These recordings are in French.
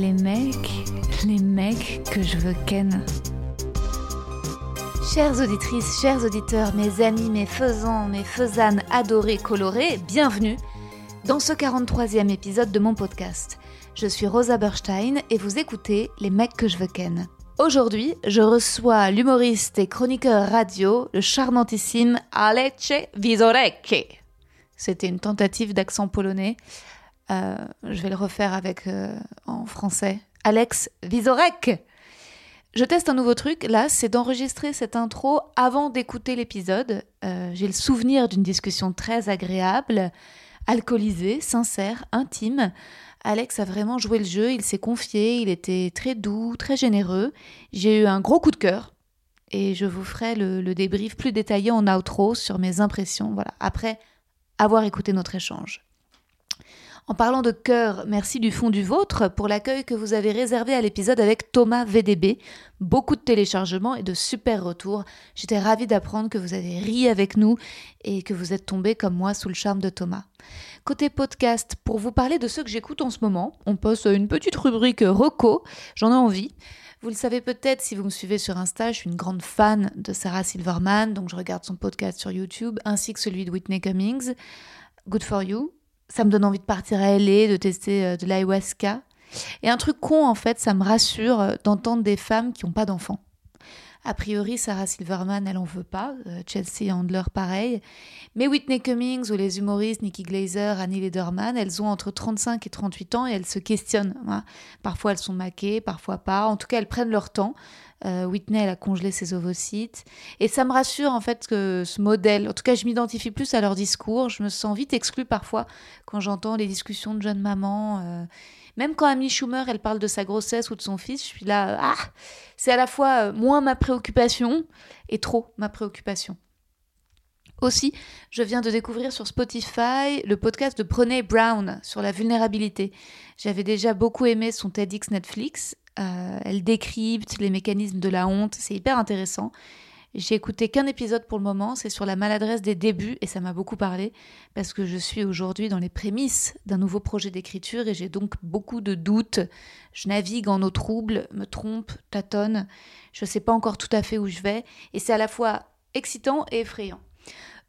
Les mecs, les mecs que je veux ken. Chères auditrices, chers auditeurs, mes amis, mes faisans, mes faisanes adorés, colorés, bienvenue dans ce 43e épisode de mon podcast. Je suis Rosa Berstein et vous écoutez Les mecs que je veux ken. Aujourd'hui, je reçois l'humoriste et chroniqueur radio, le charmantissime Alece Visorek. C'était une tentative d'accent polonais. Euh, je vais le refaire avec euh, en français. Alex Vizorek. Je teste un nouveau truc. Là, c'est d'enregistrer cette intro avant d'écouter l'épisode. Euh, j'ai le souvenir d'une discussion très agréable, alcoolisée, sincère, intime. Alex a vraiment joué le jeu. Il s'est confié. Il était très doux, très généreux. J'ai eu un gros coup de cœur. Et je vous ferai le, le débrief plus détaillé en outro sur mes impressions. Voilà. Après avoir écouté notre échange. En parlant de cœur, merci du fond du vôtre pour l'accueil que vous avez réservé à l'épisode avec Thomas VDB. Beaucoup de téléchargements et de super retours. J'étais ravie d'apprendre que vous avez ri avec nous et que vous êtes tombé comme moi sous le charme de Thomas. Côté podcast, pour vous parler de ceux que j'écoute en ce moment, on poste une petite rubrique Reco. J'en ai envie. Vous le savez peut-être si vous me suivez sur Insta, je suis une grande fan de Sarah Silverman, donc je regarde son podcast sur YouTube, ainsi que celui de Whitney Cummings. Good for you ça me donne envie de partir à LA, de tester euh, de l'ayahuasca. Et un truc con, en fait, ça me rassure euh, d'entendre des femmes qui n'ont pas d'enfants. A priori, Sarah Silverman, elle en veut pas. Euh, Chelsea Handler, pareil. Mais Whitney Cummings ou les humoristes Nikki Glazer, Annie Lederman, elles ont entre 35 et 38 ans et elles se questionnent. Hein. Parfois, elles sont maquées, parfois pas. En tout cas, elles prennent leur temps. Euh, Whitney, elle a congelé ses ovocytes. Et ça me rassure, en fait, que ce modèle, en tout cas, je m'identifie plus à leur discours. Je me sens vite exclue parfois quand j'entends les discussions de jeunes mamans. Euh, même quand Amy Schumer, elle parle de sa grossesse ou de son fils, je suis là, ah, c'est à la fois euh, moins ma préoccupation et trop ma préoccupation. Aussi, je viens de découvrir sur Spotify le podcast de Brené Brown sur la vulnérabilité. J'avais déjà beaucoup aimé son TEDx Netflix. Euh, elle décrypte les mécanismes de la honte, c'est hyper intéressant. J'ai écouté qu'un épisode pour le moment, c'est sur la maladresse des débuts et ça m'a beaucoup parlé parce que je suis aujourd'hui dans les prémices d'un nouveau projet d'écriture et j'ai donc beaucoup de doutes. Je navigue en eau trouble, me trompe, tâtonne, je ne sais pas encore tout à fait où je vais et c'est à la fois excitant et effrayant.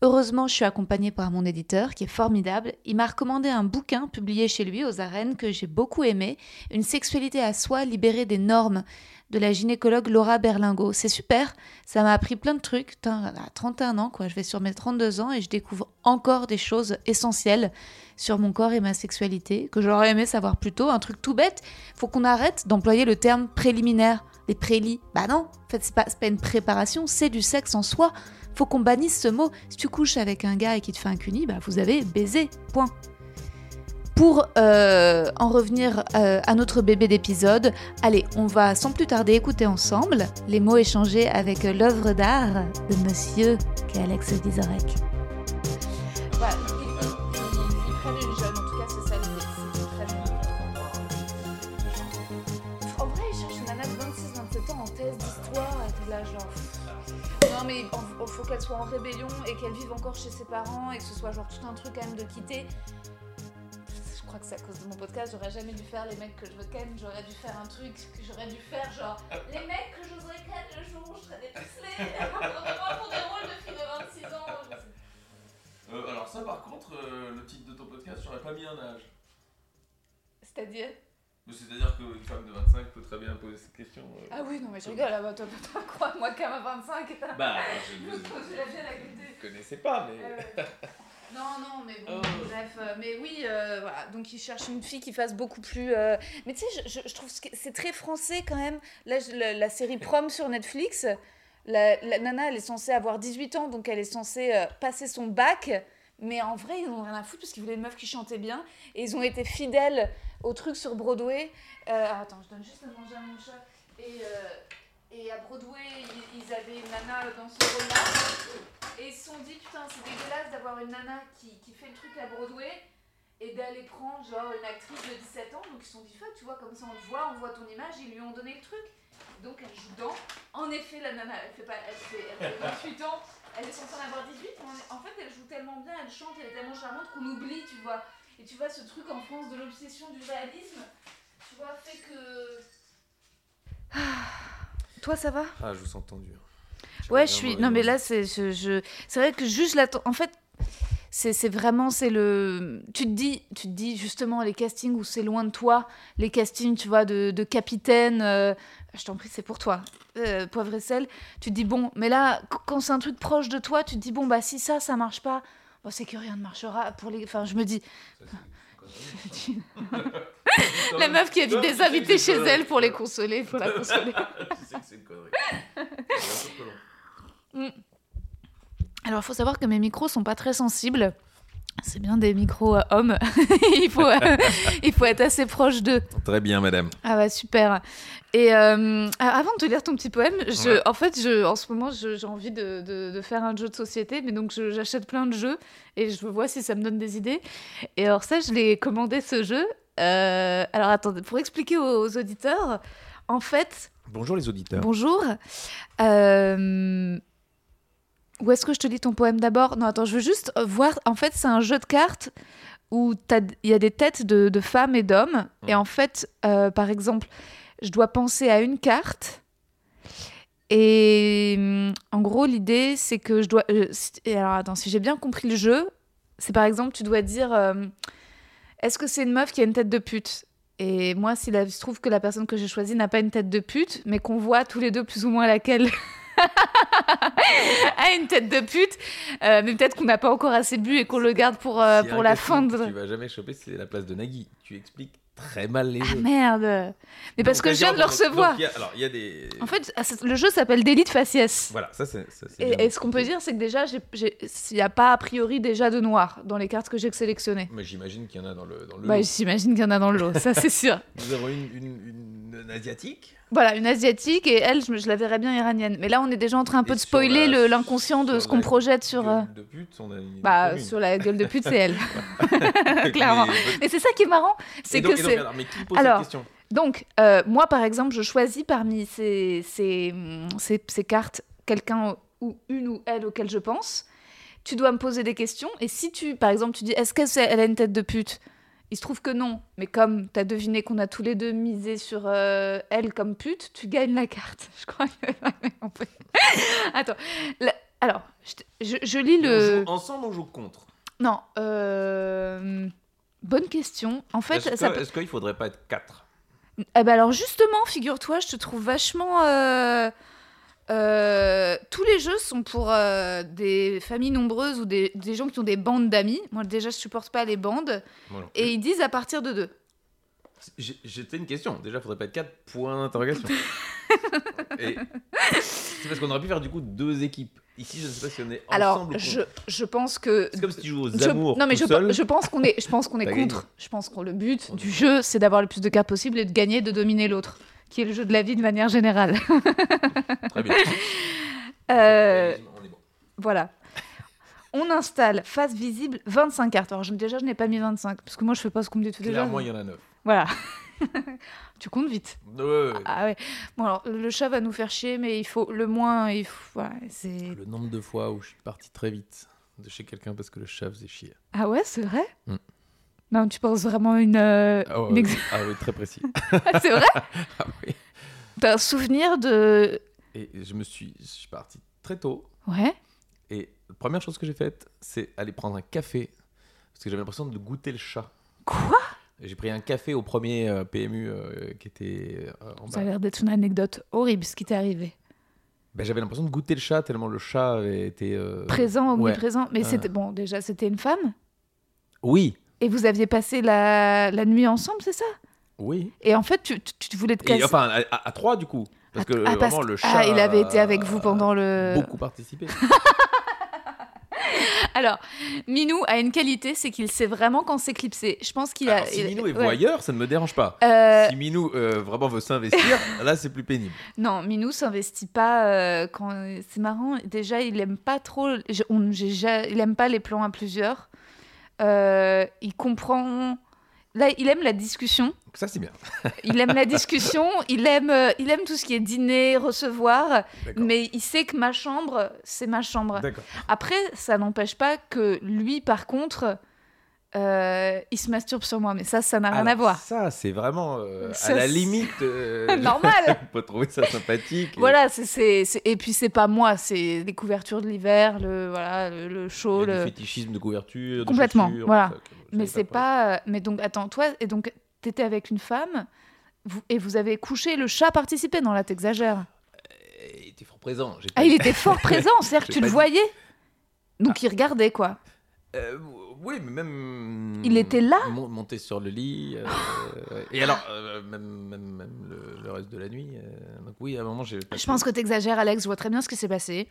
Heureusement, je suis accompagnée par mon éditeur qui est formidable. Il m'a recommandé un bouquin publié chez lui aux arènes que j'ai beaucoup aimé, Une sexualité à soi libérée des normes de la gynécologue Laura Berlingo. C'est super, ça m'a appris plein de trucs. à 31 ans, quoi, je vais sur mes 32 ans et je découvre encore des choses essentielles sur mon corps et ma sexualité que j'aurais aimé savoir plus tôt. Un truc tout bête, faut qu'on arrête d'employer le terme préliminaire, les prélis. Bah non, en fait, c'est pas, une préparation, c'est du sexe en soi. Faut qu'on bannisse ce mot. Si tu couches avec un gars et qu'il te fait un cuni, bah vous avez baisé. Point. Pour euh, en revenir euh, à notre bébé d'épisode, allez, on va sans plus tarder écouter ensemble les mots échangés avec l'œuvre d'art de monsieur Alex Vizorek. Qu'elle soit en rébellion et qu'elle vive encore chez ses parents et que ce soit genre tout un truc quand même de quitter. Je crois que c'est à cause de mon podcast, j'aurais jamais dû faire les mecs que je veux ken, j'aurais dû faire un truc que j'aurais dû faire genre les mecs que j'oserais ken le jour où je serais dépucelée Vraiment pour des rôles de filles de 26 ans. je Euh, alors ça par contre, euh, le titre de ton podcast, j'aurais pas mis un âge. C'est-à-dire? C'est-à-dire qu'une femme de 25 peut très bien poser cette question. euh. Ah oui, non mais je rigole, ah bah toi, toi, quoi, moi qu'à ma 25 Bah, je Je ne accepté. connaissais pas, mais... Euh, Non, non, mais bon, Oh. bref. euh, mais oui, euh, voilà. Donc, il cherche une fille qui fasse beaucoup plus. Mais tu sais, je, je- je trouve que c'est très français quand même. Là, je- la, la série Prom sur Netflix, la, la nana, elle est censée avoir 18 ans, donc elle est censée passer son bac. Mais en vrai, ils n'ont rien à foutre parce qu'ils voulaient une meuf qui chantait bien. Et ils ont été fidèles au truc sur Broadway. Euh, attends, je donne juste à manger à mon chat. Et, euh, et à Broadway, ils, ils avaient une nana dans ce rôle-là. Et ils se sont dit, putain, c'est dégueulasse d'avoir une nana qui, qui fait le truc à Broadway et d'aller prendre genre une actrice de 17 ans. Donc ils se sont dit, fuck, tu vois, comme ça on te voit, on voit ton image, ils lui ont donné le truc. Donc elle joue dans. En effet, la nana, elle fait pas, elle fait, elle fait 28 ans. Elle est censée en avoir 18, mais en fait, elle joue tellement bien, elle chante, elle est tellement charmante qu'on oublie, tu vois. Et tu vois, ce truc en France de l'obsession du réalisme, tu vois, fait que. Toi, ça va? Ah, je vous sens tendu. Ouais, je suis. Non, mais là, c'est je, je- c'est vrai que juste la. En fait, c'est c'est vraiment c'est le. Tu te dis, tu te dis justement les castings où c'est loin de toi, les castings, tu vois, de, de capitaine. euh, je t'en prie, c'est pour toi. euh, poivre et sel. Tu te dis bon, mais là, qu- quand c'est un truc proche de toi, tu te dis bon bah si ça, ça marche pas. Bon, c'est que rien ne marchera pour les. Enfin, je me dis. La meuf qui invite des invités chez elle pour les consoler, pour la consoler. Je sais que c'est une connerie. C'est un peu long. Alors, il faut savoir que mes micros sont pas très sensibles. C'est bien des micros euh, hommes. il, faut, euh, il faut être assez proche d'eux. Très bien, madame. Ah bah super. Et euh, avant de te lire ton petit poème, je, Ouais. en fait, je, en ce moment, j'ai envie de, de- de faire un jeu de société, mais donc j'achète plein de jeux et je vois si ça me donne des idées. Et alors ça, je l'ai commandé ce jeu. Euh, alors attendez, pour expliquer aux, aux auditeurs, en fait, Bonjour les auditeurs. Bonjour. Euh, Où est-ce que je te lis ton poème d'abord? Non, attends, je veux juste euh, voir. En fait, c'est un jeu de cartes où il y a des têtes de, de femmes et d'hommes. Et en fait, euh, par exemple, je dois penser à une carte. Et hum, en gros, l'idée, c'est que je dois. euh, et alors, attends, si j'ai bien compris le jeu, c'est par exemple, tu dois dire euh, est-ce que c'est une meuf qui a une tête de pute? Et moi, s'il se trouve que la personne que j'ai choisie n'a pas une tête de pute, mais qu'on voit tous les deux plus ou moins laquelle a une tête de pute, euh, mais peut-être qu'on n'a pas encore assez bu et qu'on le garde pour, euh, pour la fin de. Tu vas jamais choper, c'est la place de Nagui. Tu expliques très mal les Ah jeux. merde Mais parce Donc, que je viens de le recevoir. donc, a- alors, il y a des. En fait, ah, le jeu s'appelle Délit de faciès. Voilà, ça c'est. Et, ce qu'on peut dire, c'est que déjà, il n'y a pas a priori déjà de noir dans les cartes que j'ai sélectionnées? Mais j'imagine qu'il y en a dans le. Dans le Bah, lot. j'imagine qu'il y en a dans le lot, ça c'est sûr. Nous avons une, une, une, une asiatique. Voilà, une asiatique et elle, je, la verrais bien iranienne. Mais là, on est déjà en train un peu Et de spoiler l'inconscient de ce qu'on projette sur. euh, Gueule De pute, on a une. Bah, commune. sur la gueule de pute, c'est elle. Clairement. Mais c'est ça qui est marrant, c'est que c'est. alors, mais qui pose Alors, cette question? Donc, euh, moi, par exemple, je choisis parmi ces, ces, ces, ces cartes quelqu'un ou une ou elle auquel je pense. Tu dois me poser des questions. Et si tu, par exemple, tu dis est-ce qu'elle a une tête de pute? Il se trouve que non. Mais comme tu as deviné qu'on a tous les deux misé sur euh, elle comme pute, tu gagnes la carte. Je crois que. on Attends. La- Alors, je, lis On le. joue ensemble, on joue contre. Non. euh, Bonne question. En fait, Est-ce peut- est-ce qu'il faudrait pas être 4 eh ben alors justement, figure-toi, je te trouve vachement... euh, euh, tous les jeux sont pour euh, des familles nombreuses ou des, des gens qui ont des bandes d'amis. Moi déjà, je supporte pas les bandes. Et ils disent à partir de deux. J'ai- J'étais une question. Déjà, faudrait pas être 4 points d'interrogation. Et c'est parce qu'on aurait pu faire du coup deux équipes. Ici, je ne sais pas si on est ensemble Alors, ou je, je pense que... C'est comme si tu joues aux je- amours non mais tout je, seul. je pense qu'on est, je pense qu'on est contre. gagné. Je pense que le but du jeu, c'est d'avoir le plus de cartes possible et de gagner, de dominer l'autre, qui est le jeu de la vie de manière générale. Très bien. Euh, On est bon. Voilà. On installe face visible 25 cartes. Alors je- déjà, je n'ai pas mis 25, parce que moi, je fais pas ce qu'on me dit tout déjà. Clairement, il y en a 9. Voilà. tu comptes vite. Ouais, ouais, ouais. Ah ouais. Bon, alors, le chat va nous faire chier, mais il faut le moins. Il faut... voilà, c'est... Le nombre de fois où je suis parti très vite de chez quelqu'un parce que le chat faisait chier. Ah ouais, c'est vrai? Mm. Non, tu penses vraiment une. euh, Ah, ouais, une ouais. ex- Ah oui, très précis. c'est vrai Ah oui. T'as un souvenir de. Et je me suis, je suis parti très tôt. Ouais. Et la première chose que j'ai faite, c'est aller prendre un café. Parce que j'avais l'impression de goûter le chat. Quoi? J'ai pris un café au premier euh, PMU euh, qui était euh, en Ça a bas. l'air d'être une anecdote horrible ce qui t'est arrivé. Ben, j'avais l'impression de goûter le chat tellement le chat avait été. Présent, ouais. omniprésent. Mais Ah. c'était. Bon, déjà, c'était une femme? Oui, Et vous aviez passé la, la nuit ensemble, c'est ça? Oui. Et en fait, tu, tu, tu voulais te casser. Et enfin, à, à- à trois du coup. Parce que Ah, parce vraiment, le chat. ah, il avait été avec vous pendant le. Beaucoup participé. Alors, Minou a une qualité, c'est qu'il sait vraiment quand s'éclipser. Je pense qu'il a. Alors, si Minou est ouais. voyeur, ça ne me dérange pas. Euh, Si Minou euh, vraiment veut s'investir, là c'est plus pénible. Non, Minou s'investit pas euh, quand. C'est marrant. Déjà, il aime pas trop. on- il aime pas les plans à plusieurs. Euh, il comprend. Là, il aime la discussion. Ça c'est bien. Il aime la discussion. Il aime, euh, il aime tout ce qui est dîner, recevoir. Mais il sait que ma chambre, c'est ma chambre. Après, ça n'empêche pas que lui, par contre, euh, il se masturbe sur moi. Mais ça, ça n'a rien à voir. Ça c'est vraiment euh, Ça, à la limite. euh, Normal. On peut trouver ça sympathique. Voilà, c'est, et puis c'est pas moi, c'est les couvertures de l'hiver, le voilà, le, le chaud, le. fétichisme de couverture. Complètement, voilà. ça, Mais c'est pas. euh, Mais donc attends, toi et donc t'étais avec une femme vous- et vous avez couché, le chat participait. Non là, t'exagères. Il était fort présent. Ah, il était fort présent, c'est-à-dire que tu le dit. voyais. Donc il regardait quoi. Oui, mais même. Il était là mon- Monté sur le lit. euh, et alors, euh, même, même, même le, le reste de la nuit. euh, donc oui, à un moment, j'ai. Je pense que t'exagères, Alex. Je vois très bien ce qui s'est passé.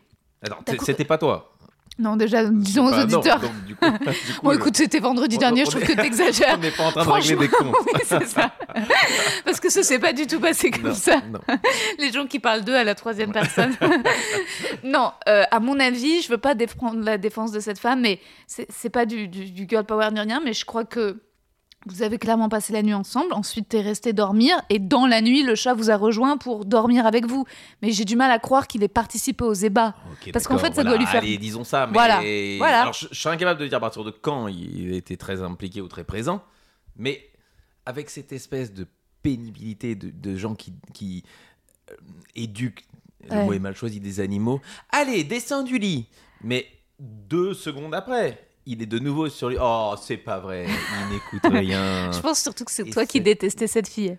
Cou- c'était pas toi. Non, déjà, disons aux non, auditeurs. donc, du coup, du coup, Bon, je- écoute, c'était vendredi On- dernier. on je trouve est- que t'exagères. on n'est pas en train de régler des comptes. oui, c'est ça. Parce que ça s'est pas du tout passé comme Non, ça. non. Les gens qui parlent d'eux à la troisième personne. non, euh, à mon avis, je veux pas défendre la défense de cette femme, mais c'est c'est pas du, du, du girl power ni rien, mais je crois que vous avez clairement passé la nuit ensemble. Ensuite, t'es resté dormir, et dans la nuit, le chat vous a rejoint pour dormir avec vous. Mais j'ai du mal à croire qu'il ait participé aux ébats. Parce qu'en fait, ça voilà, doit lui faire- Allez, disons ça. Mais... Voilà, voilà. Alors, je, je suis incapable de dire à partir de quand il était très impliqué ou très présent, mais avec cette espèce de pénibilité de, de gens qui, qui euh, éduquent, le mot est mal choisi, des animaux. Allez, descends du lit. Mais deux secondes après, il est de nouveau sur lui. Oh, c'est pas vrai, il n'écoute rien. Je pense surtout que c'est toi qui détestais cette fille.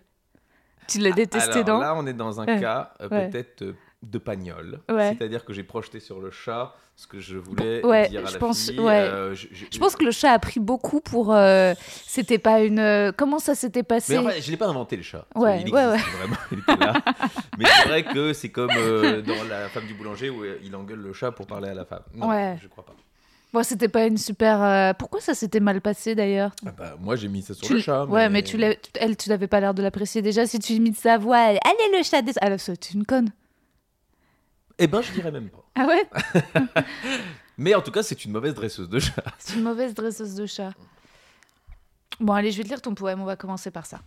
Tu l'as détestée, non là, on est dans un Ouais. cas euh, Ouais. peut-être euh, de pagnol. Ouais. C'est-à-dire que j'ai projeté sur le chat ce que je voulais Ouais, dire à je la pense- fille. euh, je, je- Je pense que le chat a pris beaucoup pour. C'était pas une. Comment ça s'était passé Mais en fait, je l'ai pas inventé le chat. Ouais, il ouais, existe vraiment, il était là. Mais c'est vrai que c'est comme dans La femme du boulanger où il engueule le chat pour parler à la femme. Non, Ouais. je crois pas. Bon, c'était pas une super. euh, Pourquoi ça s'était mal passé d'ailleurs? Ah bah, moi j'ai mis ça sur Tu le l- chat. Ouais, mais tu l'as- tu- elle, tu n'avais pas l'air de l'apprécier déjà. Si tu imites sa voix, elle... allez le chat des. Ah, c'est une conne. Eh ben, je dirais même pas. Ah ouais? Mais en tout cas, c'est une mauvaise dresseuse de chat. C'est une mauvaise dresseuse de chat. Bon, allez, je vais te lire ton poème. On va commencer par ça.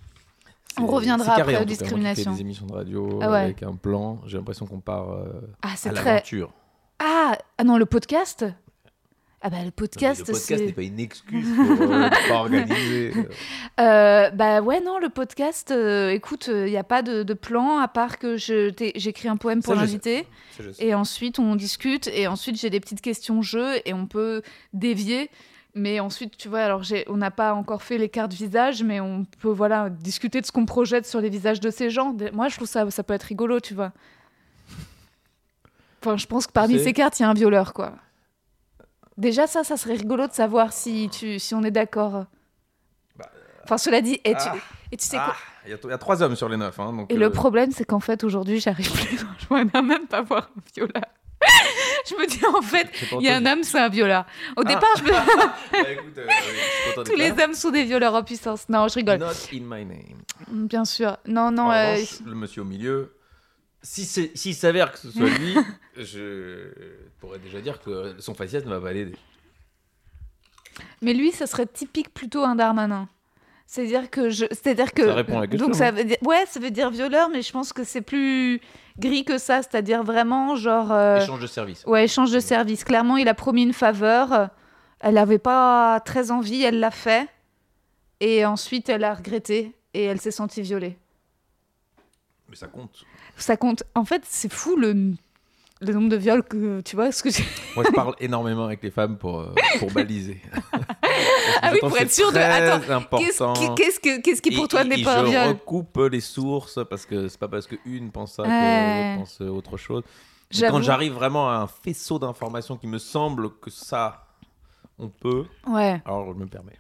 On C'est- reviendra c'est après aux en tout cas. Moi qui fais discriminations. des émissions de radio Ah ouais. avec un plan. J'ai l'impression qu'on part euh, Ah, à c'est très. l'aventure. Ah, ah non, le podcast? Ah bah le Non, podcast, le podcast n'est pas une excuse pour euh, pas organiser. euh. Euh, bah ouais, non, le podcast, euh, écoute, il n'y a pas de, de plan à part que j'écris un poème pour sais. Et ensuite, on discute. Et ensuite, j'ai des petites questions jeux et on peut dévier. Mais ensuite, tu vois, alors on n'a pas encore fait les cartes visage, mais on peut voilà discuter de ce qu'on projette sur les visages de ces gens. Moi, je trouve ça, ça peut être rigolo, tu vois. Enfin, je pense que parmi ces cartes, il y a un violeur, quoi. Déjà, ça, ça serait rigolo de savoir si, tu, si on est d'accord. Bah, Enfin, cela dit, et tu, ah, et tu sais Ah, quoi il y, a- il y a trois hommes sur les neuf. Hein, donc, Et euh, le problème, c'est qu'en fait, aujourd'hui, j'arrive plus. Je vois même pas voir un violeur. je me dis, en fait, il y a un homme, c'est un violeur. Au Ah. départ, je me... Bah, écoute, euh, tous les hommes sont des violeurs en puissance. Non, je rigole. Not in my name. Bien sûr. Non, non. en euh, revanche, le monsieur au milieu, si s'il s'avère que ce soit lui, je pourrais déjà dire que son faciès ne va pas l'aider. Mais lui, ça serait typique plutôt un Darmanin. C'est-à-dire que je, c'est-à-dire que Ça répond à la question, donc ça hein. veut dire, ouais, ça veut dire violeur, mais je pense que c'est plus gris que ça. C'est-à-dire vraiment genre, euh, Échange de service. ouais, échange de service. Clairement, il a promis une faveur. Elle n'avait pas très envie, elle l'a fait, et ensuite elle a regretté et elle s'est sentie violée. Mais ça compte. Ça compte. En fait, c'est fou le le nombre de viols que tu vois ce que Moi, je parle énormément avec les femmes pour, euh, pour baliser. Ah oui, pour être sûr de- attends, Qu'est-ce qu'est-ce que- qu'est-ce qui pour Et- toi n'est pas un je viol recoupe les sources parce que c'est pas parce qu'une pense ça que pense autre chose. Quand j'arrive vraiment à un faisceau d'informations qui me semble que ça, on peut, Ouais. alors je me permets.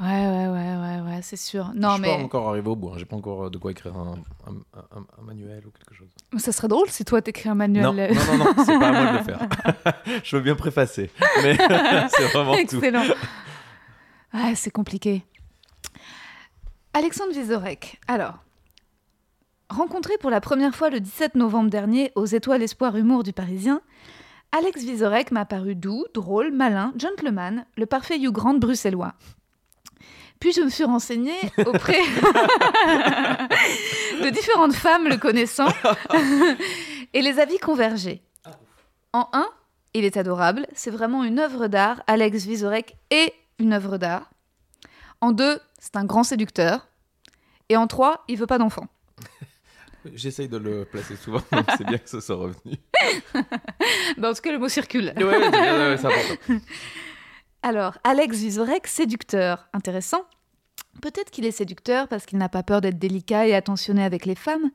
Ouais, ouais, ouais, ouais, ouais, c'est sûr. Non, je suis mais pas encore arrivé au bout. hein. J'ai pas encore euh, de quoi écrire un, un- un- un manuel ou quelque chose. ça serait drôle si toi t'écris un manuel. Non, non, non, non, c'est pas à moi de le faire. je veux bien préfacer, mais c'est vraiment tout. Excellent. Ouais, c'est compliqué. Alexandre Vizorek. Alors, rencontré pour la première fois le 17 novembre dernier aux Étoiles Espoir Humour du Parisien, Alex Vizorek m'a paru doux, drôle, malin, gentleman, le parfait Hugh Grant bruxellois. Puis je me suis renseignée auprès de différentes femmes le connaissant et les avis convergeaient. En un, il est adorable, c'est vraiment une œuvre d'art. Alex Vizorek est une œuvre d'art. En deux, c'est un grand séducteur. Et en trois, il veut pas d'enfant. J'essaye de le placer souvent, donc c'est bien que ce soit revenu. Bah, en tout cas, le mot circule. Ouais, ouais, ouais, c'est important. Alors, Alex Vizorek, séducteur. Intéressant. Peut-être qu'il est séducteur parce qu'il n'a pas peur d'être délicat et attentionné avec les femmes.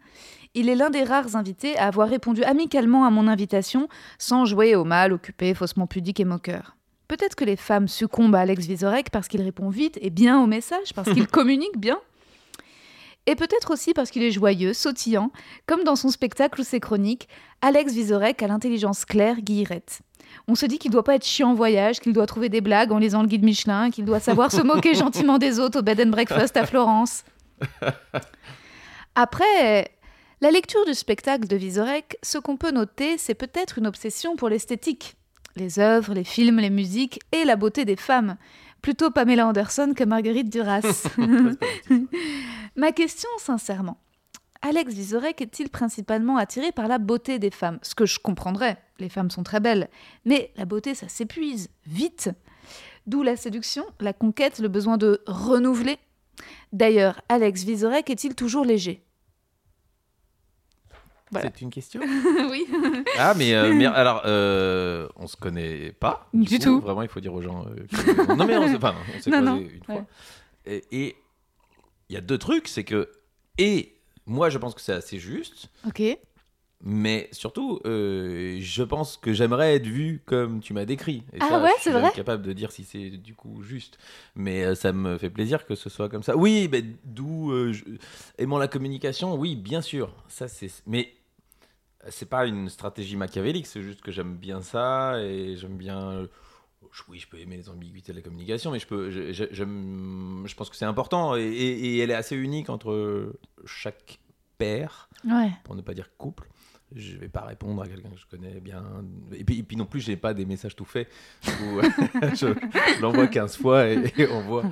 Il est l'un des rares invités à avoir répondu amicalement à mon invitation sans jouer au mal, occupé, faussement pudique et moqueur. Peut-être que les femmes succombent à Alex Vizorek parce qu'il répond vite et bien aux messages, parce qu'il communique bien. Et peut-être aussi parce qu'il est joyeux, sautillant, comme dans son spectacle ou ses chroniques, Alex Vizorek a l'intelligence claire, guillerette. On se dit qu'il doit pas être chiant en voyage, qu'il doit trouver des blagues en lisant le guide Michelin, qu'il doit savoir se moquer gentiment des autres au bed and breakfast à Florence. Après, la lecture du spectacle de Vizorek, ce qu'on peut noter, c'est peut-être une obsession pour l'esthétique. Les œuvres, les films, les musiques et la beauté des femmes. Plutôt Pamela Anderson que Marguerite Duras. Ma question, sincèrement, Alex Vizorek est-il principalement attiré par la beauté des femmes? Ce que je comprendrais, les femmes sont très belles, mais la beauté, ça s'épuise, vite. D'où la séduction, la conquête, le besoin de renouveler. D'ailleurs, Alex Vizorek est-il toujours léger? Voilà. C'est une question Oui. Ah, mais, euh, mais alors, euh, on se connaît pas. Du coup, tout. Vraiment, il faut dire aux gens. euh, que- non, mais on s'est enfin, une fois. ouais. Et il y a deux trucs, c'est que. Et moi, je pense que c'est assez juste. Ok. Mais surtout, euh, je pense que j'aimerais être vu comme tu m'as décrit. Et Ah ça, ouais, je c'est suis vrai capable de dire si c'est du coup juste. Mais euh, ça me fait plaisir que ce soit comme ça. Oui, mais d'où euh, je- aimant la communication, oui, bien sûr. Ça c'est. Mais c'est pas une stratégie machiavélique. C'est juste que j'aime bien ça et j'aime bien. euh, je- Oui, je peux aimer les ambiguïtés de la communication, mais je peux. je- je- je pense que c'est important et, et- et elle est assez unique entre chaque père Ouais. pour ne pas dire couple. Je vais pas répondre à quelqu'un que je connais bien. Et puis, et puis non plus, j'ai pas des messages tout faits où je, je l'envoie 15 fois et, et on voit.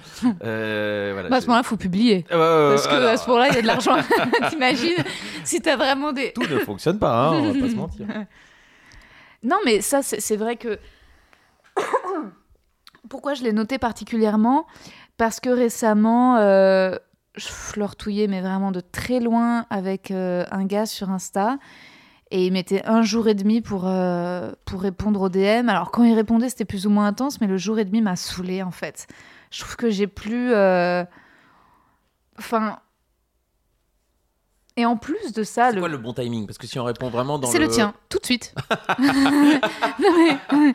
Euh, voilà, Bah, à ce moment-là, faut publier. Parce que alors, ce moment-là, il y a de l'argent. T'imagines Si t'as vraiment des. tout ne fonctionne pas, hein, on va pas se mentir. Non, mais ça, c'est c'est vrai que. Pourquoi je l'ai noté particulièrement? Parce que récemment, euh, je flirtouillais, mais vraiment de très loin, avec euh, un gars sur Insta. Et il mettait un jour et demi pour, euh, pour répondre au DM. Alors, quand il répondait, c'était plus ou moins intense, mais le jour et demi m'a saoulé en fait. Je trouve que j'ai plus. euh, Enfin. Et en plus de ça, C'est le. quoi le bon timing? Parce que si on répond vraiment dans C'est le... tien, tout de suite. non mais,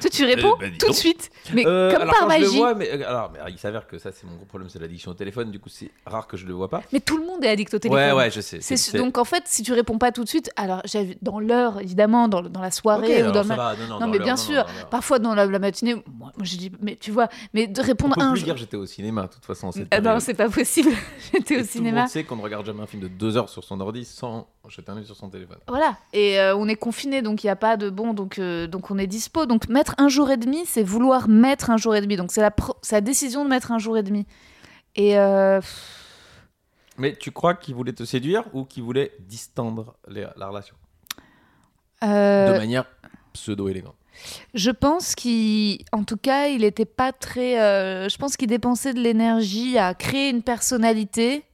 toi tu réponds bah, tout de suite, mais Euh, comme alors, par quand je le magie. vois, mais, euh, alors, mais, il s'avère que ça, c'est mon gros problème, c'est l'addiction au téléphone. Du coup, c'est rare que je le vois pas. Mais tout le monde est addict au téléphone. Ouais, ouais, je sais. C'est c'est- donc en fait, si tu réponds pas tout de suite, alors j'ai vu dans l'heure évidemment, dans, dans la soirée ou dans ma- va, non, non, Non dans mais bien non, sûr, parfois dans la, la matinée, moi, moi, je dis mais tu vois, mais de On répondre peut un plus jour. dire j'étais au cinéma, de toute façon. cette Ah non, c'est pas possible. J'étais au Tout le cinéma. monde sait qu'on ne regarde jamais un film de deux heures sur son ordi sans jeter un œil sur son téléphone. Voilà, et euh, on est confiné, donc il n'y a pas de bon, donc, euh, donc on est dispo. Donc mettre un jour et demi, c'est vouloir mettre un jour et demi. Donc c'est la, la décision de mettre un jour et demi. Et euh, Mais tu crois qu'il voulait te séduire ou qu'il voulait distendre les- la relation? Euh, De manière pseudo-élégante. je pense qu'en tout cas, il n'était pas très. euh, je pense qu'il dépensait de l'énergie à créer une personnalité.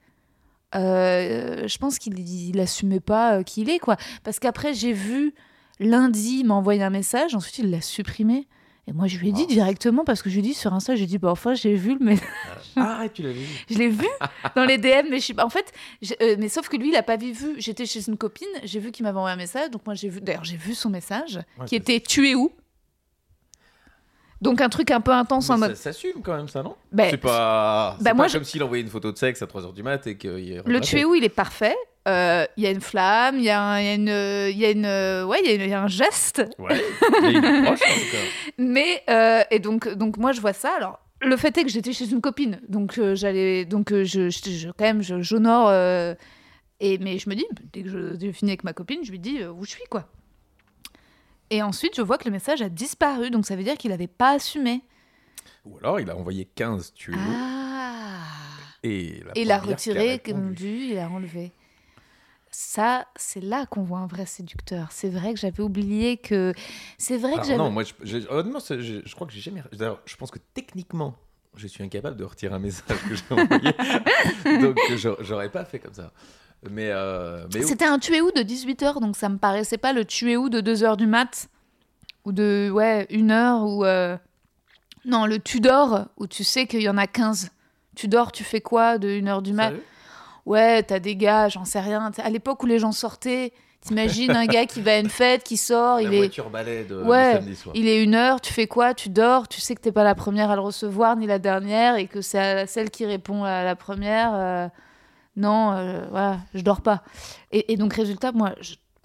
Euh, je pense qu'il il assumait pas euh, qui il est, quoi. Parce qu'après, j'ai vu lundi, il m'a envoyé un message, ensuite il l'a supprimé. Et moi, je lui ai dit Oh. directement, parce que je lui ai dit sur Insta, j'ai dit, bah, enfin, j'ai vu le message. Ah, arrête, tu l'avais vu. Je l'ai vu dans les DM, mais je suis... en fait, euh, mais sauf que lui, il a pas vu. J'étais chez une copine, j'ai vu qu'il m'avait envoyé un message, donc moi j'ai vu. D'ailleurs, j'ai vu son message Ouais, qui était "Tu es où? Donc un truc un peu intense en mode. Ça s'assume quand même, ça, non? Ben, C'est pas, c'est bah, pas moi, je- comme s'il envoyait une photo de sexe à 3h du mat et qu'il Le tuer où il est parfait. Euh, Il y a une flamme, il y, a y une, il y a une, euh, ouais, il y a y un geste. Ouais, mais il est proche en tout cas. Mais euh, et donc donc moi je vois ça. Alors le fait est que j'étais chez une copine, donc euh, j'allais donc euh, je, je, je- quand même j'honore euh, et mais je me dis dès que je, je finis avec ma copine, je lui dis euh, où je suis quoi. Et ensuite je vois que le message a disparu, donc ça veut dire qu'il n'avait pas assumé. Ou alors il a envoyé 15 tués Ah. et il a retiré, comme dû, il a enlevé. Ça, c'est là qu'on voit un vrai séducteur. C'est vrai que j'avais oublié que. C'est vrai que j'avais. non, moi, je, honnêtement, je, je crois que j'ai jamais. D'ailleurs, je pense que techniquement, je suis incapable de retirer un message que j'ai envoyé. donc, je- j'aurais pas fait comme ça. Mais, euh, mais. C'était un tué où de 18h, donc ça me paraissait pas le tué où de 2h du mat. Ou de, ouais, 1h, ou. euh, Non, le tu dors, où tu sais qu'il y en a 15. Tu dors, tu fais quoi de 1h du mat? Ouais, t'as des gars, j'en sais rien. À l'époque où les gens sortaient, t'imagines un gars qui va à une fête, qui sort, La il est. voiture balai de, Ouais, samedi soir. Il est une heure, tu fais quoi? Tu dors, tu sais que t'es pas la première à le recevoir, ni la dernière, et que c'est celle qui répond à la première. euh, non, euh, voilà, je dors pas. Et, donc, résultat, moi,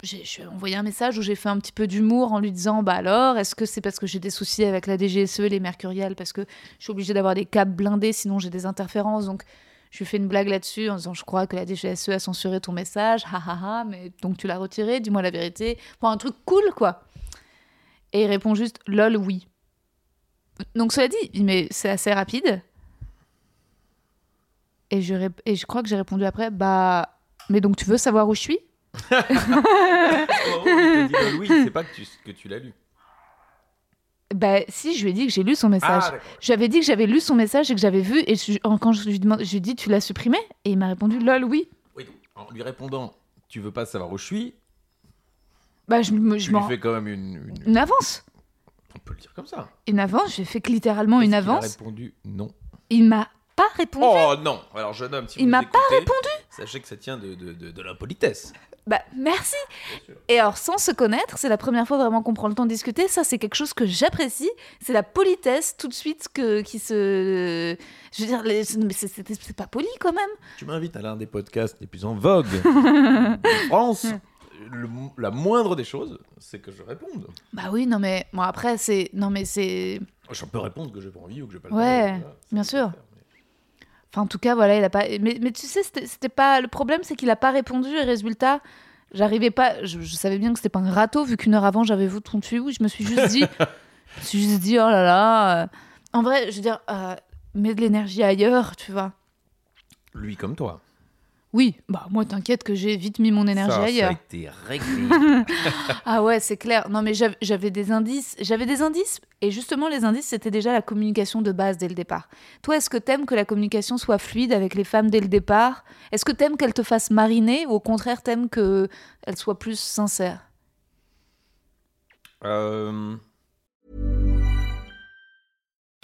j'ai envoyé un message où j'ai fait un petit peu d'humour en lui disant Bah alors, est-ce que c'est parce que j'ai des soucis avec la DGSE et les mercuriales Parce que je suis obligée d'avoir des câbles blindés, sinon j'ai des interférences. Donc, je lui fais une blague là-dessus en disant Je crois que la DGSE a censuré ton message, ha ha ha, mais donc tu l'as retiré, dis-moi la vérité. Pour un truc cool, quoi. Et il répond juste lol, oui. Donc, cela dit, mais c'est assez rapide. Et je, et je crois que j'ai répondu après bah, mais donc tu veux savoir où je suis? Il oui, c'est pas que tu, que tu l'as lu. Bah, si, je lui ai dit que j'ai lu son message. Ah. J'avais dit que j'avais lu son message et que j'avais vu. Et je- quand je lui demande, je lui ai dit, tu l'as supprimé? Et il m'a répondu, lol, oui. Oui, donc, en lui répondant, tu veux pas savoir où je suis, Bah, je, me- je lui fais quand même une, une- Une avance. On peut le dire comme ça. Une avance. J'ai fait que littéralement une avance. a répondu non? Il m'a pas répondu. Oh non Alors jeune homme, si Il vous m'a pas écoutez, Sachez que ça tient de, de, de, de l'impolitesse. Bah, merci. Et alors, sans se connaître, c'est la première fois vraiment qu'on prend le temps de discuter. Ça, c'est quelque chose que j'apprécie. C'est la politesse tout de suite que, qui se. Je veux dire, les- mais c'est- c'est c'est pas poli quand même. Tu m'invites à l'un des podcasts les plus en vogue de France. Le- la moindre des choses, c'est que je réponde. Bah oui, non mais. Bon, après, c'est. Non mais c'est. Je peux répondre que j'ai pas envie ou que j'ai pas le Ouais, temps. Voilà, ça, bien sûr. Enfin, en tout cas, voilà, il a pas. Mais, mais tu sais, c'était pas. Le problème, c'est qu'il a pas répondu. Et résultat, j'arrivais pas. Je, je savais bien que c'était pas un râteau, vu qu'une heure avant, j'avais vu ton tuyau. Je me suis juste dit. je me suis juste dit, oh là là. euh. En vrai, je veux dire, euh, mets de l'énergie ailleurs, tu vois. Lui comme toi. Oui, bah moi, t'inquiète que j'ai vite mis mon énergie ça, ça a ailleurs. été réglé. Ah ouais, c'est clair. Non, mais j'av- j'avais des indices. J'avais des indices. Et justement, les indices, c'était déjà la communication de base dès le départ. Toi, est-ce que t'aimes que la communication soit fluide avec les femmes dès le départ? Est-ce que t'aimes qu'elles te fassent mariner ou au contraire, t'aimes qu'elles soient plus sincères? Euh,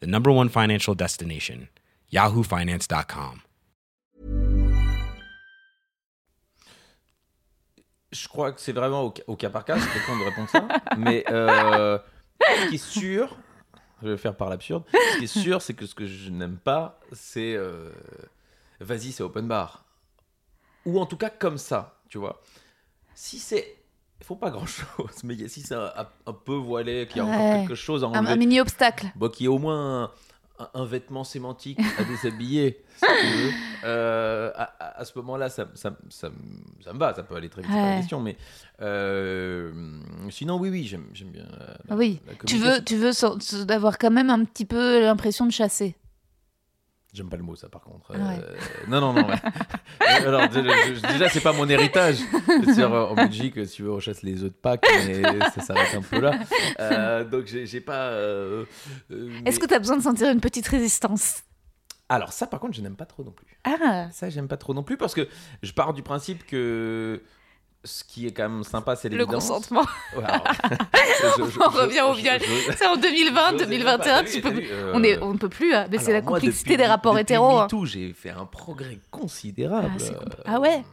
the number one financial destination, yahoofinance.com. je crois que c'est vraiment au, ca- au cas par cas, c'est con de répondre ça. Mais euh, ce qui est sûr, je vais le faire par l'absurde, ce qui est sûr, c'est que ce que je n'aime pas, c'est euh, vas-y, c'est open bar. Ou en tout cas comme ça, tu vois. Si c'est. Il faut pas grand chose, mais si c'est un, un peu voilé, qu'il y a encore Ouais. quelque chose à enlever, un mini obstacle. Bon, qu'il y ait au moins un, vêtement sémantique à déshabiller, si. Euh, à, à- ce moment-là, ça, ça, ça, me- ça me va, ça peut aller très vite, pas la Ouais. question. Mais euh, sinon, oui, oui, j'aime bien. la- Oui. la Tu veux, tu veux d'avoir quand même un petit peu l'impression de chasser. J'aime pas le mot, ça, par contre. Ah ouais. Euh, non, non, non. ouais. Euh, Alors, déjà, je- déjà, c'est pas mon héritage. Euh, en Belgique, si tu veux, on chasse les œufs de Pâques, mais ça s'arrête un peu là. Euh, donc, j'ai pas. euh, Est-ce que tu as besoin de sentir une petite résistance? Alors, ça, par contre, je n'aime pas trop non plus. Ah Ça, j'aime pas trop non plus parce que je pars du principe que ce qui est quand même sympa, c'est Le l'évidence. consentement. Je- je- On je- revient au viol. C'est en 2020, j'osais 2021, pas. tu peux euh, On est, on ne peut plus, hein, mais c'est la moi, complexité depuis- des rapports hétéros. hein. MeToo, j'ai fait un progrès considérable. Ah, compl- ah ouais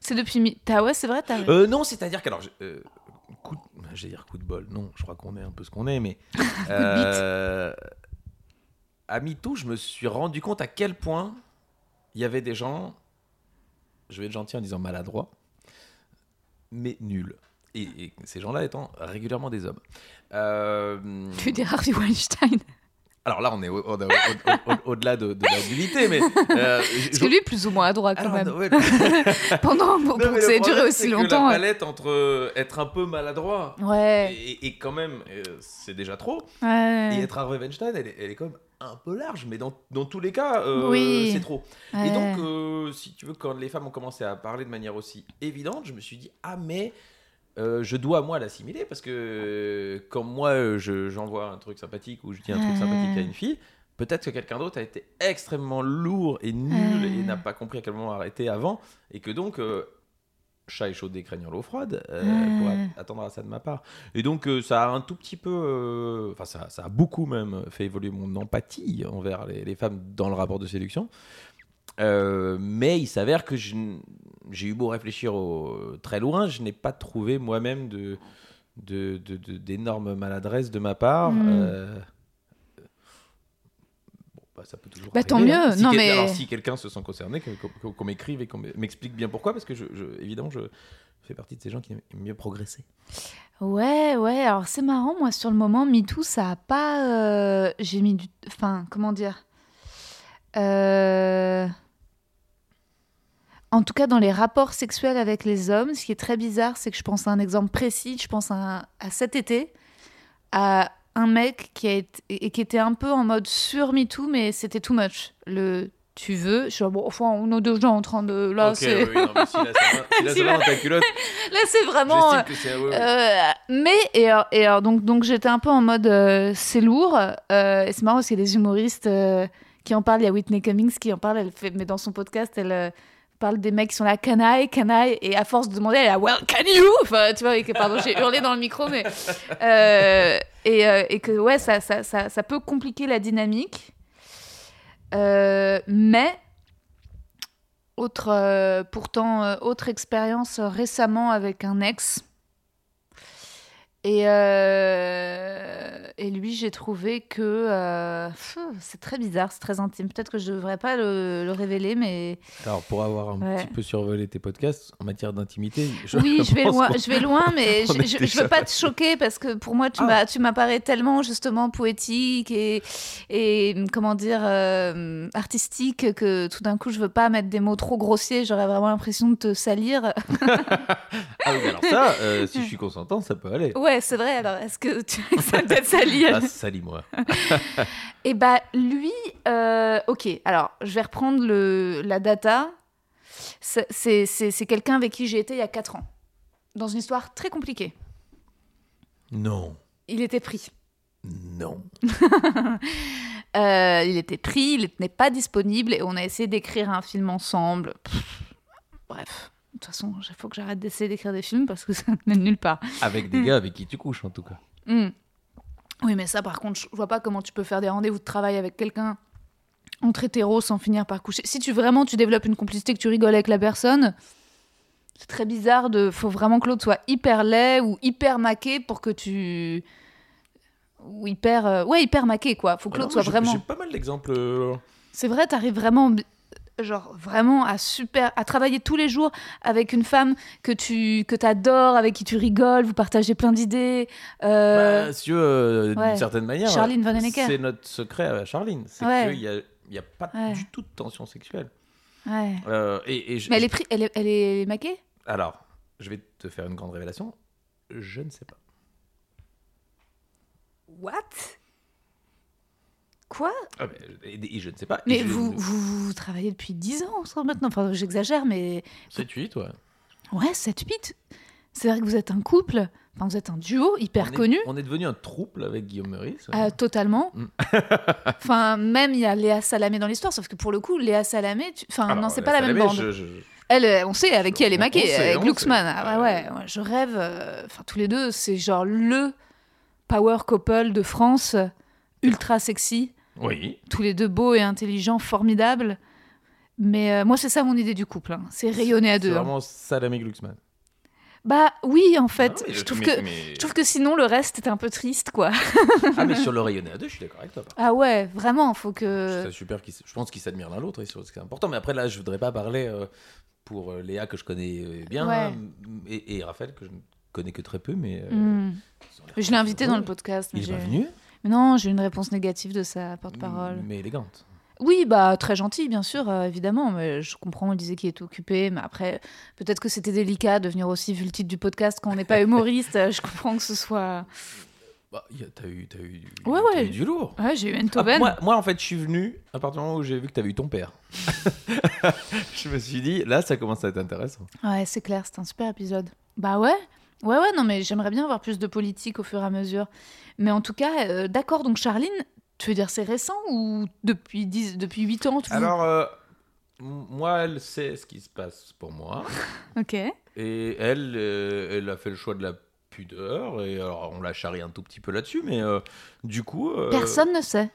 C'est depuis. T'as ouais, c'est vrai. Euh, non, c'est-à-dire qu'alors, je- euh, coup, de- j'allais dire coup de bol. Non, je crois qu'on est un peu ce qu'on est, mais euh, à MeToo, je me suis rendu compte à quel point il y avait des gens, je vais être gentil en disant maladroits, mais nuls. Et, et ces gens-là étant régulièrement des hommes. Euh, Tu dis Harvey Weinstein. alors là, on est au- au- au- au-delà de, de la nullité, mais euh, Parce que lui, plus ou moins à droite quand alors, même. ouais, Pendant pour, Non, pour mais que ça ait duré aussi c'est que longtemps. La palette entre euh, être un peu maladroit Ouais. et, et quand même, euh, c'est déjà trop. Ouais. Et être Harvey Weinstein, elle, est- elle est quand même un peu large, mais dans, dans tous les cas, euh, Oui. c'est trop. Ouais. Et donc, euh, si tu veux, quand les femmes ont commencé à parler de manière aussi évidente, je me suis dit, ah, mais euh, je dois, moi, l'assimiler, parce que quand moi, je- j'envoie un truc sympathique ou je dis un truc sympathique à une fille, peut-être que quelqu'un d'autre a été extrêmement lourd et nul et n'a pas compris à quel moment arrêter avant, et que donc... chat échaudé craignant l'eau froide, euh, pourrait attendre à ça de ma part. Et donc, euh, ça a un tout petit peu, euh, enfin, ça, ça a beaucoup même fait évoluer mon empathie envers les, les femmes dans le rapport de séduction. Mais il s'avère que j'ai eu beau réfléchir au- très loin, je n'ai pas trouvé moi-même de de- de- de- d'énormes maladresses de ma part. Mm. Ça peut toujours Bah, tant arriver, hein. mieux. Si Non, mais- alors, si quelqu'un se sent concerné, qu'on m'écrive et qu'on m'explique bien pourquoi, parce que je, je- évidemment, je fais partie de ces gens qui aiment mieux progresser. Ouais, ouais, alors c'est marrant, moi sur le moment, MeToo, ça a pas. euh, J'ai mis du. Enfin, comment dire Euh, En tout cas, dans les rapports sexuels avec les hommes, ce qui est très bizarre, c'est que je pense à un exemple précis, je pense à, un- à cet été, à un mec qui, a été... et qui était un peu en mode sur MeToo, mais c'était too much. Le tu veux, je suis bon, enfin, on est déjà en train de. Là, c'est. oui, non, mais si là, ça va- si là, Si ça va là- dans ta culotte, Là, c'est vraiment. j'estime que c'est. ouais, ouais. Euh, mais et alors, et alors, donc donc j'étais un peu en mode euh, c'est lourd euh, et c'est marrant parce qu'il y a des humoristes euh, qui en parlent il y a Whitney Cummings qui en parle elle fait mais dans son podcast elle euh, parle des mecs qui sont là can I can I? Et à force de demander elle est là well can you? Enfin tu vois et que pardon j'ai hurlé dans le micro mais euh, et, euh, et que ouais ça, ça ça ça peut compliquer la dynamique Euh, mais autre, euh, pourtant, euh, autre expérience euh, récemment avec un ex. Et, euh, et lui, j'ai trouvé que euh, c'est très bizarre, c'est très intime. Peut-être que je ne devrais pas le, le révéler, mais Alors, pour avoir un Ouais. petit peu survolé tes podcasts en matière d'intimité, je oui, je vais loin, je vais loin, mais je, déjà veux pas te choquer parce que pour moi, tu Ah. m'apparais tellement justement poétique et, et comment dire euh, artistique que tout d'un coup, je veux pas mettre des mots trop grossiers. J'aurais vraiment l'impression de te salir. Ah oui, alors ça, si je suis consentant, ça peut aller. Ouais, c'est vrai. Alors, est-ce que tu ça peut-être sali Ah, salis-moi. Et bah lui, euh, ok. Alors, je vais reprendre le, la data. C'est, c'est, c'est- c'est quelqu'un avec qui j'ai été il y a 4 ans, dans une histoire très compliquée. Non, Il était pris. non. Euh, il était pris, il n'est pas disponible et on a essayé d'écrire un film ensemble. Pff, bref, toute façon, il faut que j'arrête d'essayer d'écrire des films parce que ça ne mène nulle part. Avec des gars avec qui tu couches, en tout cas. Hmm. Oui, mais ça, par contre, je vois pas comment tu peux faire des rendez-vous de travail avec quelqu'un entre hétéros sans finir par coucher. Si tu vraiment tu développes une complicité, que tu rigoles avec la personne, c'est très bizarre de. Faut vraiment que l'autre soit hyper laid ou hyper maqué pour que tu. Ou hyper. euh, Ouais, hyper maqué, quoi. Faut que l'autre soit vraiment. J'ai pas mal d'exemples. euh, C'est vrai, t'arrives vraiment, genre vraiment à super, à travailler tous les jours avec une femme que tu, que t'adores, avec qui tu rigoles, vous partagez plein d'idées. euh, Bah, si euh, ouais. d'une certaine manière. Charline Vanhoenacker. C'est notre secret à Charline. C'est Ouais. qu'il n'y a, y a pas Ouais. du tout de tension sexuelle. ouais. Euh, et, et je- Mais elle est, elle est, elle est maquée? Alors, je vais te faire une grande révélation. Je ne sais pas. What? Quoi Ah, mais, et, et je ne sais pas. Mais je- vous, vous, vous travaillez depuis 10 ans maintenant. Enfin, j'exagère, mais 7-8, ouais. ouais, 7-8. C'est vrai que vous êtes un couple, enfin, vous êtes un duo hyper on est- connu. On est devenu un trouble avec Guillaume Meurice. Ah, totalement. Mm. enfin, même il y a Léa Salamé dans l'histoire, sauf que pour le coup, Léa Salamé, tu- enfin, Alors, non, c'est pas la même bande. je- Elle, euh, on sait avec qui elle est maquée, sait, avec. Ah, ouais, ouais, je rêve. euh, Enfin, tous les deux, c'est genre le power couple de France, ultra sexy, Oui. tous les deux beaux et intelligents, formidables. Mais euh, moi, c'est ça mon idée du couple. hein. C'est rayonner à C'est deux. hein. vraiment Salamé Glucksmann. Bah oui, en fait. Ah je, trouve mais- que, mais- je trouve que sinon, le reste est un peu triste, quoi. Ah, mais sur le rayonner à deux, je suis d'accord avec toi. Ah ouais, vraiment, faut que. ça super je pense qu'ils s'admirent l'un l'autre c'est c'est important mais après là je voudrais pas parler euh, pour euh, Léa que je connais bien Ouais. et, et Raphaël que je ne connais que très peu mais euh, Hmm. Je l'ai invité dans le podcast. Mais il est venu? Mais non, j'ai eu une réponse négative de sa porte-parole. mais élégante Oui, bah très gentil, bien sûr, euh, évidemment. Mais je comprends, il disait qu'il était occupé. Mais après, peut-être que c'était délicat de venir aussi, vu le titre du podcast, quand on n'est pas humoriste. euh, je comprends que ce soit. bah, t'as eu, t'as eu, Ouais, ouais. eu du lourd Ouais, j'ai eu Ah, Enthoven. moi, moi, en fait je suis venu à partir du moment où j'ai vu que t'avais eu ton père je me suis dit là ça commence à être intéressant Ouais, c'est clair, c'est un super épisode. Bah ouais. Ouais, ouais, non, mais j'aimerais bien avoir plus de politique au fur et à mesure. Mais en tout cas, euh, d'accord, donc Charline, tu veux dire c'est récent ou depuis, 10, depuis 8 ans tu- alors euh, moi elle sait ce qui se passe pour moi Ok. Et elle, euh, elle a fait le choix de la pudeur. Et alors, on la charrie un tout petit peu là-dessus, mais du coup. Personne ne sait.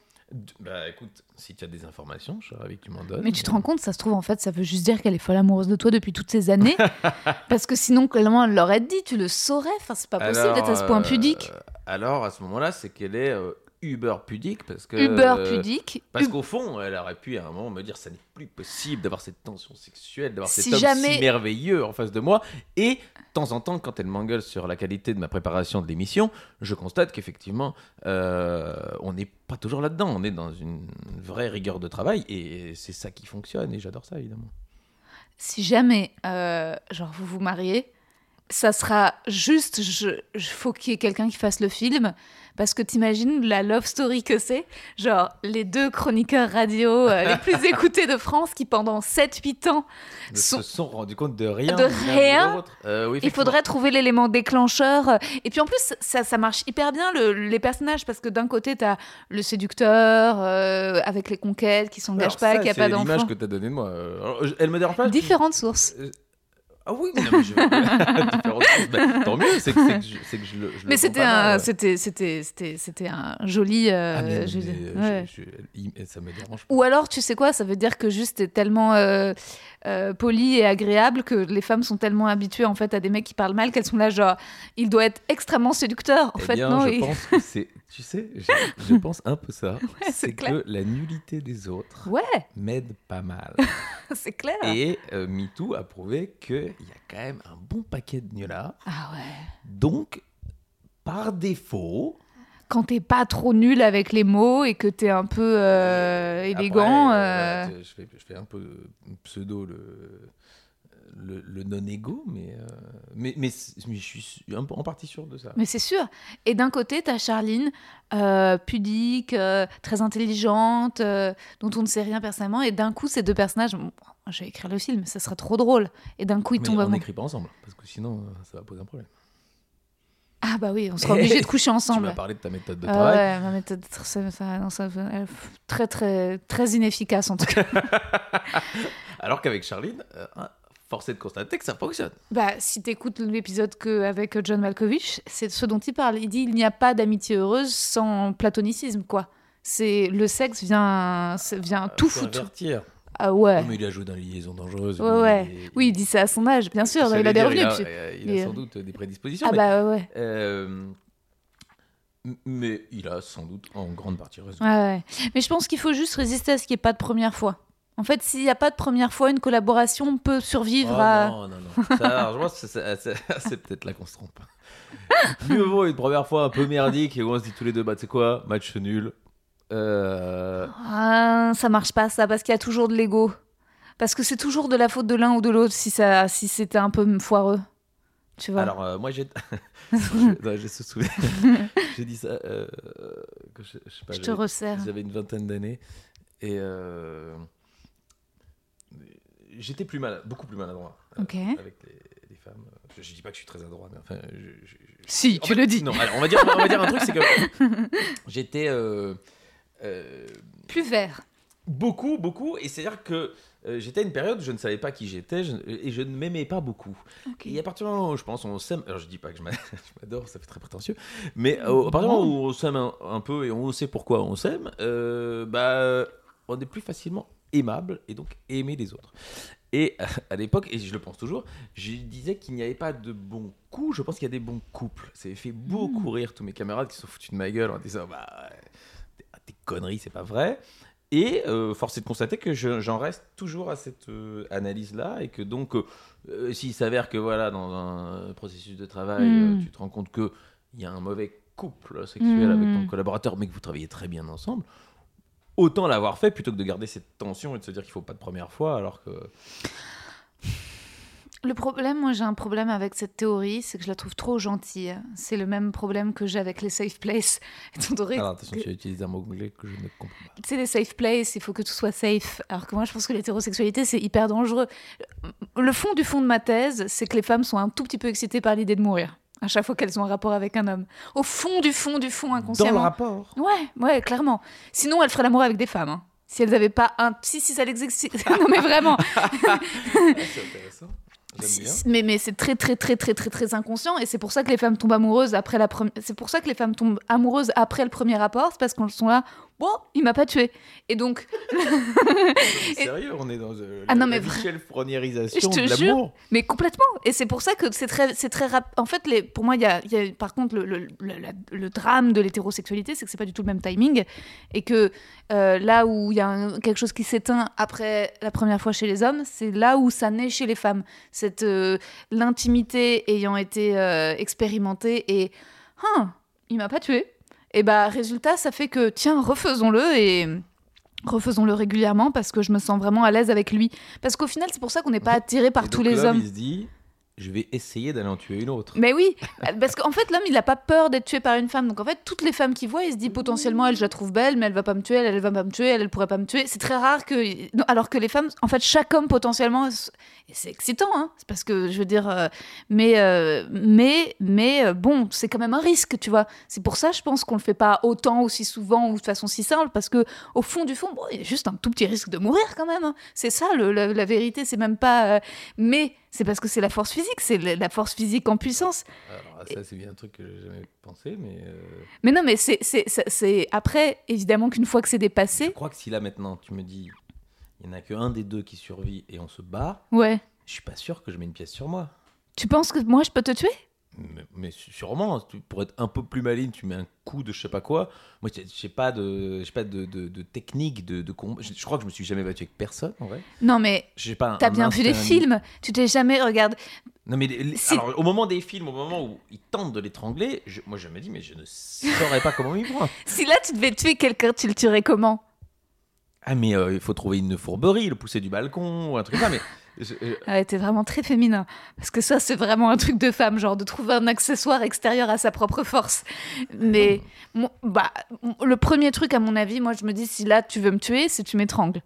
Bah écoute, si tu as des informations, je serais ravi que tu m'en donnes. Mais tu te rends compte, ça se trouve, en fait, ça veut juste dire qu'elle est folle amoureuse de toi depuis toutes ces années. Parce que sinon, comment elle l'aurait dit Tu le saurais. Enfin, c'est pas possible d'être à ce point euh, pudique. alors, à ce moment-là, c'est qu'elle est euh, uber pudique. Parce que. Uber euh, pudique. Parce qu'au fond, elle aurait pu à un moment me dire ça n'est plus possible d'avoir cette tension sexuelle, d'avoir Si cet homme jamais- si merveilleux en face de moi. Et de temps en temps, quand elle m'engueule sur la qualité de ma préparation de l'émission, je constate qu'effectivement, euh, on n'est pas toujours là-dedans. On est dans une vraie rigueur de travail et c'est ça qui fonctionne. Et j'adore ça, évidemment. Si jamais, euh, genre, vous vous mariez, ça sera juste. Je, je- faut qu'il y ait quelqu'un qui fasse le film. Parce que t'imagines la love story que c'est? Genre, les deux chroniqueurs radio euh, les plus écoutés de France qui, pendant 7-8 ans, Sont- se sont rendus compte de rien. De rien. Euh, oui, Il faudrait trouver l'élément déclencheur. Et puis en plus, ça, ça marche hyper bien, le- les personnages, parce que d'un côté, tu as le séducteur euh, avec les conquêtes qui s'engage pas, qui a c'est pas l'image d'enfant. que tu as donnée de moi. Elle me dérange pas. je- Différentes sources. Euh, Ah oui, non, mais je... Différentes choses. Bah, tant mieux, c'est que, que je, que je le. je Mais c'était un, ouais. c'était, c'était, c'était, c'était un joli. euh, Ah, mais- mais, euh, ouais. ça me dérange pas. Ou alors, tu sais quoi, ça veut dire que juste t'es tellement euh, euh, poli et agréable que les femmes sont tellement habituées en fait à des mecs qui parlent mal qu'elles sont là genre, il doit être extrêmement séducteur. En Eh fait, bien, non. je il- pense que c'est. Tu sais, je, je pense un peu ça. c'est que la nullité des autres Ouais, m'aide pas mal. c'est clair. Et euh, MeToo a prouvé qu'il y a quand même un bon paquet de nullards. Ah ouais. Donc, par défaut. Quand t'es pas trop nul avec les mots et que t'es un peu euh, élégant. Après, euh, euh, je, fais, je fais un peu pseudo le, le, le non-égo, mais, euh, mais, mais, je suis en partie sûr de ça. Mais c'est sûr. Et d'un côté, t'as Charline, pudique, très intelligente, dont on ne sait rien personnellement. Et d'un coup, ces deux personnages, bon, je vais écrire le film, ça sera trop drôle. Et d'un coup, ils mais tombent on n'écrit pas ensemble, parce que sinon, ça va poser un problème. Ah bah oui, on sera obligé de coucher Tu ensemble. m'as parlé de ta méthode de Ah travail. ouais, ma méthode, ça, ça- non, ça- très très très inefficace en tout cas. Alors qu'avec Charline, euh, force est de constater que ça fonctionne. bah si t'écoutes l'épisode que avec John Malkovich, c'est ce dont il parle. Il dit il n'y a pas d'amitié heureuse sans platonicisme quoi. C'est le sexe vient vient tout Faut foutre. Ah ouais. Mais il a joué dans les liaisons dangereuses. Ouais, ouais. Oui, il dit ça à son âge, bien sûr. Il a des revenus. Il a, il sans doute des prédispositions. Ah mais, bah ouais. euh, mais il a sans doute en grande partie raison. Ouais. Mais je pense qu'il faut juste résister à ce qu'il n'y ait pas de première fois. En fait, s'il n'y a pas de première fois, une collaboration peut survivre Oh, à. Non, non, non. Ça, alors, je pense que c'est- c'est c'est peut-être là qu'on se trompe. Mieux vaut une première fois un peu merdique et où on se dit tous les deux, bah tu sais quoi, match nul. Euh, Ah, ça marche pas ça parce qu'il y a toujours de l'ego. Parce que c'est toujours de la faute de l'un ou de l'autre si ça si c'était un peu foireux. Tu vois. Alors euh, moi j'ai j'ai- ce souvenir. J'ai dit ça euh, que je, je sais pas, Je te resserre. J'avais une vingtaine d'années et j'étais plus mal, beaucoup plus maladroit euh, Ok. avec les, les femmes. Je, je dis pas que je suis très adroit, mais enfin, je, Si, en tu fait, le dis. Non, alors, on va dire, on va dire un truc, c'est que j'étais Plus vert. beaucoup, beaucoup, et c'est à dire que euh, j'étais à une période où je ne savais pas qui j'étais je- et je ne m'aimais pas beaucoup. Et à partir du moment où je pense on s'aime, alors je dis pas que je m'a- je m'adore, ça fait très prétentieux, mais euh, à partir du moment où on s'aime un, un peu et on sait pourquoi on s'aime, euh, bah on est plus facilement aimable et donc aimer les autres. Et euh, à l'époque, et je le pense toujours, je disais qu'il n'y avait pas de bons coups, je pense qu'il y a des bons couples. Ça avait fait beaucoup rire tous mes camarades qui se sont foutus de ma gueule en disant bah des, conneries, c'est pas vrai. Et euh, force est de constater que je- j'en reste toujours à cette euh, analyse-là et que donc, euh, euh, s'il s'avère que voilà, dans un processus de travail, Mm. euh, tu te rends compte qu'il y a un mauvais couple sexuel avec ton Mm. collaborateur, mais que vous travaillez très bien ensemble, autant l'avoir fait plutôt que de garder cette tension et de se dire qu'il faut pas de première fois, alors que. Le problème, moi j'ai un problème avec cette théorie, c'est que je la trouve trop gentille. C'est le même problème que j'ai avec les safe places. Étant donné Alors attention, que- tu as utilisé un mot anglais que je ne comprends pas. tu sais, les safe places, il faut que tout soit safe. Alors que moi, je pense que l'hétérosexualité, c'est hyper dangereux. Le fond du fond de ma thèse, c'est que les femmes sont un tout petit peu excitées par l'idée de mourir à chaque fois qu'elles ont un rapport avec un homme. Au fond du fond du fond, Dans le inconsciemment. rapport Ouais, ouais, clairement. Sinon, elles feraient l'amour avec des femmes. hein. Si elles n'avaient pas un. Si, si, ça les excite. non, mais vraiment. C'est intéressant. Mais, mais c'est très, très, très, très, très, très inconscient. Et c'est pour ça que les femmes tombent amoureuses après la première. C'est pour ça que les femmes tombent amoureuses après le premier rapport. C'est parce qu'elles sont là. Bon, il m'a pas tué. Et donc, Et- Sérieux, on est dans euh, Ah non, la mais vra- Je te de jure. l'amour. Mais complètement. Et c'est pour ça que c'est très, c'est très rap- En fait, les, pour moi, il y a, il y a- par contre le, le, le- la- le drame de l'hétérosexualité, c'est que c'est pas du tout le même timing, et que euh, là où il y a un- quelque chose qui s'éteint après la première fois chez les hommes, c'est là où ça naît chez les femmes. Cette euh, l'intimité ayant été euh, expérimentée et Hein, il m'a pas tué. Et bah résultat, ça fait que tiens, refaisons-le et refaisons-le régulièrement parce que je me sens vraiment à l'aise avec lui. Parce qu'au final, c'est pour ça qu'on n'est pas attiré par Et tous donc les hommes. Il se dit, je vais essayer d'aller en tuer une autre. Mais oui, parce qu'en fait, l'homme, il n'a pas peur d'être tué par une femme. Donc en fait, toutes les femmes qu'il voit, il se dit potentiellement, elle, je la trouve belle, mais elle va pas me tuer, elle, va pas me tuer, elle, elle pourrait pas me tuer. C'est très rare que. alors que les femmes, en fait, chaque homme potentiellement. C'est excitant, hein. C'est parce que, je veux dire. euh, mais, euh, mais, mais euh, bon, c'est quand même un risque, tu vois. C'est pour ça, je pense qu'on le fait pas autant, aussi souvent ou de façon si simple, parce que au fond du fond, il y a juste un tout petit risque de mourir quand même. hein. C'est ça, le- la, la vérité, c'est même pas. euh, mais c'est parce que c'est la force physique, c'est la force physique en puissance. Alors ça, c'est bien un truc que j'ai jamais pensé, mais euh, Mais non, mais c'est, c'est, c'est- c'est- après, évidemment qu'une fois que c'est je dépassé, crois que si là maintenant tu me dis, il y en a qu'un des deux qui survit et on se bat, ouais. je suis pas sûr que je mets une pièce sur moi. Tu penses que moi je peux te tuer? Mais, mais sûrement, tu- pour être un peu plus maligne, tu mets un coup de je sais pas quoi. Moi, je sais pas de, pas de, de, de technique de, de combat. Je, je crois que je me suis jamais battu avec personne, en vrai. Non, mais J'ai pas. un- t'as bien vu les films. Tu t'es jamais regarde. Non mais les- les- Si- alors au moment des films, au moment où ils tentent de l'étrangler, moi je me dis mais je ne saurais pas comment prendre. Si là tu devais tuer quelqu'un, tu le tuerais comment? Ah mais euh, il faut trouver une fourberie, le pousser du balcon ou un truc comme ça. Mais je- Ah ouais, t'es vraiment très féminin. Parce que ça, c'est vraiment un truc de femme, genre de trouver un accessoire extérieur à sa propre force. Mais mon- bah, le premier truc, à mon avis, moi je me dis, si là tu veux me tuer, c'est tu m'étrangles.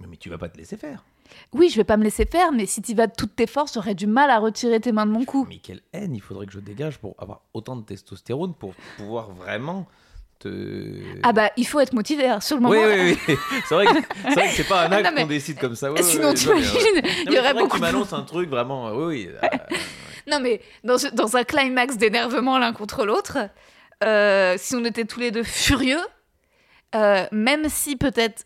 mais, mais tu vas pas te laisser faire. Oui, je vais pas me laisser faire, mais si tu vas de toutes tes forces, j'aurais du mal à retirer tes mains de mon cou. Mais quelle haine il faudrait que je dégage pour avoir autant de testostérone pour pouvoir vraiment te. Ah bah, il faut être motivé hein, sur le moment. oui, oui, oui. C'est vrai que c'est pas un acte Non, mais- qu'on décide comme ça. Ouais, Sinon, ouais, tu non, mais, imagines, ouais. Non, il y aurait beaucoup Tu m'annonces un truc vraiment. euh, Oui, oui. euh, Non, mais dans, ce- dans un climax d'énervement l'un contre l'autre, euh, si on était tous les deux furieux, euh, même si peut-être.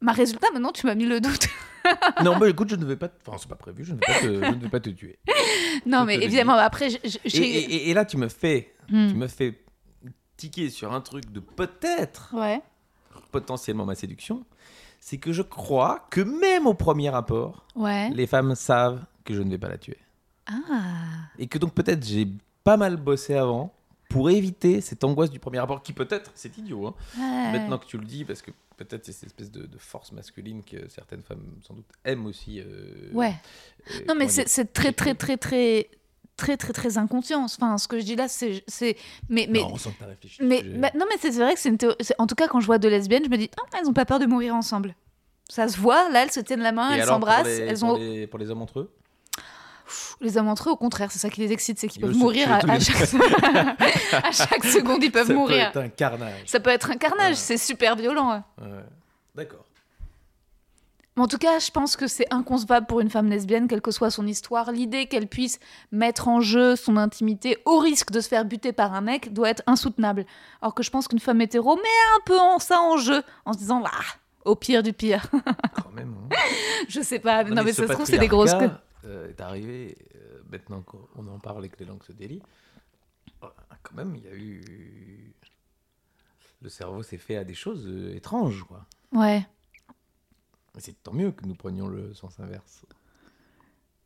ma résultat, maintenant, tu m'as mis le doute. non, mais écoute, je ne vais pas. te- Enfin, c'est pas prévu. Je ne vais pas te, je ne vais pas te tuer. non, Je mais évidemment, après, j'ai- Et, j'ai. et- et- et là, tu me fais, Hmm. tu me fais tiquer sur un truc de peut-être, Ouais. potentiellement ma séduction. C'est que je crois que même au premier rapport, Ouais. les femmes savent que je ne vais pas la tuer. Ah. Et que donc peut-être j'ai pas mal bossé avant pour éviter cette angoisse du premier rapport qui peut-être, c'est idiot, hein, Ouais. maintenant que tu le dis, parce que peut-être c'est cette espèce de, de force masculine que certaines femmes sans doute aiment aussi. euh, Ouais. euh, Non, mais c'est très, très, très, très, très très très inconscient. Enfin, ce que je dis là, c'est, c'est, mais, mais, Non, on sent que t'as réfléchi. mais, bah, non, mais c'est c'est vrai que c'est une théo- c'est- En tout cas, quand je vois deux lesbiennes, je me dis, ah, elles ont pas peur de mourir ensemble. Ça se voit, là, elles se tiennent la main, Et elles pour s'embrassent, les- elles pour ont. les, pour les hommes entre eux? Pff, Les hommes entre eux, au contraire, c'est ça qui les excite, c'est qu'ils Ils peuvent mourir à, à chaque... à chaque seconde, ils peuvent Ça peut mourir. être un carnage. Ça peut être un carnage, Ouais. c'est super violent. ouais. Ouais. D'accord. Mais en tout cas, je pense que c'est inconcevable pour une femme lesbienne, quelle que soit son histoire. L'idée qu'elle puisse mettre en jeu son intimité au risque de se faire buter par un mec doit être insoutenable. Alors que je pense qu'une femme hétéro met un peu en ça en jeu, en se disant, ah, au pire du pire. Quand même. hein. je sais pas, non, mais, ce ça se trouve, c'est des grosses. euh, est arrivé, euh, maintenant qu'on en parle et que les langues se délient. euh, Quand même, il y a eu. Le cerveau s'est fait à des choses euh, étranges, quoi. Ouais, C'est tant mieux que nous prenions le sens inverse.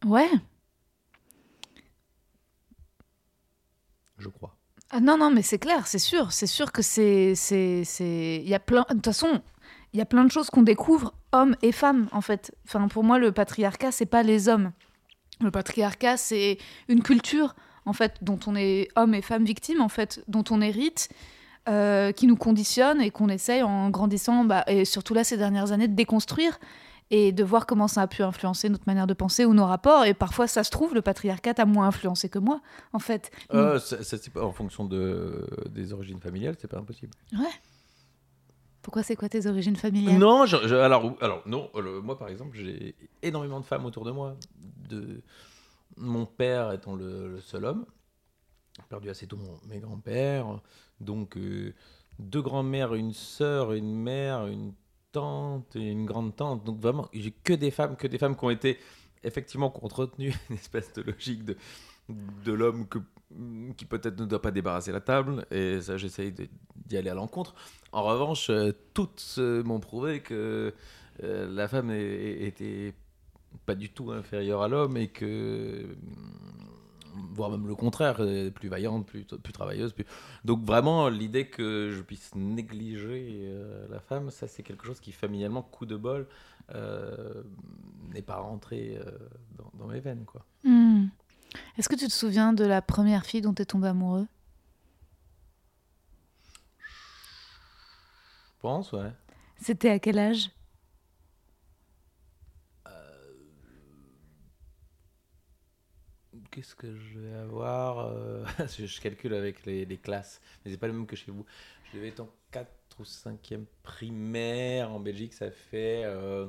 ouais. Je crois. Ah non, non, mais c'est clair, c'est sûr. C'est sûr que c'est. c'est, c'est... Il y a plein... De toute façon, il y a plein de choses qu'on découvre, hommes et femmes, en fait. Enfin, pour moi, le patriarcat, c'est pas les hommes. Le patriarcat, c'est une culture, en fait, dont on est hommes et femmes victimes, en fait, dont on hérite, euh, qui nous conditionne et qu'on essaye, en grandissant, bah, et surtout là, ces dernières années, de déconstruire et de voir comment ça a pu influencer notre manière de penser ou nos rapports. Et parfois, ça se trouve, le patriarcat a moins influencé que moi, en fait. Euh, ça, ça, c'est pas en fonction de, des origines familiales, c'est pas impossible. Pourquoi c'est quoi tes origines familiales? Non, je- je- alors, alors non, le- moi par exemple, j'ai énormément de femmes autour de moi. De, mon père étant le, le seul homme, j'ai perdu assez tôt mon- mes grands-pères, donc euh, deux grands-mères, une sœur, une mère, une tante et une grande-tante. Donc vraiment, j'ai que des femmes, que des femmes qui ont été effectivement qui ont entretenu une espèce de logique de, de l'homme que, qui peut-être ne doit pas débarrasser la table, et ça j'essaye d'y aller à l'encontre. En revanche, euh, toutes euh, m'ont prouvé que la femme était pas du tout inférieure à l'homme et que, voire même le contraire, euh, plus vaillante, plus, plus travailleuse. Plus... Donc vraiment, l'idée que je puisse négliger euh, la femme, ça c'est quelque chose qui familialement, coup de bol, euh, n'est pas rentré euh, dans, dans mes veines. quoi. Hmm. Est-ce que tu te souviens de la première fille dont tu es tombé amoureux? Je pense, ouais. C'était à quel âge? Qu'est-ce que je vais avoir euh, je, calcule avec les, les classes, mais c'est pas le même que chez vous. Je devais être en 4 ou 5e primaire en Belgique, ça fait euh,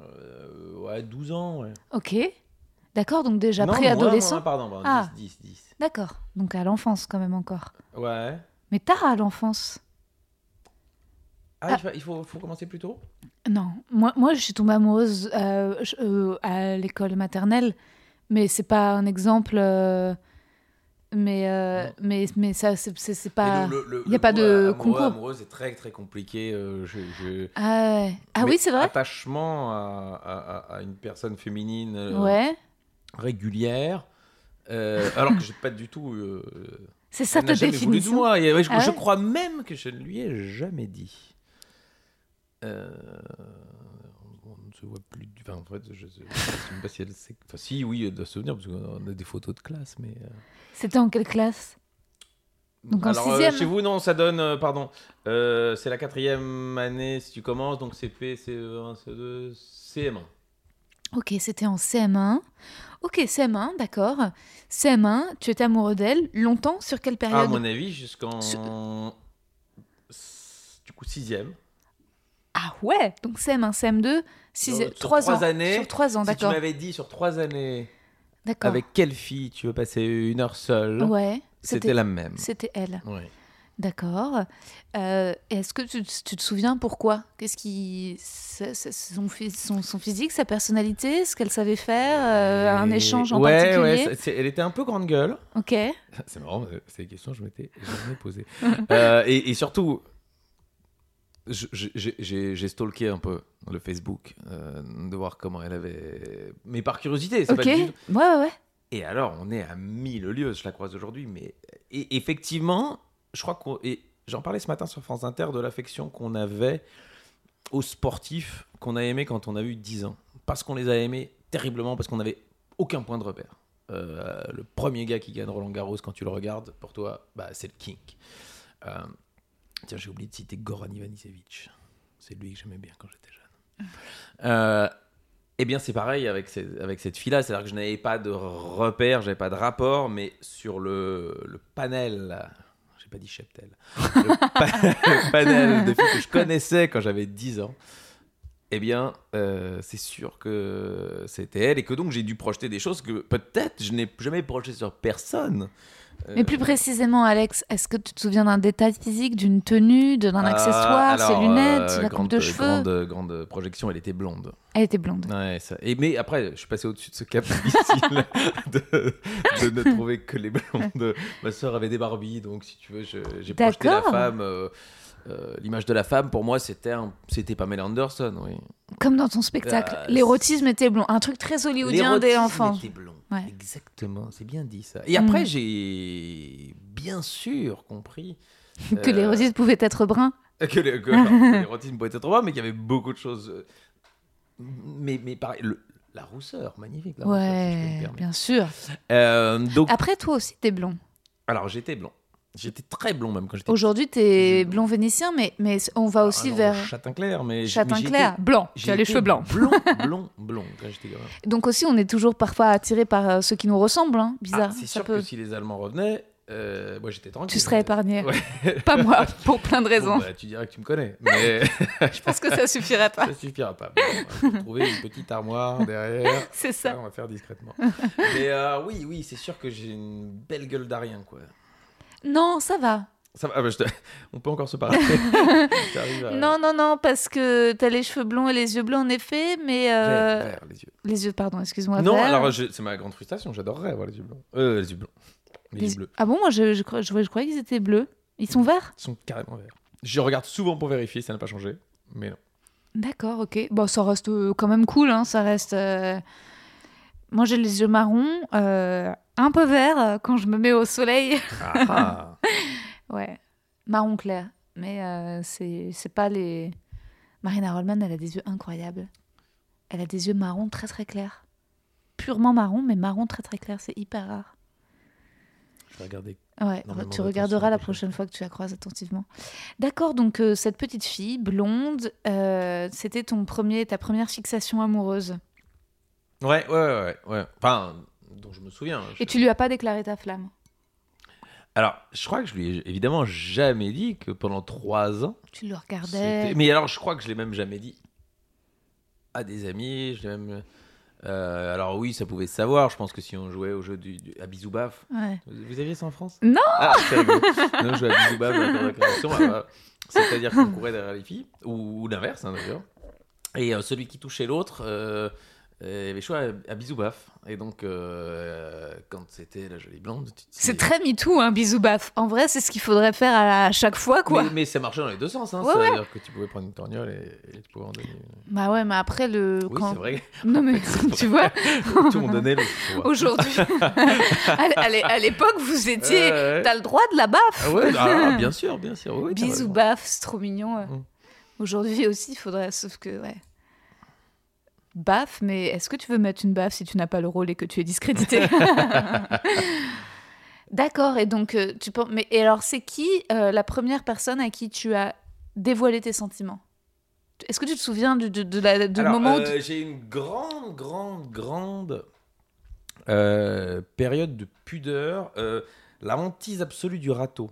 euh, ouais, 12 ans. Ouais. Ok. D'accord, donc déjà Non, préadolescent. pardon, pardon, Ah. 10, 10, 10. D'accord, donc à l'enfance quand même encore. Ouais. Mais tard à l'enfance Ah, Ah. il faut, il faut, faut commencer plus tôt? Non, moi, moi je suis tombée amoureuse euh, je- euh, à l'école maternelle, mais c'est pas un exemple. euh, mais, euh, mais, mais ça, c'est pas. le- le- y a pas de amoureux, concours. Amoureux, c'est très très compliqué. euh, je, je- Ah. Ah oui, c'est vrai Attachement à, à- une personne féminine. euh, Ouais. régulière, alors que j'ai pas du tout. C'est ça ta voulu de définition. moi. Et, ouais, je, Ah je crois même que je ne lui ai jamais dit. Euh, ne se voit plus. du- Enfin, en fait, je ne sais même pas si elle sait. Enfin, si, oui, elle doit se souvenir, parce qu'on a des photos de classe, mais. euh, C'était en quelle classe? Donc en Alors, euh, chez vous, non, ça donne. euh, pardon. euh, c'est la quatrième année si tu commences, donc CP, CE1, CE2, CM1. Ok, c'était en CM1. Ok, CM1, d'accord. CM1, tu étais amoureux d'elle longtemps Sur quelle À période? mon avis, jusqu'en. Du coup, sixième. Ah ouais Donc CM1, CM2, 6 Sur 3 trois ans. années, Sur 3 ans, Si tu m'avais dit sur trois années D'accord. avec quelle fille tu veux passer une heure seule, Ouais, c'était la même. C'était elle. D'accord. Euh, Est-ce que tu, tu te souviens pourquoi? Qu'est-ce qui. son, son, son physique, sa personnalité, ce qu'elle savait faire, euh, un échange en ouais, particulier? Ouais, elle était un peu grande gueule. Ok. C'est marrant, c'est des questions que je m'étais jamais posées. Euh, et, et surtout, j'ai- stalké un peu le Facebook euh, de voir comment elle avait. Mais par curiosité, c'est pas Ouais, du tout- ouais, ouais. Et alors, on est à mille lieues, je la croise aujourd'hui, mais et effectivement, je crois qu'on et j'en parlais ce matin sur France Inter de l'affection qu'on avait aux sportifs qu'on a aimés quand on a eu 10 ans, parce qu'on les a aimés terriblement, parce qu'on n'avait aucun point de repère. euh, le premier gars qui gagne Roland Garros quand tu le regardes, pour toi, bah, c'est le King. Euh, tiens, j'ai oublié de citer Goran Ivanisevic. C'est lui que j'aimais bien quand j'étais jeune. Euh, eh bien, c'est pareil avec, cette- avec cette fille-là. C'est-à-dire que je n'avais pas de repère, j'avais pas de rapport, mais sur le, le panel, j'ai pas dit cheptel, le, pa- le panel de filles que je connaissais quand j'avais 10 ans, eh bien, euh, c'est sûr que c'était elle et que donc j'ai dû projeter des choses que peut-être je n'ai jamais projeté sur personne. Euh, Mais plus précisément, Alex, est-ce que tu te souviens d'un détail physique, d'une tenue, d'un euh, accessoire, ses lunettes, euh, la grande, coupe de cheveux Grande, grande projection, elle était blonde. Elle était blonde. Ouais, ça- Et, mais après, je suis passé au-dessus de ce cap difficile de, de ne trouver que les blondes. Ma soeur avait des Barbies, donc si tu veux, j'ai projeté la femme. euh, euh, L'image de la femme, pour moi, c'était un- c'était Pamela Anderson, oui. Comme dans ton spectacle. Ah, L'érotisme était blond. Un truc très hollywoodien L'érotisme l'enfance. était blond. Ouais. Exactement, c'est bien dit ça. Et après, Mm. j'ai bien sûr compris Que euh, l'érotisme pouvait être brun. que l'érotisme pouvait être droit, mais qu'il y avait beaucoup de choses. euh, Mais, mais pareil, le- la rousseur, magnifique. La rousseur, si bien sûr. Euh, donc, Après, toi aussi, t'es blond. alors j'étais blond. J'étais très blond même quand j'étais Aujourd'hui, t'es blond vénitien, mais, mais on va aussi Alors, vers châtain clair, mais châtain clair. Blanc. j'ai Tu as les cheveux blancs. Blond, blond, blond, blond quand j'étais gamin. Donc aussi, on est toujours parfois attiré par euh, ceux qui nous ressemblent. hein. Bizarre. Ah, c'est sûr peut- que si les Allemands revenaient, euh, moi j'étais tranquille. Tu serais épargné. Ouais. Pas moi, pour plein de Bon, raisons. bah, tu dirais que tu me connais, mais Je pense que ça suffirait pas. ça suffira pas. Bon, on va trouver une petite armoire derrière. C'est ça. Ça, on va faire discrètement. Mais euh, oui, oui, c'est sûr que j'ai une belle gueule d'arien, quoi. Non, ça va. Ça va, ah bah, te- on peut encore se parler. À- Non, non, non, parce que t'as les cheveux blonds et les yeux bleus en effet, mais euh, Vert, vert, les yeux. les yeux, pardon, excuse-moi. Non, vert. alors je- c'est ma grande frustration. J'adorerais avoir les yeux blancs. Euh, les yeux blancs. Les, Les- yeux bleus. Ah bon, moi je, je, je croyais qu'ils étaient bleus. Ils sont verts? Ils sont carrément verts. Je regarde souvent pour vérifier, ça n'a pas changé. Mais non. D'accord, ok. Bon, ça reste euh, quand même cool, hein. Ça reste. euh, Moi j'ai les yeux marrons, euh, un peu verts euh, quand je me mets au soleil. Ah, ah. ouais, marron clair. Mais euh, c'est pas les. Marina Rollman, elle a des yeux incroyables. Elle a des yeux marrons très très clairs. Purement marron, mais marron très très clair. C'est hyper rare. Je vais regarder. Ouais, Énormément tu regarderas la prochaine fois que tu la croises attentivement. D'accord, donc euh, cette petite fille blonde, c'était ton premier, ta première fixation amoureuse? Ouais, ouais, ouais, ouais. Enfin, dont je me souviens. Je- Et tu lui as pas déclaré ta flamme Alors, je crois que je lui ai évidemment jamais dit que pendant trois ans. Tu le regardais Mais alors, je crois que je l'ai même jamais dit à des amis. Je l'ai même. Euh, alors oui, ça pouvait se savoir. Je pense que si on jouait au jeu du, du- à bisou baf, Ouais. vous, vous aviez ça en France? Non Ah. Non, on jouait à bisou baf dans la C'est-à-dire qu'on courait derrière les filles, ou, ou l'inverse hein, d'ailleurs. Et euh, celui qui touchait l'autre euh, euh, avait choix à, à bisou baf. Et donc, euh, quand c'était la jolie blonde, C'est très MeToo, un bisou baf. En vrai, c'est ce qu'il faudrait faire à, à chaque fois, quoi. Mais, mais ça marchait dans les deux sens. Hein. Ouais, C'est-à-dire que tu pouvais prendre une torgnole et, et tu pouvais en donner. Bah ouais, mais après, le. Oui, quand- c'est vrai. Non, mais tu vois, Tu m'en choix. aujourd'hui, à à l'é- à l'époque, vous étiez. Ouais, ouais. T'as le droit de la baffe Ah ouais, ah, bien sûr, bien sûr. Oui, t'as Bisous raison. baf, c'est trop mignon. ouais. Mm. Aujourd'hui aussi, il faudrait, sauf que, ouais. Baf, mais est-ce que tu veux mettre une baffe si tu n'as pas le rôle et que tu es discrédité D'accord, et donc, euh, tu penses. Mais et alors, c'est qui euh, la première personne à qui tu as dévoilé tes sentiments? Est-ce que tu te souviens du, de, de la- du Alors, moment où. euh, j'ai une grande, grande, grande euh, période de pudeur. euh, la hantise absolue du râteau.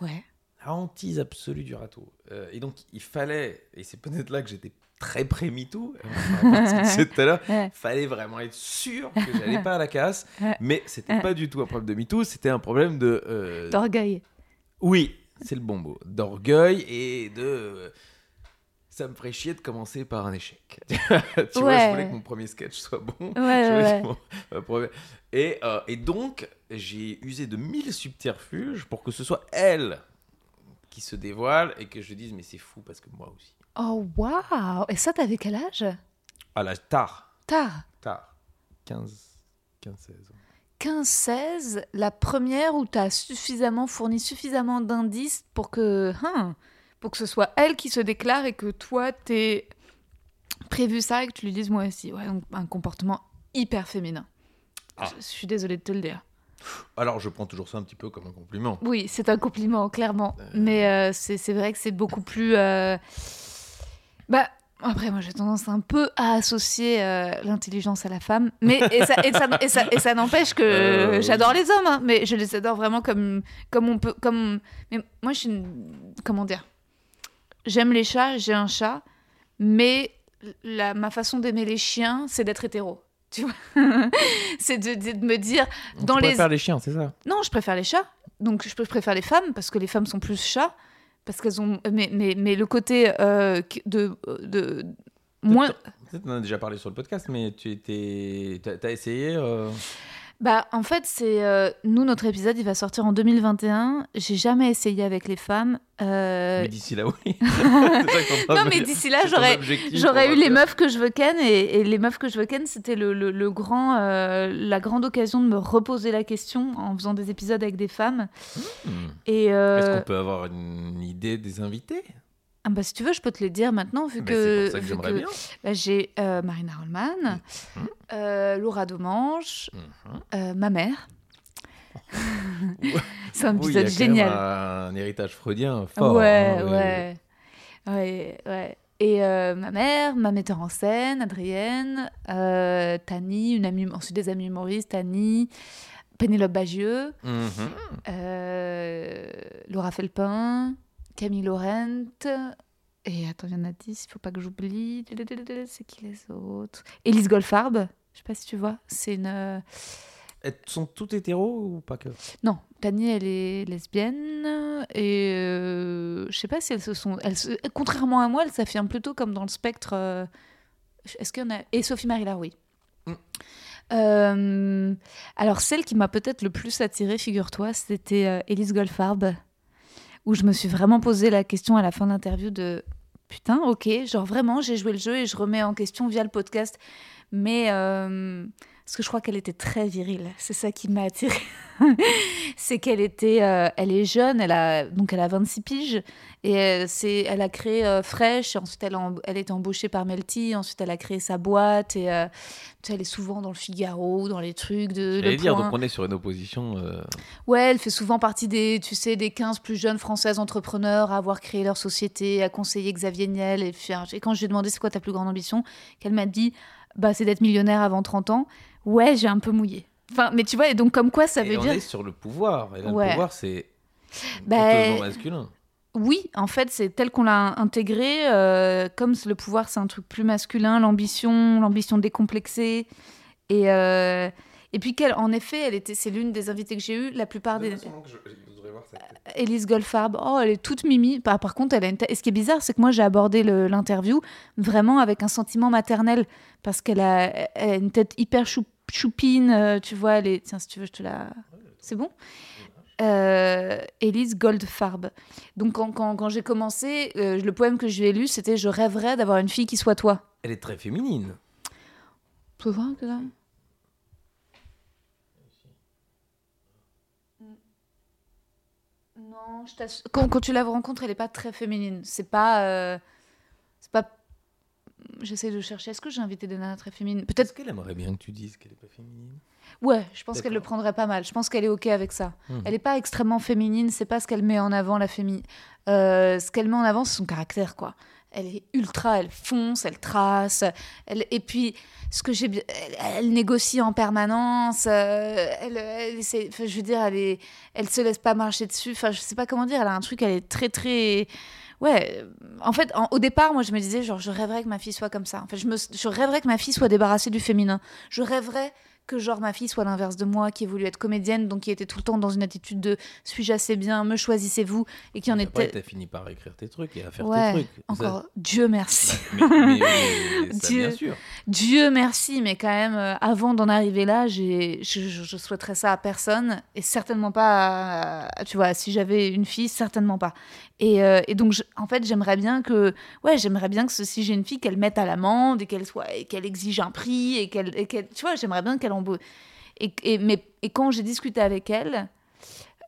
Ouais. La hantise absolue du râteau. Euh, et donc, il fallait, et c'est peut-être là que j'étais très pré-MeToo, c'est tout à l'heure, fallait vraiment être sûr que j'allais pas à la casse, mais c'était pas du tout un problème de MeToo, c'était un problème de... euh, D'orgueil. Oui, c'est le bon mot. D'orgueil et de. euh, Ça me ferait chier de commencer par un échec. tu vois, je voulais que mon premier sketch soit bon. Ouais, mon- Et, euh, et donc, j'ai usé de mille subterfuges pour que ce soit elle qui se dévoile et que je dise, mais c'est fou parce que moi aussi. Oh, waouh Et ça, t'avais quel âge? À l'âge tard, Tard. tard. 15, 15 16 ans. 15-16, la première où tu as suffisamment fourni suffisamment d'indices pour que, hein, pour que ce soit elle qui se déclare et que toi, t'aies prévu ça et que tu lui dises moi aussi. Ouais, donc un comportement hyper féminin. Ah. Je, je suis désolée de te le dire. Alors, je prends toujours ça un petit peu comme un compliment. Oui, c'est un compliment, clairement. Euh. Mais euh, c'est vrai que c'est beaucoup plus. euh, Bah. Après, moi, j'ai tendance un peu à associer l'intelligence à la femme, mais et ça, et ça, et ça, et ça n'empêche que j'adore les hommes, hein, mais je les adore vraiment comme comme on peut, comme. Mais moi, je suis une... comment dire? J'aime les chats, j'ai un chat, mais la, ma façon d'aimer les chiens, c'est d'être hétéro. Tu vois C'est de, de- de me dire dans tu les préfères les chiens, c'est ça? Non, je préfère les chats. Donc, je préfère les femmes parce que les femmes sont plus chats. Parce qu'elles ont. Mais, mais, mais le côté euh, de, de. Moins. Peut-être on en a déjà parlé sur le podcast, mais tu étais. T'as t'as essayé euh, Bah, en fait, c'est. euh, nous, notre épisode, il va sortir en 2021. J'ai jamais essayé avec les femmes. Euh, Mais d'ici là, oui. Non, mais d'ici là, j'aurais. J'aurais eu les meufs que je veux ken et, et les meufs que je veux ken, c'était le, le, le grand, euh, la grande occasion de me reposer la question en faisant des épisodes avec des femmes. Hmm. Et Est-ce qu'on peut avoir une idée des invités? Ah bah, si tu veux, je peux te les dire maintenant, vu Mais que, C'est pour ça que bien. Bah, j'ai euh, Marina Rollman, Mhm. euh, Laura Domange, Mhm. euh, ma mère. C'est un Oui, épisode même génial. un héritage freudien fort. ouais, hein, ouais, ouais, ouais. Et ma mère, ma metteur en scène, Adrienne, Tani, une amie, ensuite des amis humoristes, Tani, Pénélope Bagieux, Mhm. Laura Felpin, Camille Laurent. Et attends, il y en a 10, il faut pas que j'oublie. C'est qui les autres? Élise Goldfarb, je sais pas si tu vois. C'est une. euh, Elles sont toutes hétéros ou pas que? Non, Tani, elle est lesbienne. Et euh, je sais pas si elles se sont. Elles se- Contrairement à moi, elle s'affirme plutôt comme dans le spectre. euh, Est-ce qu'il y en a? Et Sophie Marie oui. Mm. Euh, alors, celle qui m'a peut-être le plus attirée, figure-toi, c'était Élise Goldfarb, où je me suis vraiment posé la question à la fin de l'interview de putain, ok, genre vraiment, j'ai joué le jeu et je remets en question via le podcast. Mais euh, parce que je crois qu'elle était très virile, c'est ça qui m'a attirée. c'est qu'elle était, euh, elle est jeune, elle a donc elle a 26 piges et euh, c'est, elle a créé euh, Fresh. et ensuite elle elle est embauchée par Melty. Ensuite elle a créé sa boîte et euh, elle est souvent dans le Figaro, dans les trucs de. Le dire, donc on est sur une opposition. Ouais, elle fait souvent partie des, tu sais, des 15 plus jeunes françaises entrepreneurs à avoir créé leur société, à conseiller Xavier Niel. Et, et quand je lui ai demandé c'est quoi ta plus grande ambition, qu'elle m'a dit bah c'est d'être millionnaire avant 30 ans. Ouais, j'ai un peu mouillé. Enfin, mais tu vois, et donc comme quoi ça et veut on dire est sur le pouvoir. Et là, Ouais. le pouvoir, c'est plutôt masculin. Oui, en fait, c'est tel qu'on l'a intégré, euh, comme le pouvoir, c'est un truc plus masculin, l'ambition, l'ambition décomplexée. Et, euh, et puis, qu'elle, en effet, elle était, c'est l'une des invitées que j'ai eues. La plupart des. Élise Goldfarb, oh, elle est toute mimi. Par, par contre, elle a une tête- Et ce qui est bizarre, c'est que moi, j'ai abordé l'interview vraiment avec un sentiment maternel. Parce qu'elle a, elle a une tête hyper chou- choupine. euh, tu vois, elle est. Tiens, si tu veux, je te la. C'est bon euh, Élise Goldfarb. Donc, quand, quand, quand j'ai commencé, euh, le poème que je lui ai lu, c'était Je rêverais d'avoir une fille qui soit toi. Elle est très féminine. Tu vois que là? Non, je t'assure. Quand, quand tu la rencontres, elle n'est pas très féminine. C'est pas. euh, C'est pas. J'essaie de chercher. Est-ce que j'ai invité des nanas très féminines? Est-ce Peut-être. qu'elle aimerait bien que tu dises qu'elle est pas féminine? Ouais, je pense qu'elle le prendrait pas mal. Je pense qu'elle est OK avec ça. Mhm. Elle n'est pas extrêmement féminine. C'est pas ce qu'elle met en avant, la féminine. ce qu'elle met en avant, c'est son caractère, quoi. Elle est ultra, elle fonce, elle trace. Elle... Et puis, ce que j'ai elle, elle négocie en permanence. euh, elle, elle essaie- enfin, je veux dire, elle, est... elle se laisse pas marcher dessus. Enfin, je sais pas comment dire. Elle a un truc, elle est très, très. Ouais, euh, en fait, au départ, moi, je me disais, genre, je rêverais que ma fille soit comme ça. En fait, je, me, je rêverais que ma fille soit débarrassée du féminin. Je rêverais que, genre, ma fille soit l'inverse de moi, qui ait voulu être comédienne, donc qui était tout le temps dans une attitude de suis-je assez bien, me choisissez-vous, et qui en Après, était. t'as fini par écrire tes trucs et à faire Ouais, tes trucs. encore, Dieu merci. Mais, mais- mais ça, Dieu. bien sûr. Dieu merci, mais quand même, euh, avant d'en arriver là, je, je, souhaiterais ça à personne, et certainement pas, à- tu vois, si j'avais une fille, certainement pas. Et, euh, et donc, je- en fait, j'aimerais bien que, ouais, j'aimerais bien que si j'ai une fille, qu'elle mette à l'amende et qu'elle soit, qu'elle exige un prix et qu'elle, qu'elle- tu vois, j'aimerais bien qu'elle Et, mais, et quand j'ai discuté avec elle,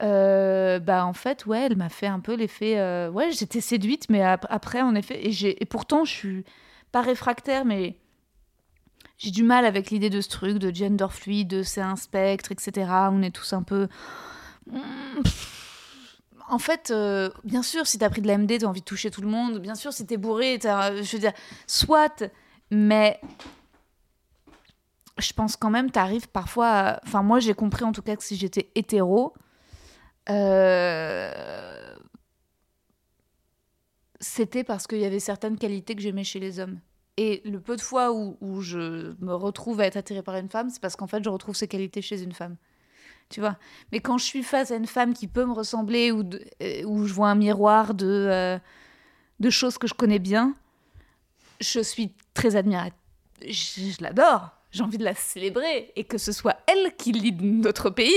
euh, bah en fait, ouais, elle m'a fait un peu l'effet, euh, ouais, j'étais séduite, mais ap- après, en effet, et, et pourtant, je suis pas réfractaire, mais j'ai du mal avec l'idée de ce truc, de gender fluide, de c'est un spectre, etc. On est tous un peu. Hmm, en fait, euh, bien sûr, si t'as pris de la MD, t'as envie de toucher tout le monde. Bien sûr, si t'es bourré, je veux dire, soit, mais je pense quand même, t'arrives parfois. à- Enfin, moi, j'ai compris en tout cas que si j'étais hétéro, euh, c'était parce qu'il y avait certaines qualités que j'aimais chez les hommes. Et le peu de fois où, je me retrouve à être attirée par une femme, c'est parce qu'en fait, je retrouve ces qualités chez une femme. Tu vois? Mais quand je suis face à une femme qui peut me ressembler ou euh, où je vois un miroir de, euh, de choses que je connais bien, je suis très admirative. Je l'adore. J'ai envie de la célébrer et que ce soit elle qui lead notre pays,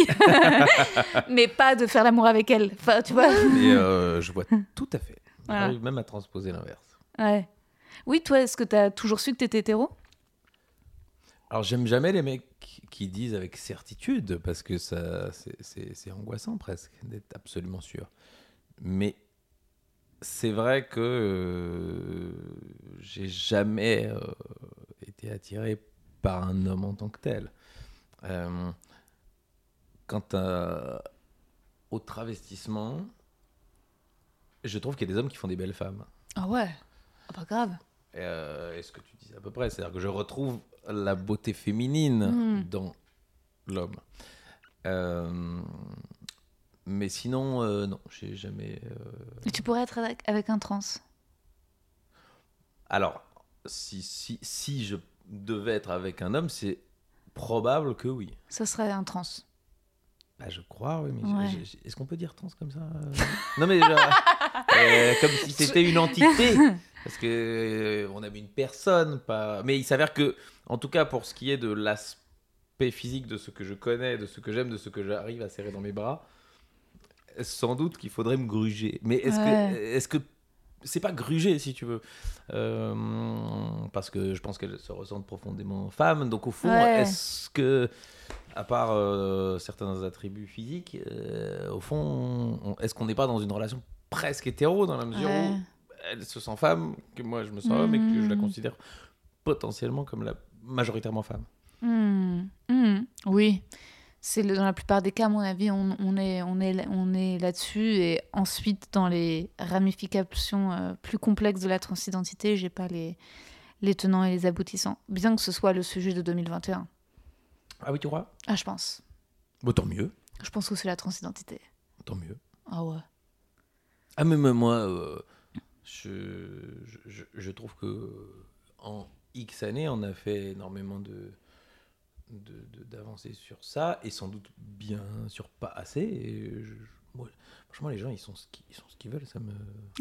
mais pas de faire l'amour avec elle. Enfin, tu vois Et euh, je vois tout à fait. Voilà. J'arrive même à transposer l'inverse. Ouais. Oui, toi, est-ce que tu as toujours su que tu étais hétéro? Alors j'aime jamais les mecs qui- disent avec certitude parce que ça c'est angoissant presque d'être absolument sûr. Mais c'est vrai que euh, j'ai jamais euh, été attiré par un homme en tant que tel. Euh, quant à- au travestissement, je trouve qu'il y a des hommes qui font des belles femmes. Ah ouais? Ah, Pas grave. Euh, est ce que tu dis à peu près, c'est-à-dire que je retrouve la beauté féminine Mm. dans l'homme. Euh, mais sinon, euh, non, j'ai jamais. euh, Et tu pourrais être avec, avec un trans? Alors, si, si, si je devais être avec un homme, c'est probable que oui. Ça serait un trans. Bah, je crois, oui, mais Ouais. est-ce qu'on peut dire trans comme ça euh? Non, mais genre, euh, comme si c'était une entité. Parce que euh, on a vu une personne, pas. Mais il s'avère que, en tout cas, pour ce qui est de l'aspect physique de ce que je connais, de ce que j'aime, de ce que j'arrive à serrer dans mes bras, sans doute qu'il faudrait me gruger. Mais est-ce Ouais. que, est-ce que c'est pas gruger si tu veux, Euh, parce que je pense qu'elles se ressentent profondément femmes. Donc au fond, Ouais. est-ce que, à part euh, certains attributs physiques, euh, au fond, on- est-ce qu'on n'est pas dans une relation presque hétéro dans la mesure Ouais. où elle se sent femme, que moi je me sens homme et que je la Mhm. considère potentiellement comme la majoritairement femme? Hmm, hmm, Oui. C'est dans la plupart des cas, à mon avis, on, on est, on est, on est là-dessus. Et ensuite, dans les ramifications euh, plus complexes de la transidentité, j'ai pas les, les tenants et les aboutissants. Bien que ce soit le sujet de 2021. Ah oui, tu crois? Ah, je pense. Bon, tant mieux, Je pense que c'est la transidentité. tant mieux. Ah ouais. Ah, mais moi, euh, je, je, je- je trouve que en X années, on a fait énormément de de- de- d'avancées sur ça, et sans doute bien sûr pas assez. Et je- moi, franchement, les gens, ils sont ce qu'ils ils sont ce qu'ils veulent. Ça me...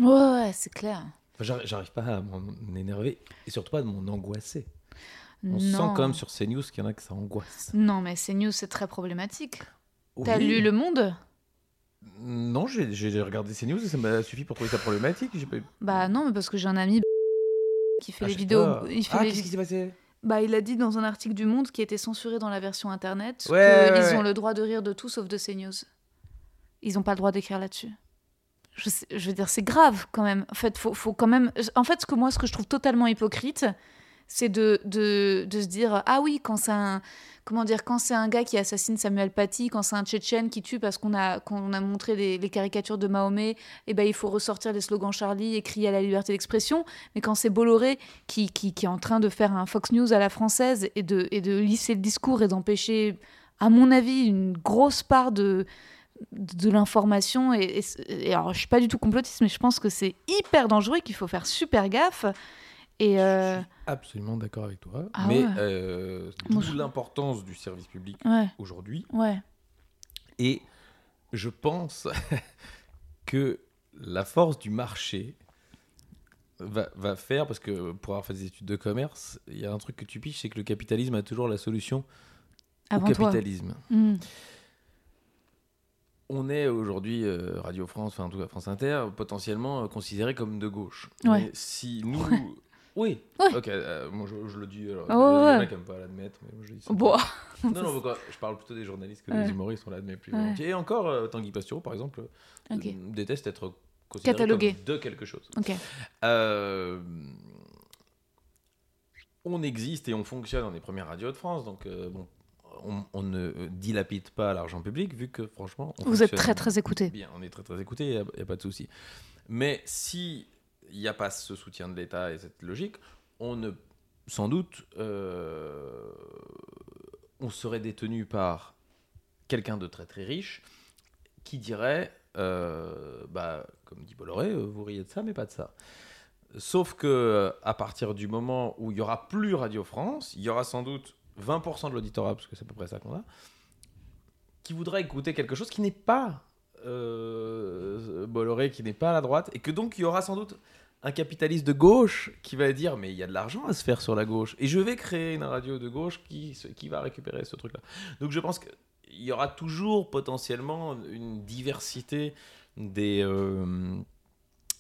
Ouais, ouais, c'est clair. Enfin, J'arrive pas à m'en énerver, et surtout pas à m'en angoisser. On non. sent quand même sur CNews qu'il y en a que ça angoisse. Non, mais c'est news, c'est très problématique. T'as lu Le Monde? Non, j'ai regardé CNews et ça m'a suffi pour trouver ça problématique. Pas Bah non, mais parce que j'ai un ami qui fait Ah, les vidéos. pas. Il fait Ah, les qu'est-ce qui s'est passé? Bah, il a dit dans un article du Monde qui était censuré dans la version internet Ouais, qu'ils ouais, ouais. ont le droit de rire de tout sauf de CNews. Ils n'ont pas le droit d'écrire là-dessus. Je, sais- je veux dire, c'est grave quand même. En fait, faut, faut quand même. En fait, ce que moi, ce que je trouve totalement hypocrite, c'est de, de, de se dire ah oui, quand c'est un comment dire, quand c'est un gars qui assassine Samuel Paty, quand c'est un Tchétchène qui tue parce qu'on a qu'on a montré les, caricatures de Mahomet, et ben il faut ressortir les slogans Charlie et crier à la liberté d'expression. Mais quand c'est Bolloré qui, qui, est en train de faire un Fox News à la française et de, et de lisser le discours et d'empêcher, à mon avis, une grosse part de, de l'information. Et, et- et alors, je suis pas du tout complotiste, mais je pense que c'est hyper dangereux et qu'il faut faire super gaffe. Et euh, Je suis absolument d'accord avec toi. Ah mais ouais. euh, d'où je- l'importance du service public ouais, aujourd'hui. ouais. Et je pense que la force du marché va, va faire, parce que pour avoir fait des études de commerce, il y a un truc que tu piches, c'est que le capitalisme a toujours la solution Avant au capitalisme. Mm. On est aujourd'hui, euh, Radio France, enfin en tout cas France Inter, potentiellement considéré comme de gauche. Mais si nous... Oui, Ouais. ok, euh, moi je, je le dis, alors, Ouais, il y a des gens qui n'aiment pas l'admettre, mais moi je dis ça. Bon. Non, non, pourquoi je parle plutôt des journalistes que Ouais. des humoristes, on l'admet plus volontiers. Et encore, euh, Tanguy Pastureau, par exemple, euh, déteste être considéré Catalogué. comme de quelque chose. Ok. Euh, on existe et on fonctionne, on est première radio de France, donc euh, bon, on, on ne dilapide pas l'argent public, vu que franchement, on Vous êtes très très écouté. Bien, on est très très écouté, il n'y a, pas de souci. Mais si il n'y a pas ce soutien de l'État et cette logique, on ne, sans doute, euh, on serait détenu par quelqu'un de très très riche qui dirait, euh, bah, comme dit Bolloré, euh, vous riez de ça, mais pas de ça. Sauf que à partir du moment où il y aura plus Radio France, il y aura sans doute 20% de l'auditorat, parce que c'est à peu près ça qu'on a, qui voudrait écouter quelque chose qui n'est pas Bolloré, qui n'est pas à la droite, et que donc il y aura sans doute un capitaliste de gauche qui va dire mais il y a de l'argent à se faire sur la gauche, et je vais créer une radio de gauche qui, qui va récupérer ce truc-là. Donc je pense qu'il y aura toujours potentiellement une diversité des... euh,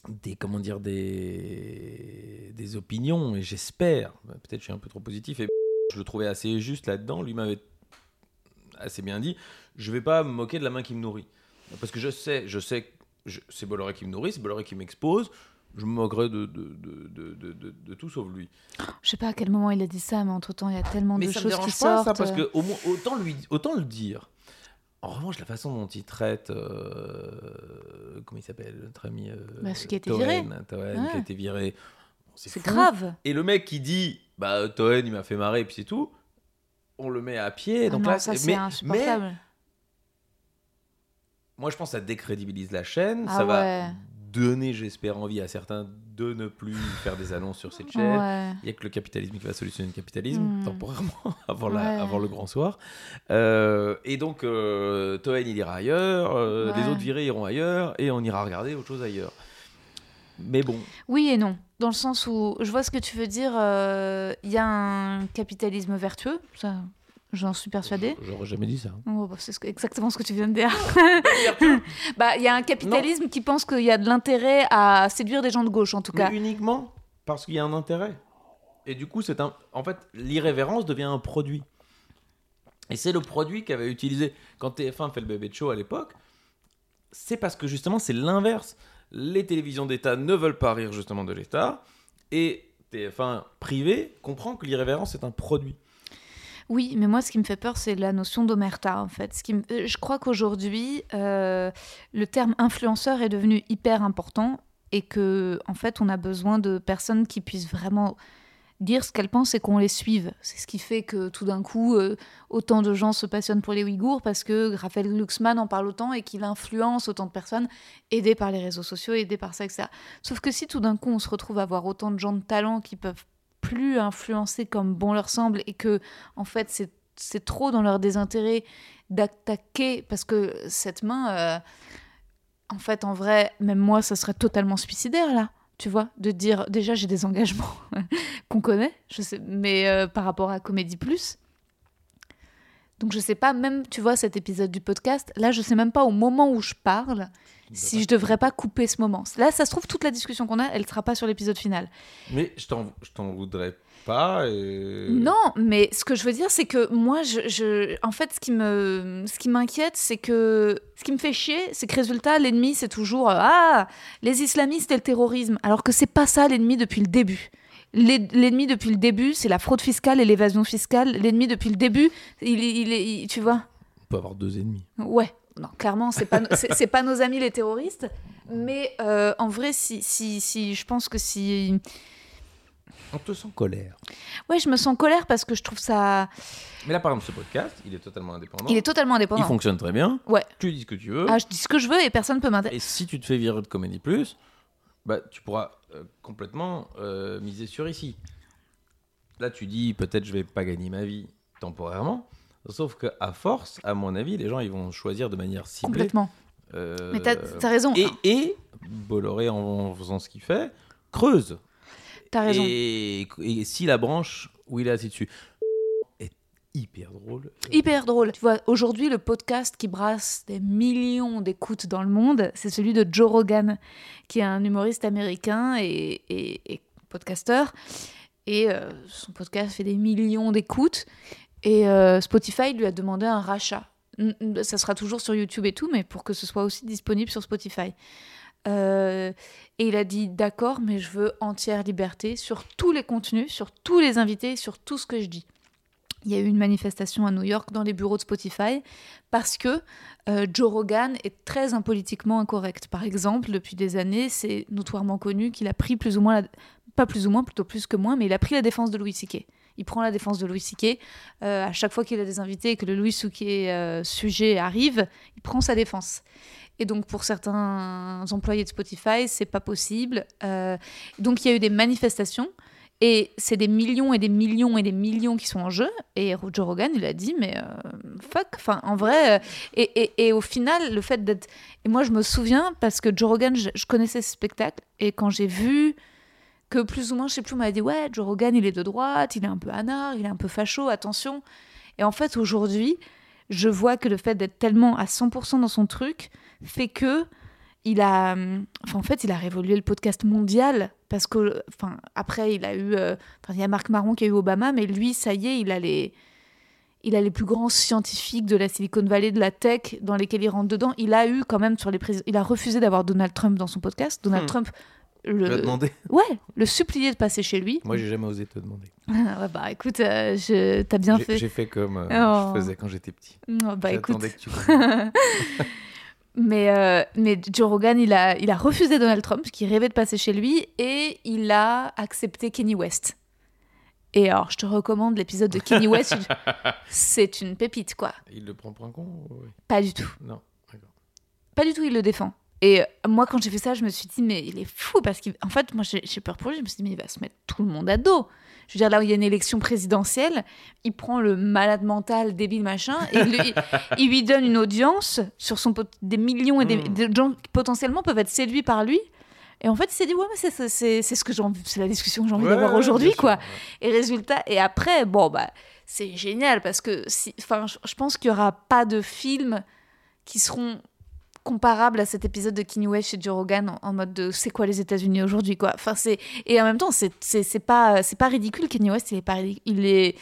des comment dire des des opinions. Et j'espère peut-être je suis un peu trop positif et je le trouvais assez juste là-dedans. Lui m'avait assez bien dit je vais pas me moquer de la main qui me nourrit. Parce que je sais je sais c'est Bolloré qui me nourrit c'est Bolloré qui m'expose je me moquerai de, de, de, de, de- de- de tout sauf lui Je sais pas à quel moment il a dit ça, mais entre temps, il y a tellement mais de ça choses dérange qui pas sortent. ça parce que au moins, autant lui autant le dire en revanche la façon dont il traite euh, comment il s'appelle notre ami euh, Bah, celui qui a été Toen, viré. Toen, qui a été viré C'est grave. Et le mec qui dit, bah, Toen, il m'a fait marrer, et puis c'est tout, on le met à pied. Ah donc non, là, ça mais, c'est mais insupportable. moi, je pense que ça décrédibilise la chaîne. Ah ça va ouais. Donner, j'espère, envie à certains de ne plus faire des annonces sur cette chaîne. Ouais. Il n'y a que le capitalisme qui va solutionner le capitalisme, Hmm. temporairement, avant, la, avant le grand soir. Euh, et donc, euh, Toen, il ira ailleurs, euh, les autres virés iront ailleurs, et on ira regarder autre chose ailleurs. Mais bon, Oui et non. Dans le sens où je vois ce que tu veux dire. euh, Il y a un capitalisme vertueux, ça, j'en suis persuadée. j'aurais jamais dit ça. Oh, bah, c'est ce exactement ce que tu viens de dire. bah, il y a un capitalisme qui pense qu'il y a de l'intérêt à séduire des gens de gauche, en tout cas. Mais uniquement parce qu'il y a un intérêt. Et du coup, c'est un. En fait, l'irrévérence devient un produit. Et c'est le produit qu'avait utilisé quand TF1 fait le bébé de show à l'époque. C'est parce que justement, c'est l'inverse. Les télévisions d'État ne veulent pas rire justement de l'État. Et TF1 privé comprend que l'irrévérence est un produit. Oui, mais moi, ce qui me fait peur, c'est la notion d'omerta, en fait. Ce qui euh, Je crois qu'aujourd'hui, euh, le terme influenceur est devenu hyper important et que, en fait, on a besoin de personnes qui puissent vraiment dire ce qu'elles pensent et qu'on les suive. C'est ce qui fait que tout d'un coup, euh, autant de gens se passionnent pour les Ouïghours parce que Raphaël Glucksmann en parle autant et qu'il influence autant de personnes, aidés par les réseaux sociaux, aidés par ça, etc. Sauf que si tout d'un coup, on se retrouve à avoir autant de gens de talent qui peuvent plus influencer comme bon leur semble et que en fait c'est c'est trop dans leur désintérêt d'attaquer parce que cette main euh, en fait en vrai même moi ça serait totalement suicidaire là tu vois de dire déjà j'ai des engagements qu'on connaît je sais mais euh, par rapport à Comédie Plus. Donc je sais pas même tu vois cet épisode du podcast là je sais même pas au moment où je parle si je devrais pas couper ce moment là ça se trouve toute la discussion qu'on a elle sera pas sur l'épisode final Mais je t'en, voudrais pas. et- Non, mais ce que je veux dire, c'est que moi, je, je- en fait, ce qui me, ce qui m'inquiète, c'est que ce qui me fait chier, c'est que résultat, l'ennemi, c'est toujours euh, ah les islamistes et le terrorisme, alors que c'est pas ça l'ennemi depuis le début. L'en- L'ennemi depuis le début, c'est la fraude fiscale et l'évasion fiscale. L'ennemi depuis le début, il, il- tu vois. On peut avoir deux ennemis. Ouais, non, clairement, c'est pas, c'est pas nos amis les terroristes. Mais euh, en vrai, si, si, si, je pense que si. On te sent colère. Ouais, je me sens en colère parce que je trouve ça. Mais là, par exemple, ce podcast, il est totalement indépendant. Il est totalement Il indépendant. fonctionne très bien. Ouais. Tu dis ce que tu veux. Ah, je dis ce que je veux et personne peut m'intéresser. Et si tu te fais virer de Comédie Plus, bah, tu pourras euh, complètement euh, miser sur ici. Là, tu dis peut-être je vais pas gagner ma vie temporairement. Sauf que à force, à mon avis, les gens ils vont choisir de manière ciblée. Complètement. euh, Mais t'as t'as raison. et, et Bolloré, en faisant ce qu'il fait, creuse. T'as raison. Et, et si la branche où il est assis dessus est hyper drôle. Hyper drôle. Tu vois, aujourd'hui, le podcast qui brasse des millions d'écoutes dans le monde, c'est celui de Joe Rogan, qui est un humoriste américain et, et, et podcasteur. Et euh, son podcast fait des millions d'écoutes. Et euh, Spotify lui a demandé un rachat. Ça sera toujours sur YouTube et tout, mais pour que ce soit aussi disponible sur Spotify. Euh, et il a dit d'accord, mais je veux entière liberté sur tous les contenus, sur tous les invités, sur tout ce que je dis. Il y a eu une manifestation à New York dans les bureaux de Spotify parce que euh, Joe Rogan est très impolitiquement incorrect. Par exemple, depuis des années, c'est notoirement connu qu'il a pris plus ou moins, la- pas plus ou moins, plutôt plus que moins, mais il a pris la défense de Louis C.K. Il prend la défense de Louis C.K. Euh, à chaque fois qu'il a des invités et que le Louis C.K. euh, sujet arrive, il prend sa défense. Et donc pour certains employés de Spotify, c'est pas possible. Euh, donc il y a eu des manifestations. Et c'est des millions et des millions et des millions qui sont en jeu. Et Joe Rogan, il a dit, mais fuck. Enfin, en vrai. et, au final, le fait d'être. Et moi, je me souviens, parce que Joe Rogan, je connaissais ce spectacle. Et quand j'ai vu que plus ou moins, je sais plus, on m'a dit, ouais, Joe Rogan, il est de droite, il est un peu anard, il est un peu facho, attention. Et en fait, aujourd'hui, je vois que le fait d'être tellement à 100% dans son truc fait que il a, hum, enfin, en fait, il a révolué le podcast mondial parce que, enfin, après, il a eu, euh, enfin, il y a Marc Maron qui a eu Obama, mais lui, ça y est, il a les, il a les plus grands scientifiques de la Silicon Valley, de la tech, dans lesquels il rentre dedans. Il a eu quand même sur les présidents, il a refusé d'avoir Donald Trump dans son podcast. Donald Hmm. Trump, le, demander? Ouais, le supplier de passer chez lui. Moi, j'ai jamais osé te demander. ouais, bah, écoute, euh, je, t'as bien fait. J'ai fait comme euh, Oh. je faisais quand j'étais petit. Oh, bah, écoute. Que tu. Mais, euh, mais Joe Rogan, il a, il a refusé Donald Trump, qui rêvait de passer chez lui, et il a accepté Kenny West. Et alors, je te recommande l'épisode de Kenny West. C'est une pépite, quoi. Il le prend pour un con ou-. Pas du tout. Non, d'accord. Pas du tout, il le défend. Et moi, quand j'ai fait ça, je me suis dit, mais il est fou, parce qu'en fait, moi, j'ai peur pour lui. Je me suis dit, mais il va se mettre tout le monde à dos. Je veux dire, là où il y a une élection présidentielle, il prend le malade mental, débile machin, et il, lui- il lui donne une audience sur son pot- des millions et des, Mm. des gens qui potentiellement peuvent être séduits par lui. Et en fait, il s'est dit, ouais, mais c'est- ce que c'est la discussion que j'ai envie Ouais, d'avoir aujourd'hui, quoi. Et résultat, et après, bon, bah, c'est génial parce que enfin, je, je pense qu'il y aura pas de films qui seront comparables à cet épisode de Kanye West chez Joe Rogan en, en mode de c'est quoi les États-Unis aujourd'hui, quoi. Enfin, c'est et en même temps, c'est c'est pas c'est pas ridicule. Kanye West, il est pas. Il est,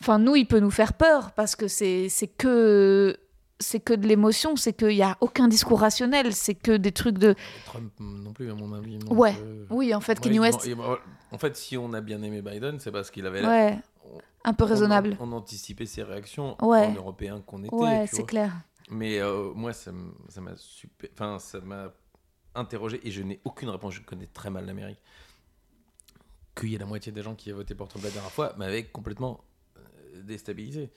enfin, nous, il peut nous faire peur parce que c'est c'est que c'est que de l'émotion, c'est qu'il y a aucun discours rationnel, c'est que des trucs de Trump non plus, à mon avis. Ouais. euh, oui, en fait, ouais, Kanye West, il- En fait, si on a bien aimé Biden, c'est parce qu'il avait ouais, un peu raisonnable. On, on anticipait ses réactions Ouais. en européen qu'on était. Ouais, c'est clair. Mais euh, moi, ça m'a super. Enfin, ça m'a interrogé et je n'ai aucune réponse. Je connais très mal l'Amérique. Qu'il y ait la moitié des gens qui aient voté pour Trump la dernière fois m'avait complètement euh, déstabilisé.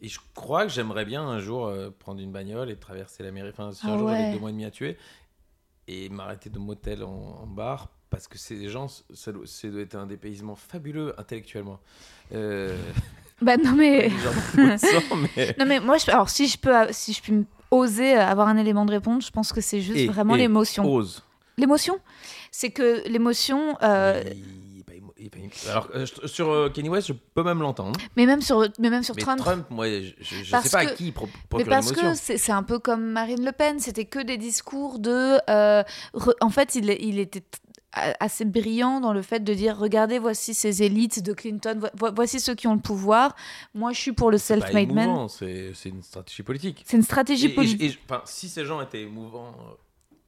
Et je crois que j'aimerais bien un jour euh, prendre une bagnole et traverser l'Amérique. Enfin, si un Ah jour j'avais deux mois et demi à tuer et m'arrêter de motel en, en bar parce que ces gens, ça doit, ça doit être un dépaysement fabuleux intellectuellement. Euh, Bah non mais non mais moi je, alors si je peux si je peux oser avoir un élément de réponse, je pense que c'est juste Et- vraiment l'émotion. L'émotion, c'est que l'émotion, euh, Alors, euh, sur euh, Kanye West, je peux même l'entendre. mais même sur mais même sur Mais Trump. Trump, moi, je, Parce sais pas à qui il pro- Mais procure parce que c'est un peu comme Marine Le Pen, c'était que des discours de. euh, re- en fait, il, il était assez brillant dans le fait de dire regardez, voici ces élites de Clinton, vo- vo- voici ceux qui ont le pouvoir. Moi, je suis pour le C'est pas self-made man. c'est une stratégie politique. C'est une stratégie politique. enfin, si ces gens étaient émouvants, euh,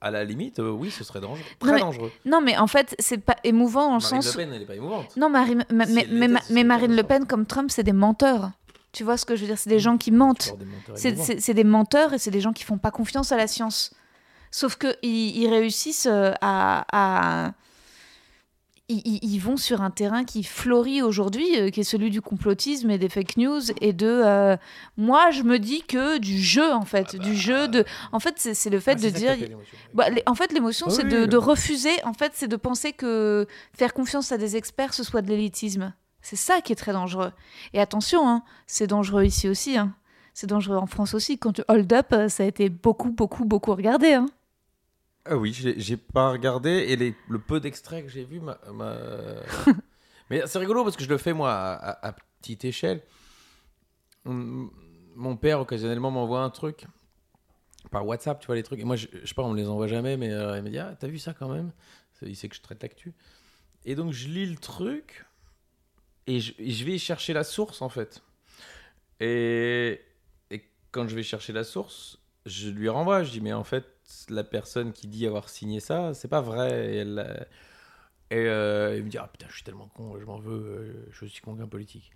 à la limite, euh, oui, ce serait dangereux. Non, Très mais- dangereux. Non, mais en fait, c'est pas émouvant dans le Marine sens. Le Pen, elle est pas émouvante. Non, Marie- ma- Si mais, mais, ma- Marine Le. Pen comme Trump, c'est des menteurs. Tu vois ce que je veux dire C'est des gens qui mentent. C'est des menteurs et c'est des gens qui font pas confiance à la science. Sauf qu'ils ils réussissent euh, à. à- Ils, vont sur un terrain qui fleurit aujourd'hui, euh, qui est celui du complotisme et des fake news et de. euh, moi, je me dis que du jeu, en fait. Ah bah, du jeu de. En fait, c'est le fait Ah, de dire. Bah, les- en fait, l'émotion, Ah c'est oui, de, oui. de refuser. En fait, c'est de penser que faire confiance à des experts, ce soit de l'élitisme. C'est ça qui est très dangereux. Et attention, hein, c'est dangereux ici aussi. hein. C'est dangereux en France aussi. Quand tu hold up, ça a été beaucoup, beaucoup, beaucoup regardé. hein. Ah oui, j'ai pas regardé et les, le peu d'extraits que j'ai vu m'a. m'a- Mais c'est rigolo parce que je le fais moi à, à- à petite échelle. Mon père occasionnellement m'envoie un truc par WhatsApp, tu vois les trucs. Et moi, je, je sais pas, on me les envoie jamais, mais euh, il me dit ah t'as vu ça quand même? Il sait que je traite l'actu. Et donc je lis le truc et je, et je vais chercher la source en fait. Et, et quand je vais chercher la source, je lui renvoie. Je dis, mais en fait, la personne qui dit avoir signé ça, c'est pas vrai. Et, elle, euh, et euh, il me dit, ah putain, je suis tellement con, je m'en veux, euh, je suis con qu'un politique.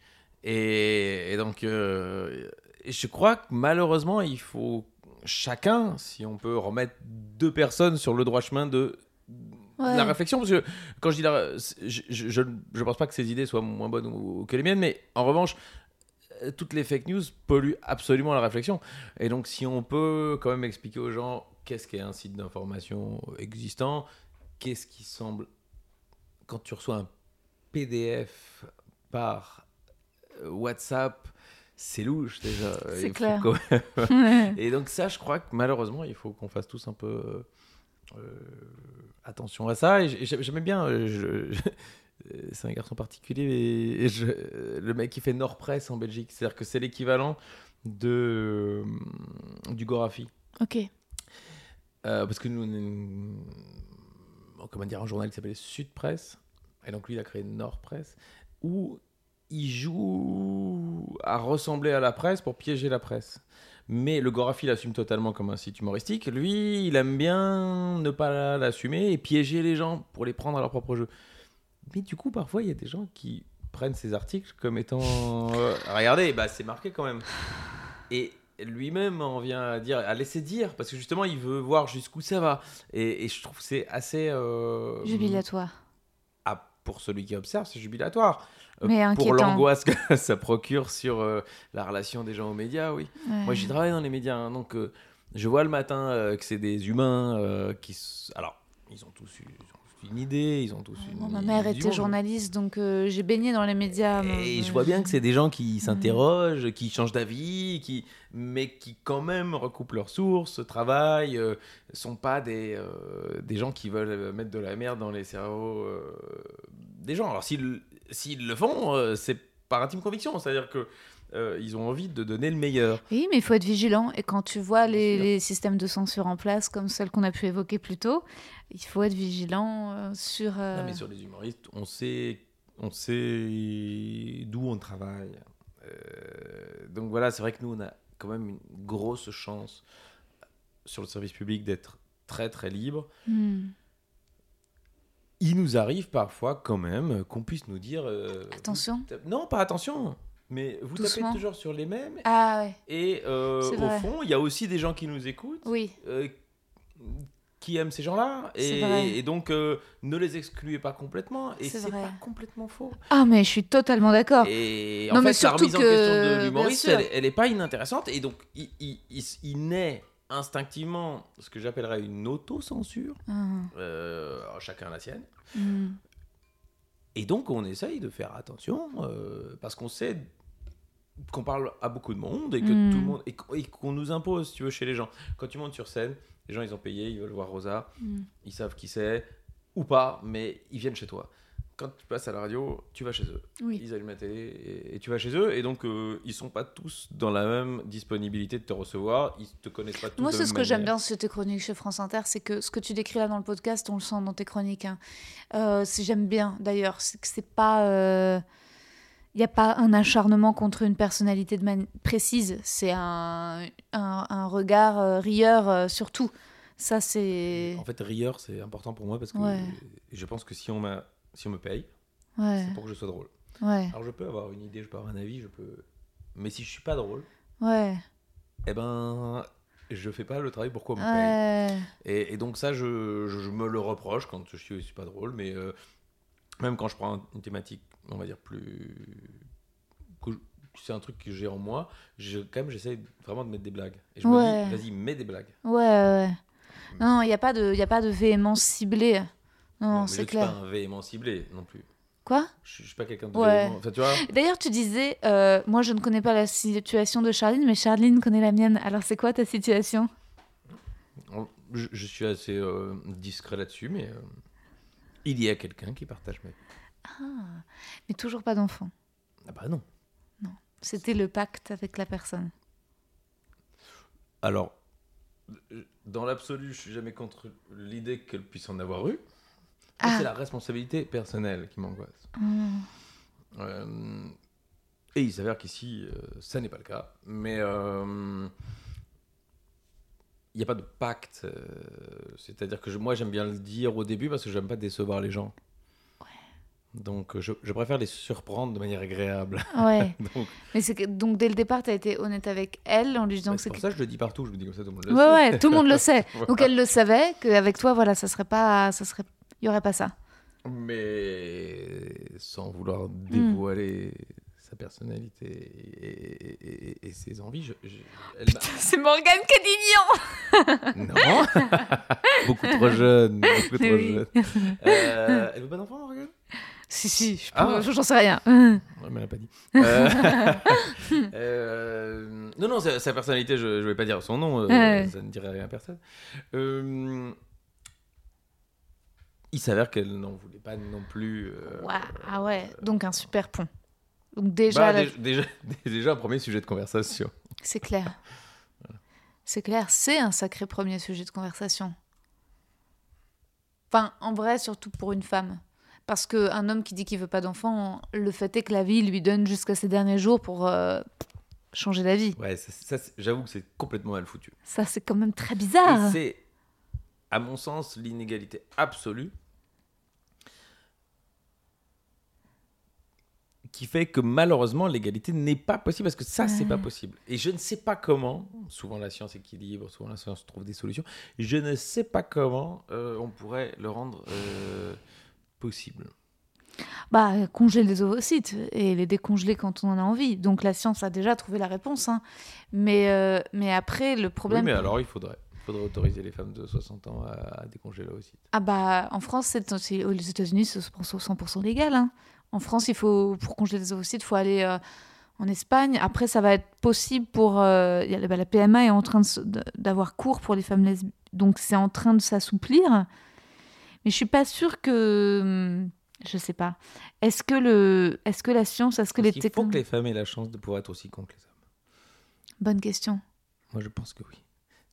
Et, et donc, euh, et je crois que malheureusement, il faut chacun, si on peut remettre deux personnes sur le droit chemin de Ouais. la réflexion, parce que quand je dis la, je, je, je, je pense pas que ces idées soient moins bonnes ou, ou que les miennes, mais en revanche, euh, toutes les fake news polluent absolument la réflexion. Et donc, si on peut quand même expliquer aux gens qu'est-ce qu'est un site d'information existant, qu'est-ce qui semble. Quand tu reçois un PDF par euh, WhatsApp, c'est louche déjà. C'est clair. quand et donc ça, je crois que malheureusement, il faut qu'on fasse tous un peu euh, euh, attention à ça. Et j'ai- j'aimais bien. je- c'est un garçon particulier. Et, je- le mec qui fait Nord Press en Belgique, c'est-à-dire que c'est l'équivalent de du Gorafi. Ok. Euh, parce que nous, on comment dire, un journal qui s'appelait Sud Presse. Et donc lui, il a créé Nord Presse, où il joue à ressembler à la presse pour piéger la presse. Mais le Gorafi l'assume totalement comme un site humoristique. Lui, il aime bien ne pas l'assumer et piéger les gens pour les prendre à leur propre jeu. Mais du coup, parfois, il y a des gens qui prennent ces articles comme étant... euh, regardez, bah, c'est marqué quand même. Et lui-même en vient à dire, à laisser dire, parce que justement, il veut voir jusqu'où ça va. Et, et je trouve que c'est assez... euh, Jubilatoire. ah, pour celui qui observe, c'est jubilatoire. Euh, Mais pour l'angoisse que ça procure sur euh, la relation des gens aux médias, oui. Ouais. Moi, j'y travaille dans les médias, hein, donc je vois le matin que c'est des humains qui... Alors, ils ont tous eu une idée, ils ont tous une... Bon, ma mère une était journaliste, donc euh, j'ai baigné dans les médias. et je vois bien que c'est des gens qui s'interrogent, qui changent d'avis, qui... mais qui quand même recoupent leurs sources, travaillent, euh, sont pas des, euh, des gens qui veulent euh, mettre de la merde dans les cerveaux des gens. Alors s'ils s'ils le font, c'est par intime conviction, c'est-à-dire que euh, ils ont envie de donner le meilleur. Oui, mais il faut être vigilant. Et quand tu vois les, systèmes de censure en place, comme celle qu'on a pu évoquer plus tôt, il faut être vigilant euh, sur. euh, Non, mais sur les humoristes, on sait, on sait d'où on travaille. Euh, donc voilà, c'est vrai que nous, on a quand même une grosse chance sur le service public d'être très très libre. hmm. Il nous arrive parfois quand même qu'on puisse nous dire... euh, Attention. Non, pas attention. Mais vous Doucement. tapez toujours sur les mêmes. Ah ouais, Et euh, au vrai. fond, il y a aussi des gens qui nous écoutent. oui. euh, qui aiment ces gens-là et, donc euh, ne les excluez pas complètement et C'est pas complètement faux Ah, mais je suis totalement d'accord. et Non, en mais fait la surtout remise en que- question de l'humoriste elle, elle est pas inintéressante et donc il, il, il, il naît instinctivement ce que j'appellerais une autocensure euh, alors chacun la sienne hmm. et donc on essaye de faire attention euh, parce qu'on sait qu'on parle à beaucoup de monde et que Mm. tout le monde et qu'on- nous impose si tu veux chez les gens quand tu montes sur scène les gens ils ont payé ils veulent voir Rosa Mm. ils savent qui c'est ou pas mais ils viennent chez toi quand tu passes à la radio tu vas chez eux Oui. ils allument la télé et, et tu vas chez eux et donc euh, ils sont pas tous dans la même disponibilité de te recevoir ils te connaissent pas tous Moi, c'est ce que j'aime bien sur tes chroniques chez France Inter, c'est que ce que tu décris là dans le podcast, on le sent dans tes chroniques. hein. Euh, j'aime bien d'ailleurs, c'est que c'est pas. Il n'y a pas un acharnement contre une personnalité de mani- précise, c'est un, un, un regard euh, rieur euh, sur tout. Ça, c'est. en fait rieur c'est important pour moi parce que Ouais. je pense que si on m'a si on me paye Ouais, c'est pour que je sois drôle ouais, alors je peux avoir une idée je peux avoir un avis je peux mais si je suis pas drôle ouais. eh ben je fais pas le travail pourquoi on me paye. Et, et donc ça, je, je- je me le reproche quand je suis, je suis pas drôle, mais euh, même quand je prends une thématique, on va dire plus, c'est un truc que j'ai en moi, je, quand même j'essaie vraiment de mettre des blagues. Et je Ouais. me dis, vas-y, mets des blagues. Ouais, ouais. Non, il n'y a, pas de- y a pas de véhémence ciblée. Non, c'est je suis clair. pas un véhément ciblé non plus. Quoi? Je, je suis pas quelqu'un de Ouais. Enfin, D'ailleurs, tu disais, euh, moi je ne connais pas la situation de Charline, mais Charline connaît la mienne. Alors c'est quoi ta situation? On- je, je suis assez euh, discret là-dessus, mais euh, il y a quelqu'un qui partage ma vie. Ah, mais toujours pas d'enfant. Ah bah non. C'était le pacte avec la personne. Alors, dans l'absolu, je suis jamais contre l'idée qu'elle puisse en avoir eu. Mais Ah. C'est la responsabilité personnelle qui m'angoisse. Hmm. Euh, et il s'avère qu'ici, euh, ça n'est pas le cas. Mais euh, il n'y a pas de pacte. C'est-à-dire que je- moi, j'aime bien le dire au début parce que j'aime pas décevoir les gens. Donc, euh, je, je préfère les surprendre de manière agréable. Ouais. Donc, Mais que, donc dès le départ, tu as été honnête avec elle en lui disant bah, que c'est pour ça que je le dis partout. Je me dis comme ça, tout le monde le Ouais, sait. ouais, tout le monde le sait. Voilà. Donc elle le savait qu'avec toi, voilà, ça serait pas, ça serait, il y aurait pas ça. Mais sans vouloir Hmm. dévoiler sa personnalité et, et- et- et ses envies, je, je- C'est Morgane Cadignan. Non Beaucoup trop jeune, beaucoup trop jeune. Euh, elle veut pas d'enfant, Morgane? Si si, je Ah. j'en sais rien. Elle a pas dit. Euh, euh, non, non, sa, sa personnalité, je ne vais pas dire son nom, euh, Ouais. ça ne dirait rien à personne. Il s'avère qu'elle n'en voulait pas non plus. ah ouais, donc un super pont. Donc déjà, bah, déjà, un premier sujet de conversation. c'est clair. C'est clair, c'est un sacré premier sujet de conversation. Enfin, en vrai, surtout pour une femme. Parce qu'un homme qui dit qu'il veut pas d'enfant, le fait est que la vie lui donne jusqu'à ses derniers jours pour euh, changer d'avis. Ouais, ça, j'avoue que c'est complètement mal foutu. Ça, c'est quand même très bizarre. c'est, à mon sens, l'inégalité absolue qui fait que malheureusement l'égalité n'est pas possible parce que ça c'est pas possible. Et je ne sais pas comment, souvent la science équilibre, souvent la science trouve des solutions, je ne sais pas comment euh, on pourrait le rendre euh, possible. Bah, congeler les ovocytes et les décongeler quand on en a envie. Donc la science a déjà trouvé la réponse. hein. Mais, euh, mais après, le Oui, problème... mais alors il faudrait. Il faudrait autoriser les femmes de 60 ans à, à décongeler aussi. Ah bah, en France, c'est, aux États-Unis, c'est 100% légal. hein. En France, il faut, pour congeler les ovocytes, il faut aller euh, en Espagne. Après, ça va être possible pour... euh, il y a- bah, la PMA est en train d'avoir cours pour les femmes lesbiennes. Donc c'est en train de s'assouplir. Mais je suis pas sûre que... hum, Je sais pas. Est-ce que, le, est-ce que la science, est-ce que les Est-ce qu'il faut que les femmes aient la chance de pouvoir être aussi cons que les hommes Bonne question. Moi, je pense que oui.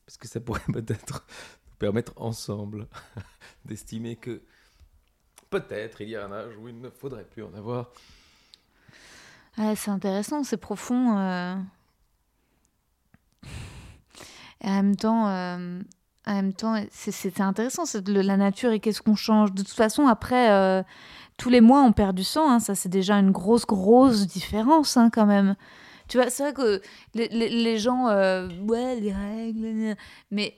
Parce que ça pourrait peut-être nous permettre ensemble d'estimer que peut-être il y a un âge où il ne faudrait plus en avoir. Ouais, c'est intéressant, c'est profond. euh. Et en même temps, euh, en même temps, c'est intéressant, c'est le- la nature et qu'est-ce qu'on change. De toute façon, après, euh, tous les mois, on perd du sang. hein, ça, c'est déjà une grosse, grosse différence hein, quand même. Tu vois, c'est vrai que les, les- les gens, euh, ouais, les règles, mais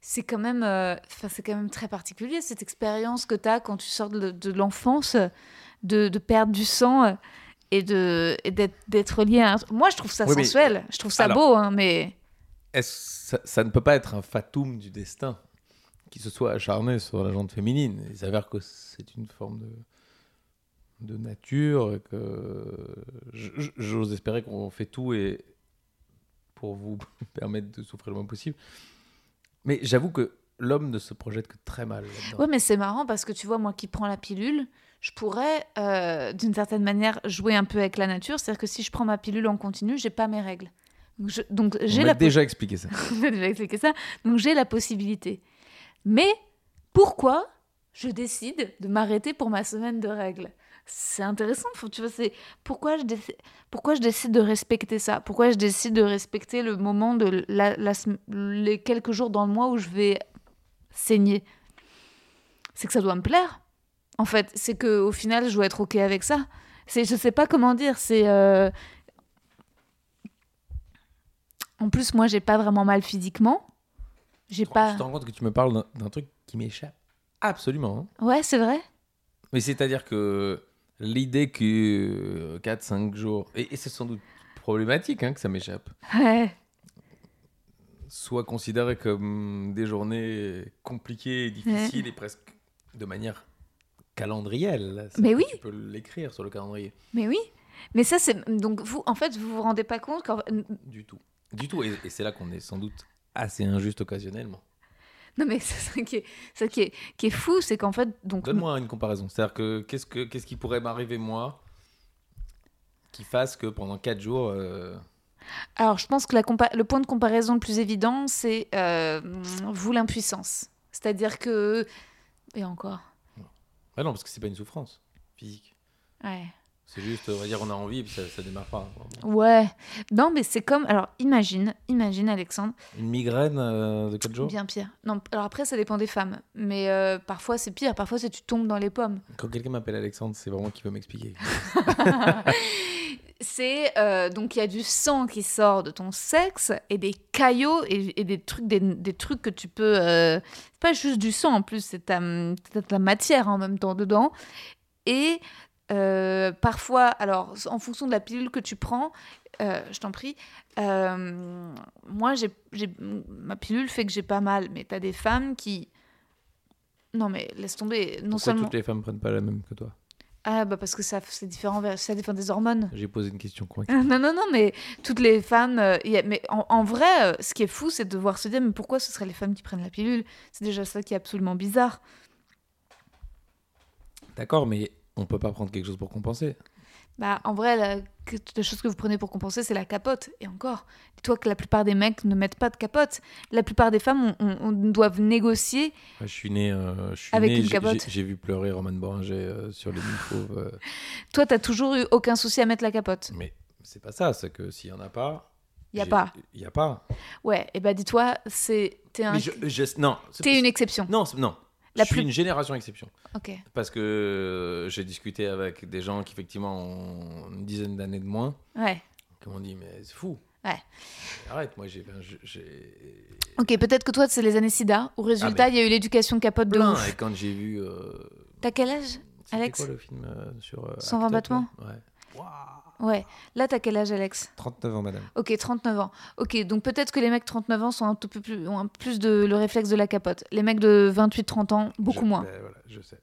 c'est quand même, euh, c'est quand même très particulier cette expérience que tu as quand tu sors de, de l'enfance, de, de perdre du sang. euh, et de d'être lié à un... moi je trouve ça Oui, mais- sensuel je trouve ça Alors- beau hein, mais ça, ça ne peut pas être un fatum du destin qui se soit acharné sur la jante féminine? Il s'avère que c'est une forme de, nature et que j'ose espérer qu'on fait tout et pour vous permettre de souffrir le moins possible. Mais j'avoue que l'homme ne se projette que très mal ouais mais c'est marrant parce que tu vois moi qui prends la pilule je pourrais euh, d'une certaine manière jouer un peu avec la nature c'est à dire que si je prends ma pilule en continu j'ai pas mes règles je- donc On j'ai la déjà expliqué ça. On a déjà expliqué ça. Donc j'ai la possibilité. Mais pourquoi je décide de m'arrêter pour ma semaine de règles? C'est intéressant. faut- Tu vois, c'est pourquoi je décide, pourquoi je décide de respecter ça? Pourquoi je décide de respecter le moment de la, la les quelques jours dans le mois où je vais saigner? C'est que ça doit me plaire. En fait, c'est que au final, je dois être ok avec ça. C'est, je sais pas comment dire. C'est euh, en plus, moi, j'ai pas vraiment mal physiquement. J'ai pas. Tu te rends compte que tu me parles d'un- truc qui m'échappe absolument. hein. Ouais, c'est vrai. Mais c'est-à-dire que l'idée que 4-5 jours, et, et c'est sans doute problématique hein, que ça m'échappe, Ouais. soit considéré comme des journées compliquées, difficiles et presque de manière calendrielle. Mais oui. Tu peux l'écrire sur le calendrier. Mais oui. Mais ça, c'est. Donc, vous, en fait, vous vous rendez pas compte qu'en Du tout. Du tout. Et, et c'est là qu'on est sans doute assez injuste occasionnellement. Non, mais c'est ça qui est, ça qui est, qui est fou, c'est qu'en fait. Donc, Donne-moi une comparaison. C'est-à-dire que qu'est-ce, que qu'est-ce qui pourrait m'arriver moi qui fasse que pendant 4 jours... euh, Alors, je pense que la compa- le point de comparaison le plus évident, c'est euh, vous, l'impuissance. C'est-à-dire que. Et encore. Ah non, parce que c'est pas une souffrance physique. Ouais. C'est juste, on va dire, on a envie, puis ça, ça démarre pas. Ouais. Non, mais c'est comme. Alors, imagine, imagine, Alexandre. Une migraine euh, de 4 jours? Bien pire. Non, alors après, ça dépend des femmes. Mais euh, parfois, c'est pire. Parfois, c'est tu tombes dans les pommes. Quand quelqu'un m'appelle Alexandre, c'est vraiment qu'il veut m'expliquer. c'est. euh, donc, il y a du sang qui sort de ton sexe et des caillots et, et des, trucs, des, des trucs que tu peux. c'est pas juste du sang en plus, c'est ta, la matière en même temps dedans. Et. Euh, parfois, alors en fonction de la pilule que tu prends, euh, je t'en prie, euh, moi, j'ai, ma pilule fait que j'ai pas mal, mais t'as des femmes qui. Non, mais laisse tomber. Non Pourquoi seulement. toutes les femmes prennent pas la même que toi? Ah, bah parce que ça, c'est différent, ça dépend des hormones. J'ai posé une question convaincue. Non, non, non, mais toutes les femmes. euh, a- mais en, en vrai, euh, ce qui est fou, c'est de devoir se dire, mais pourquoi ce seraient les femmes qui prennent la pilule? C'est déjà ça qui est absolument bizarre. D'accord, mais on peut pas prendre quelque chose pour compenser. Bah, en vrai, la, chose que vous prenez pour compenser, c'est la capote. Et encore, dis-toi que la plupart des mecs ne mettent pas de capote. La plupart des femmes, on, on- on doivent négocier. Moi, je suis né, euh, je suis Avec né, une capote. j'ai- vu pleurer Roman Boringer euh, sur les micros. euh, Toi, t'as toujours eu aucun souci à mettre la capote. mais c'est pas ça, c'est que s'il y en a pas. Y a pas. Il y a pas. Ouais, et bah dis-toi, c'est t'es un, Mais je, je- non. c'est- t'es une exception. Non, non. La je suis une génération exception. Parce que euh, j'ai discuté avec des gens qui, effectivement, ont une dizaine d'années de moins, Ouais. qui m'ont dit Mais c'est fou. Ouais. Arrête, moi, j'ai. j'ai Ok, peut-être que toi, c'est les années SIDA. Résultat, Ah, il y a eu l'éducation capote de plein. ouf. Et quand j'ai vu. euh, T'as quel âge Alex quoi le film euh, sur. euh, 120 Act Up, battements Ouais. Ouais. Là, t'as quel âge, Alex? 39 ans, madame. Ok, 39 ans. Ok, donc peut-être que les mecs 39 ans sont un tout peu plus, ont un peu plus de le réflexe de la capote. Les mecs de 28-30 ans, beaucoup Je- moins. ben, voilà, je sais.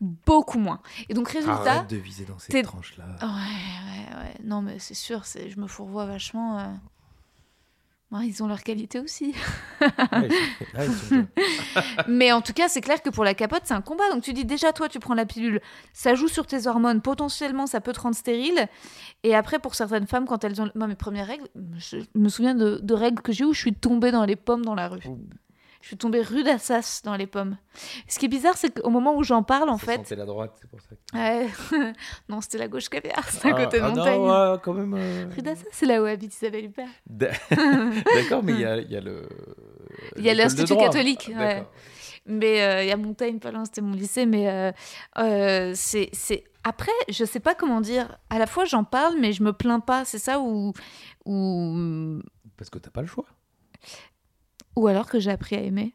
Beaucoup moins. Et donc, résultat. Arrête de viser dans cette tranche-là. Ouais, ouais, ouais. Non, mais c'est sûr, je me fourvoie vachement. euh. Ils ont leur qualité aussi. Ouais, ouais. Mais en tout cas, c'est clair que pour la capote, c'est un combat. Donc tu dis déjà, toi, tu prends la pilule, ça joue sur tes hormones, potentiellement, ça peut te rendre stérile. Et après, pour certaines femmes, quand elles ont. Moi, mes premières règles, je me souviens de, de règles que j'ai eu où je suis tombée dans les pommes dans la rue. Je suis tombée rue d'Assas dans les pommes. Ce qui est bizarre, c'est qu'au moment où j'en parle, en Ça fait. sentait la droite, c'est pour ça. que- Ouais. non, c'était la gauche caviar, c'est à Ah, côté de ah non, montagne. ouais, quand même. euh, Rue d'Assas, c'est là où habite Isabelle Huppert. D'accord, mais il y a, il y a le. Il y a l'Institut catholique, ouais. D'accord. Mais euh, il y a Montaigne, pas loin, c'était mon lycée. Mais euh, euh, c'est. Après, je sais pas comment dire. À la fois, j'en parle, mais je me plains pas. C'est ça ou ou Parce que t'as pas le choix. Ou alors que j'ai appris à aimer.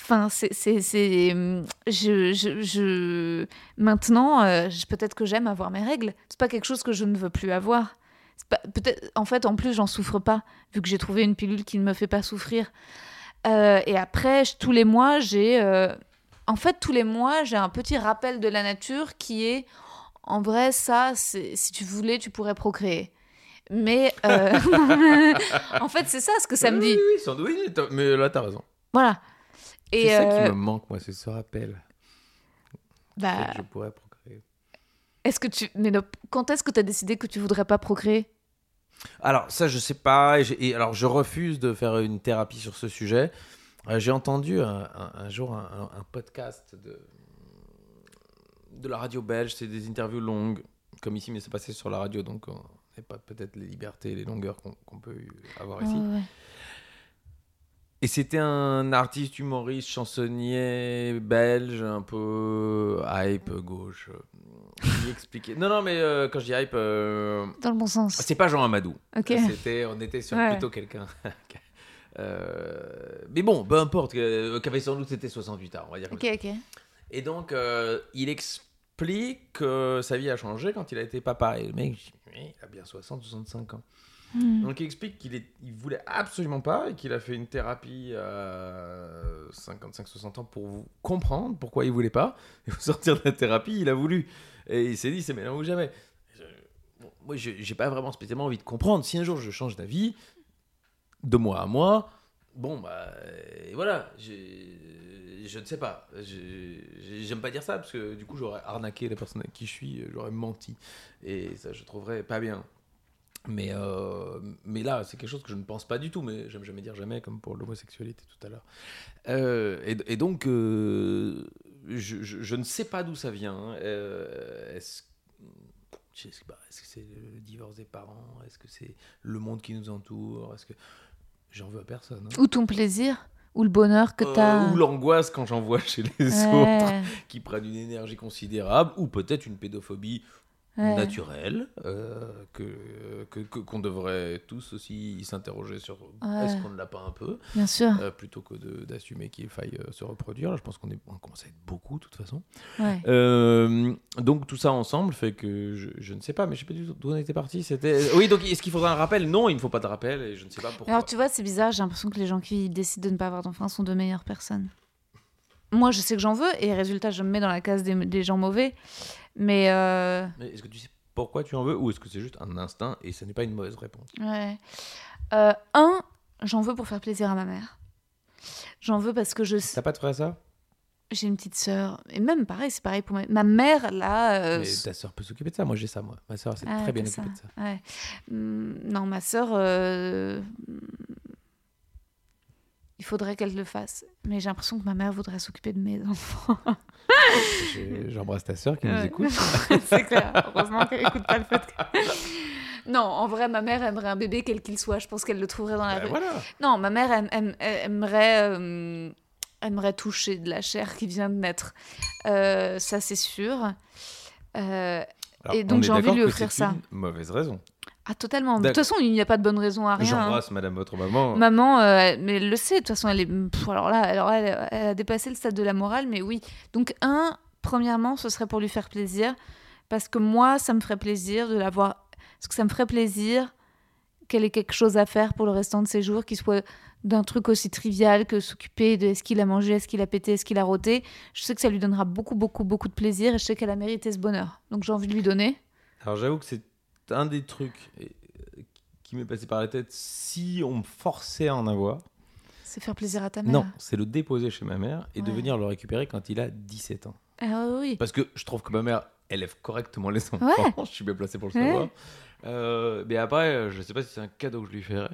Enfin, c'est, hum, Je, je, je... Maintenant, euh, peut-être que j'aime avoir mes règles. C'est pas quelque chose que je ne veux plus avoir. Pas... peut-être... En fait, en plus, j'en souffre pas, vu que j'ai trouvé une pilule qui ne me fait pas souffrir. Euh, et après, tous les mois, j'ai... euh, En fait, tous les mois, j'ai un petit rappel de la nature qui est... En vrai, ça, si tu voulais, tu pourrais procréer. Mais... euh, en fait, c'est ça ce que ça me dit. Oui, oui, sans doute, oui, mais là, t'as raison. Voilà. C'est ça euh, qui me manque, moi, c'est ce rappel. bah, que je pourrais procréer. est-ce que tu mais quand est-ce que tu as décidé que tu voudrais pas procréer? Alors, ça, je sais pas. Et, j'ai- et alors, je refuse de faire une thérapie sur ce sujet. Euh, j'ai entendu un, un- un jour un, un- un podcast de, de la radio belge. C'est des interviews longues, comme ici, mais c'est passé sur la radio. Donc, pas peut-être les libertés et les longueurs qu'on peut avoir ici. Ouais. Et c'était un artiste humoriste, chansonnier belge, un peu hype, gauche. Il expliquait. Non, non, mais euh, quand je dis hype, euh, Dans le bon sens. c'est pas Jean Amadou. Ok. C'était, on était sur Ouais. plutôt quelqu'un. Euh, mais bon, peu importe, qu'avait sans doute été 68 ans, on va dire. Ok, ok. Et donc, il explique que sa vie a changé quand il a été papa. Et le mec, il a bien 60, 65 ans. Hmm. Donc il explique qu'il il voulait absolument pas et qu'il a fait une thérapie à 55-60 ans pour vous comprendre pourquoi il voulait pas. Et au sortir de la thérapie, il a voulu. Et il s'est dit, c'est maintenant ou jamais. Je- bon, moi, je- j'ai pas vraiment spécialement envie de comprendre. Si un jour je change d'avis, de mois à mois, bon, bah, voilà, je ne sais pas. J'ai- j'ai- J'aime pas dire ça parce que du coup, j'aurais arnaqué la personne qui je suis, j'aurais menti. Et ça, je trouverais pas bien. Mais, euh, mais là, c'est quelque chose que je ne pense pas du tout, mais j'aime jamais dire jamais, comme pour l'homosexualité tout à l'heure. Euh, et, donc, euh, je, ne sais pas d'où ça vient. Euh, est-ce- pas, Est-ce que c'est le divorce des parents? Est-ce que c'est le monde qui nous entoure? Est-ce que j'en veux à personne hein. Ou ton plaisir Ou le bonheur que Euh, tu as Ou l'angoisse quand j'en vois chez les autres qui prennent une énergie considérable, ou peut-être une pédophobie naturelle, euh, que que- qu'on devrait tous aussi s'interroger sur Ouais. est-ce qu'on ne l'a pas un peu, Bien sûr. euh, plutôt que de- d'assumer qu'il faille euh, se reproduire. Là, je pense qu'on est, on commence à être beaucoup de toute façon. Ouais. Euh, donc tout ça ensemble fait que je, je ne sais pas, mais je sais pas du tout d'où on était parti. C'était oui, donc est-ce qu'il faudra un rappel? Non, il ne faut pas de rappel et je ne sais pas pourquoi. Alors tu vois, c'est bizarre, j'ai l'impression que les gens qui décident de ne pas avoir d'enfants sont de meilleures personnes. Moi, je sais que j'en veux, et résultat, je me mets dans la case des, des gens mauvais. Mais euh, Mais est-ce que tu sais pourquoi tu en veux ou est-ce que c'est juste un instinct et ce n'est pas une mauvaise réponse? Ouais. Euh, un, j'en veux pour faire plaisir à ma mère. J'en veux parce que je T'as pas de frère sœur? J'ai une petite sœur et même pareil, c'est pareil pour ma, ma mère là. euh, Mais ta sœur peut s'occuper de ça. Moi, j'ai ça, moi. Ma sœur s'est Ah, très bien occupée de ça. Ouais. Hum, non, ma sœur, euh, il faudrait qu'elle le fasse. Mais j'ai l'impression que ma mère voudrait s'occuper de mes enfants. J'embrasse ta sœur qui nous écoute. c'est clair. Heureusement qu'elle écoute pas le fait que... Non, en vrai, ma mère aimerait un bébé quel qu'il soit. Je pense qu'elle le trouverait dans la Bah, rue. voilà. Non, ma mère aime- aime- aimerait, euh, aimerait toucher de la chair qui vient de naître. Euh, ça, c'est sûr. Euh, Alors, Et donc, j'ai envie de lui offrir ça. une Mauvaise raison. Ah, totalement. De toute façon, il n'y a pas de bonne raison à rien. hein. J'embrasse Madame votre maman. Maman, euh, mais elle le sait, de toute façon, elle est. pff, alors là, alors elle, elle a dépassé le stade de la morale, mais oui. Donc, un, premièrement, ce serait pour lui faire plaisir, parce que moi, ça me ferait plaisir de l'avoir. Parce que ça me ferait plaisir qu'elle ait quelque chose à faire pour le restant de ses jours, qui soit d'un truc aussi trivial que s'occuper de est-ce qu'il a mangé, est-ce qu'il a pété, est-ce qu'il a roté. Je sais que ça lui donnera beaucoup, beaucoup, beaucoup de plaisir et je sais qu'elle a mérité ce bonheur. Donc, j'ai envie de lui donner. Alors j'avoue que c'est un des trucs euh, qui m'est passé par la tête si on me forçait à en avoir. C'est faire plaisir à ta mère. Non, c'est le déposer chez ma mère et de venir le récupérer quand il a 17 ans. Ah oui. Parce que je trouve que ma mère élève correctement les enfants. Ouais. je suis bien placé pour le Ouais. savoir. Euh, mais après, euh, je sais pas si c'est un cadeau que je lui ferais.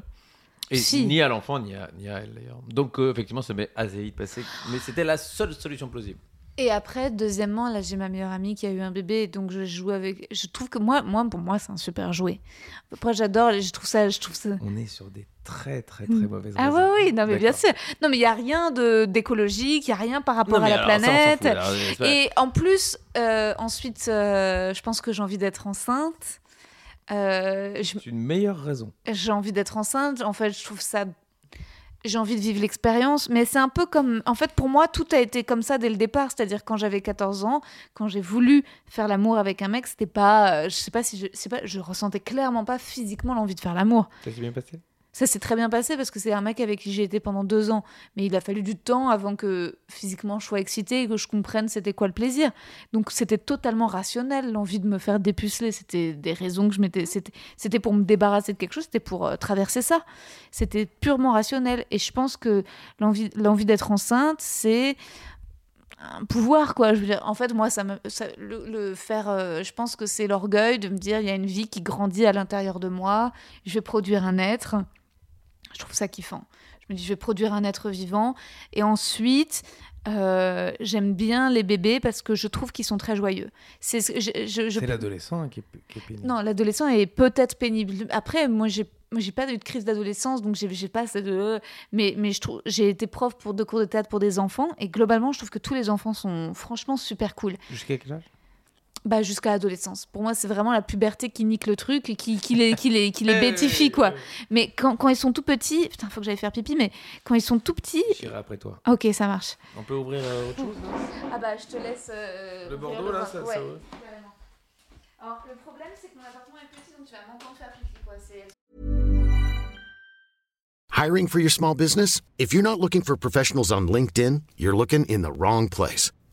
Et Si. ni à l'enfant, ni à, ni à elle d'ailleurs. Donc euh, effectivement, ça m'est assez vite passé. Mais c'était la seule solution plausible. Et après, deuxièmement, là, j'ai ma meilleure amie qui a eu un bébé, donc je joue avec. Je trouve que moi, moi pour moi, c'est un super jouet. Après, j'adore, je trouve ça, je trouve ça. On est sur des très très très Mm. mauvaises Ah raisons. ouais, oui, non mais bien sûr. Non mais il y a rien de d'écologique, il y a rien par rapport Non, à la ça, planète. fout, Et en plus, euh, ensuite, euh, je pense que j'ai envie d'être enceinte. Euh, je- C'est une meilleure raison. j'ai envie d'être enceinte. En fait, je trouve ça. J'ai envie de vivre l'expérience, mais c'est un peu comme. En fait, pour moi, tout a été comme ça dès le départ. C'est-à-dire, quand j'avais 14 ans, quand j'ai voulu faire l'amour avec un mec, c'était pas. euh, Je sais pas si je. Pas, je ressentais clairement pas physiquement l'envie de faire l'amour. Ça s'est bien passé? Ça s'est très bien passé parce que c'est un mec avec qui j'ai été pendant deux ans. Mais il a fallu du temps avant que physiquement je sois excitée et que je comprenne c'était quoi le plaisir. Donc c'était totalement rationnel l'envie de me faire dépuceler. C'était des raisons que je m'étais. C'était, pour me débarrasser de quelque chose, c'était pour euh, traverser ça. C'était purement rationnel. Et je pense que l'envie, d'être enceinte, c'est un pouvoir quoi en fait moi ça me le faire euh, je pense que c'est l'orgueil de me dire il y a une vie qui grandit à l'intérieur de moi je vais produire un être je trouve ça kiffant. Je me dis, je vais produire un être vivant. Et ensuite, euh, j'aime bien les bébés parce que je trouve qu'ils sont très joyeux. C'est, je, je- je- l'adolescent qui, est, qui est pénible. Non, l'adolescent est peut-être pénible. Après, moi, j'ai moi, j'ai pas eu de crise d'adolescence, donc j'ai pas cette... euh, Mais, mais je trouve, j'ai été prof pour deux cours de théâtre pour des enfants, et globalement, je trouve que tous les enfants sont franchement super cool. Jusqu'à quel âge? Bah, jusqu'à l'adolescence. Pour moi, c'est vraiment la puberté qui nique le truc et qui, qui les, qui les, qui les bétifie, quoi. Mais quand, quand ils sont tout petits, putain, faut que j'aille faire pipi, mais quand ils sont tout petits, J'irai après toi. ok, ça marche. On peut ouvrir euh, autre chose? Ah bah, je te laisse. euh, Le Bordeaux, là, ça, Ouais, ça. Alors, le problème, c'est que mon appartement est petit, donc tu vas m'entendre faire pipi, quoi. C'est. Hiring for your small business? If you're not looking for professionals on LinkedIn, you're looking in the wrong place.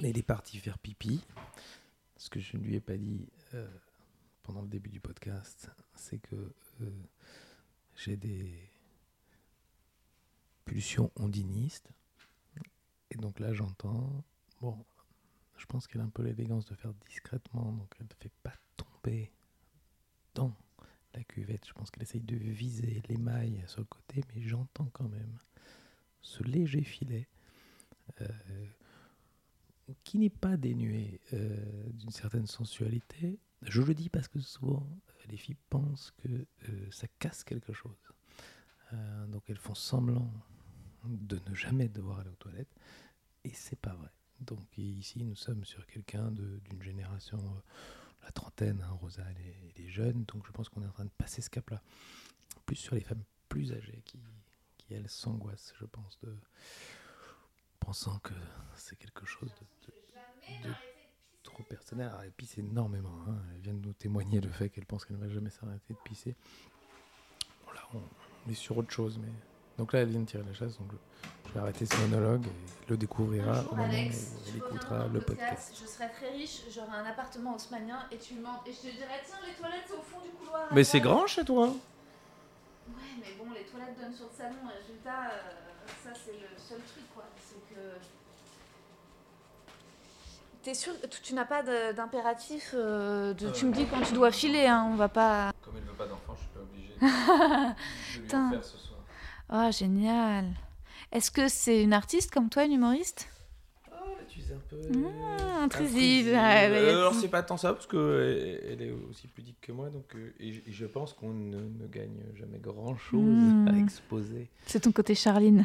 il est parti faire pipi. Ce que je ne lui ai pas dit euh, pendant le début du podcast, c'est que euh, j'ai des pulsions ondinistes. Et donc là, j'entends. Bon, je pense qu'elle a un peu l'élégance de faire discrètement, donc elle ne fait pas tomber dans la cuvette. Je pense qu'elle essaye de viser les mailles sur le côté, mais j'entends quand même ce léger filet euh, qui n'est pas dénué euh, d'une certaine sensualité. Je le dis parce que souvent, les filles pensent que euh, ça casse quelque chose. Euh, donc elles font semblant de ne jamais devoir aller aux toilettes, et c'est pas vrai. Donc ici, nous sommes sur quelqu'un d'une génération, euh, la trentaine, hein, Rosa, elle est jeune, donc je pense qu'on est en train de passer ce cap-là. Plus sur les femmes plus âgées qui, qui elles, s'angoissent, je pense, de pensant que c'est quelque chose de, de- de trop personnel. Alors, elle pisse énormément. hein. Elle vient de nous témoigner le fait qu'elle pense qu'elle ne va jamais s'arrêter de pisser. Bon, là, on est sur autre chose, mais... Donc là, elle vient de tirer la chasse, donc je, vais arrêter ce monologue et le découvrira au moment où elle écoutera le podcast. Je serai très riche, j'aurai un appartement haussmanien et tu mens. Et je te dirais, tiens, les toilettes, c'est au fond du couloir. Mais c'est grand chez toi Ouais, mais bon, les toilettes donnent sur le salon. Résultat, euh, ça, c'est le seul truc, quoi. C'est que. T'es sûr que tu n'as pas d'impératif euh, de, Tu me dis quand tu dois filer, hein, on va pas. Comme elle veut pas d'enfant, je suis pas obligé de lui Putain. faire ce soir. Oh, génial. Est-ce que c'est une artiste comme toi, une humoriste? Ah, un peu... Mmh, intrusive. intrusive, ouais, ouais. Euh, Alors, c'est pas tant ça, parce qu'elle elle est aussi pudique que moi, donc, euh, et, je- et je pense qu'on ne, ne gagne jamais grand-chose Mmh. à exposer. C'est ton côté Charline.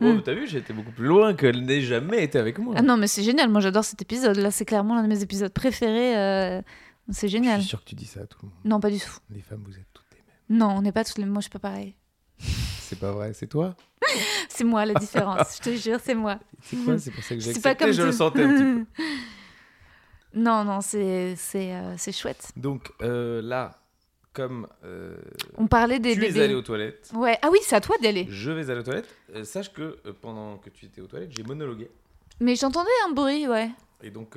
Bon, t'as vu, j'ai été beaucoup plus loin qu'elle n'ait jamais été avec moi. Ah non, mais c'est génial. Moi, j'adore cet épisode. Là, c'est clairement l'un de mes épisodes préférés. euh, C'est je génial. suis sûr que tu dis ça à tout le monde. Non, pas du tout. Les femmes, vous êtes toutes les mêmes. Non, on n'est pas tous les. Moi, je suis pas pareil. C'est pas vrai, c'est toi C'est moi la différence. je te jure, c'est moi. C'est quoi C'est pour ça que j'ai pas accepté, comme je le sentais un petit peu. Non, non, c'est euh, chouette. Donc euh, là, comme euh, On parlait des tu es allé aux toilettes, Ouais. Ah oui, c'est à toi d'y aller. je vais aller aux toilettes, euh, sache que pendant que tu étais aux toilettes, j'ai monologué. Mais j'entendais un bruit, ouais. Et donc,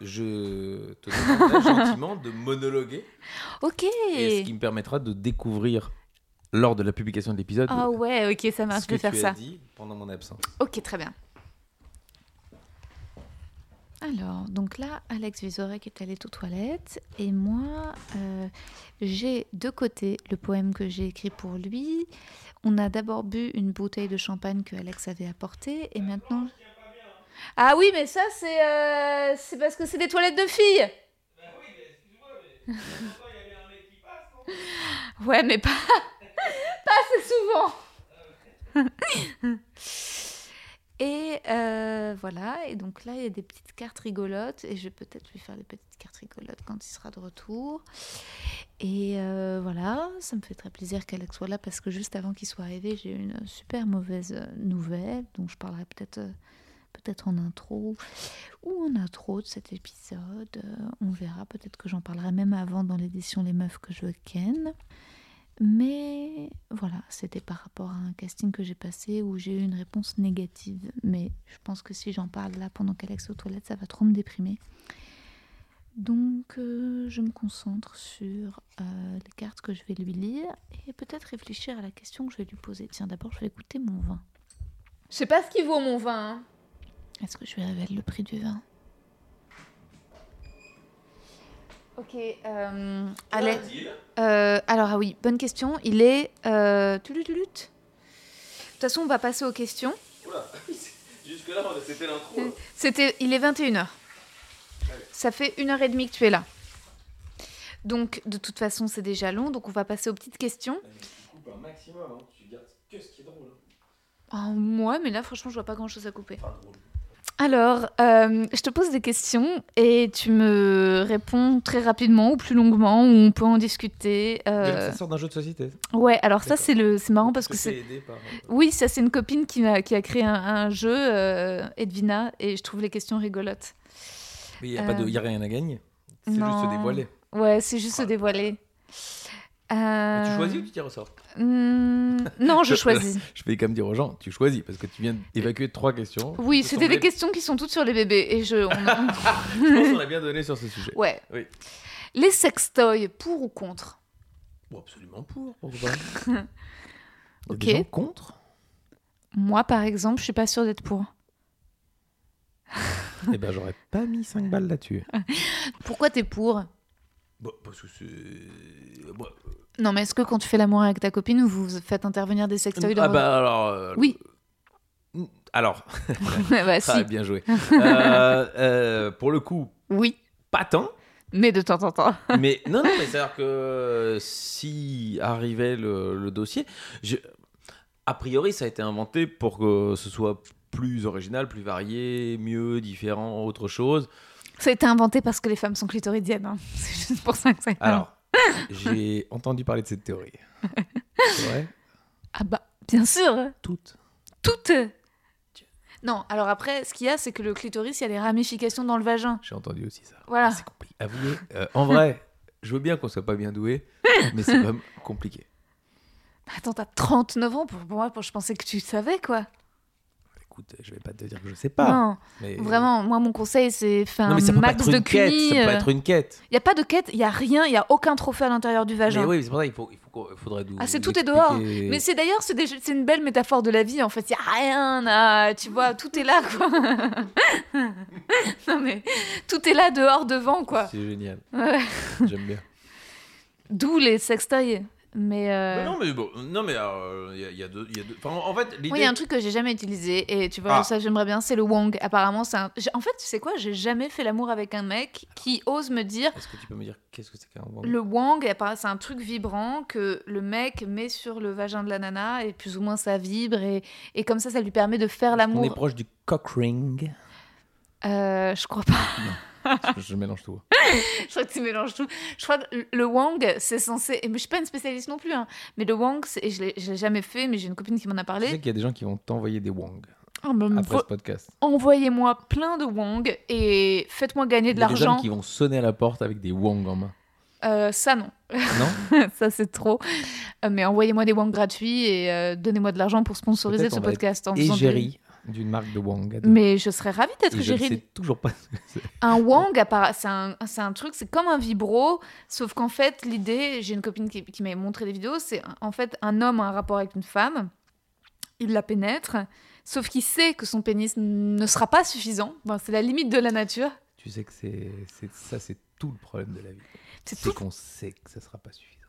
je te demanderai gentiment de monologuer, Ok. et ce qui me permettra de découvrir, lors de la publication de l'épisode, Ah ouais, ok, ça marche. Je vais faire tu ça. as dit pendant mon absence. Ok, très bien. Alors, donc là, Alex Vizorek est allé aux toilettes et moi, euh, j'ai de côté le poème que j'ai écrit pour lui. On a d'abord bu une bouteille de champagne que Alex avait apportée et maintenant. Ah oui, mais ça, c'est euh, c'est parce que c'est des toilettes de filles. ouais, mais pas, pas assez souvent. Et euh, voilà, et donc là, il y a des petites cartes rigolotes, et je vais peut-être lui faire des petites cartes rigolotes quand il sera de retour. Et euh, voilà, ça me fait très plaisir qu'Alex soit là, parce que juste avant qu'il soit arrivé, j'ai une super mauvaise euh, nouvelle, dont je parlerai peut-être peut-être en intro ou en intro de cet épisode. On verra, peut-être que j'en parlerai même avant dans l'édition Les Meufs que je ken. Mais voilà, c'était par rapport à un casting que j'ai passé où j'ai eu une réponse négative. Mais je pense que si j'en parle là pendant qu'Alex est aux toilettes, ça va trop me déprimer. Donc euh, je me concentre sur euh, les cartes que je vais lui lire et peut-être réfléchir à la question que je vais lui poser. Tiens, d'abord je vais goûter mon vin. Je sais pas ce qu'il vaut mon vin. hein. Est-ce que je lui révèle le prix du vin? Ok, euh, allez. Euh, alors, ah oui, bonne question. Il est. Euh, tulut, tulut. De toute façon, on va passer aux questions. Jusque-là, c'était l'intro. C'était, il est 21h. Ça fait une heure et demie que tu es là. Donc, de toute façon, c'est déjà long. Donc, on va passer aux petites questions. Tu coupes un maximum, hein. tu gardes que ce qui est drôle. Ah, moi, mais là, franchement, je vois pas grand-chose à couper. Pas drôle. Alors, euh, je te pose des questions et tu me réponds très rapidement ou plus longuement, ou on peut en discuter. euh, Ça sort d'un jeu de société. Ouais, alors ça, c'est le, c'est marrant parce que c'est. par- Oui, ça c'est une copine qui a, qui a créé un, un jeu, euh, Edwina, et je trouve les questions rigolotes. Mais il n'y a, pas de- Euh, y a rien à gagner. C'est juste se dévoiler. Ouais, c'est juste se dévoiler. Euh, Tu choisis ou tu tires au sort hmm, Non, je choisis. Je vais quand même dire aux gens, tu choisis parce que tu viens d'évacuer trois questions. Oui, c'était des questions qui sont toutes sur les bébés. Et je. on- Je pense qu'on a bien donné sur ce sujet. ouais. Oui. Les sextoys, pour ou contre Bon, absolument pour, pourquoi pas Ok. des gens contre? Moi, par exemple, je suis pas sûre d'être pour. Eh ben, j'aurais pas mis 5 balles là-dessus. Pourquoi t'es pour? Bon, parce que c'est. Bon, Non, mais est-ce que quand tu fais l'amour avec ta copine, vous faites intervenir des sextoys dans Ah votre- bah alors. euh, Oui. Alors, bah si. ah, bien joué. Euh, euh, pour le coup, Oui, pas tant. mais de temps en temps. Mais non, non, mais c'est-à-dire que si arrivait le, le dossier, je- a priori, ça a été inventé pour que ce soit plus original, plus varié, mieux, différent, autre chose. Ça a été inventé parce que les femmes sont clitoridiennes. hein. C'est juste pour ça que ça a été Alors, j'ai entendu parler de cette théorie. C'est vrai Ah bah, bien sûr Toutes. Toutes Non, alors après, ce qu'il y a, c'est que le clitoris, il y a des ramifications dans le vagin. J'ai entendu aussi ça. Voilà. C'est compliqué. Avouez, euh, en vrai, je veux bien qu'on soit pas bien doué, mais c'est quand même compliqué. Attends, t'as 39 ans pour, pour moi, pour, je pensais que tu savais, quoi. Écoute, je vais pas te dire que je sais pas. non, mais... vraiment, moi, mon conseil, c'est faire Non, mais un max de quête. Ça peut pas être une quête. Il n'y a pas de quête, il n'y a rien, il n'y a aucun trophée à l'intérieur du vagin. Mais oui, c'est pour ça il faut, il faut qu'on- il faudrait nous Ah, c'est tout est dehors. Mais c'est d'ailleurs, c'est des- une belle métaphore de la vie, en fait. Il n'y a rien à... Tu vois, tout est là, quoi. non, mais tout est là, dehors, devant, quoi. C'est génial. Ouais. J'aime bien. D'où les sextoys. Mais... euh, Mais non, mais bon, non, mais il y, a- il y a deux. il y a deux- Enfin, en fait, l'idée. Moi, il y a un truc que j'ai jamais utilisé et tu vois, Ah. ça j'aimerais bien, c'est le wong. Apparemment, c'est un. En fait, tu sais quoi, j'ai jamais fait l'amour avec un mec qui ose me dire Est-ce que tu peux me dire qu'est-ce que c'est qu'un wang le wang. apparemment, C'est un truc vibrant que le mec met sur le vagin de la nana et plus ou moins ça vibre et, et comme ça, ça lui permet de faire On est l'amour. proche du cock ring? Euh, je crois pas. je mélange tout. je crois que tu mélanges tout. Je crois que le- wang, c'est censé. Et je suis pas une spécialiste non plus, hein, mais le wang, et je l'ai jamais fait, mais j'ai une copine qui m'en a Tu sais parlé. qu'il y a des gens qui vont t'envoyer des Oh, mais me après ce podcast. Envoyez-moi plein de wang et faites-moi gagner Il de y a des gens l'argent. qui vont sonner à la porte avec des wangs en main. Euh, ça non, Non ça c'est trop. Euh, mais envoyez-moi des wang gratuits et euh, donnez-moi de l'argent pour sponsoriser ce podcast. En des- Égérie d'une marque de wang. Mais je serais ravie d'être Et je ne sais toujours pas ce que c'est. Un wang, c'est un, un truc, c'est comme un vibro, sauf qu'en fait, l'idée, j'ai une copine qui, qui m'a montré des vidéos, c'est en fait un homme a un rapport avec une femme, il la pénètre, sauf qu'il sait que son pénis ne sera pas suffisant. Bon, c'est la limite de la nature. Tu sais que c'est ça, c'est tout le problème de la vie. C'est C'est tout. qu'on sait que ça sera pas suffisant.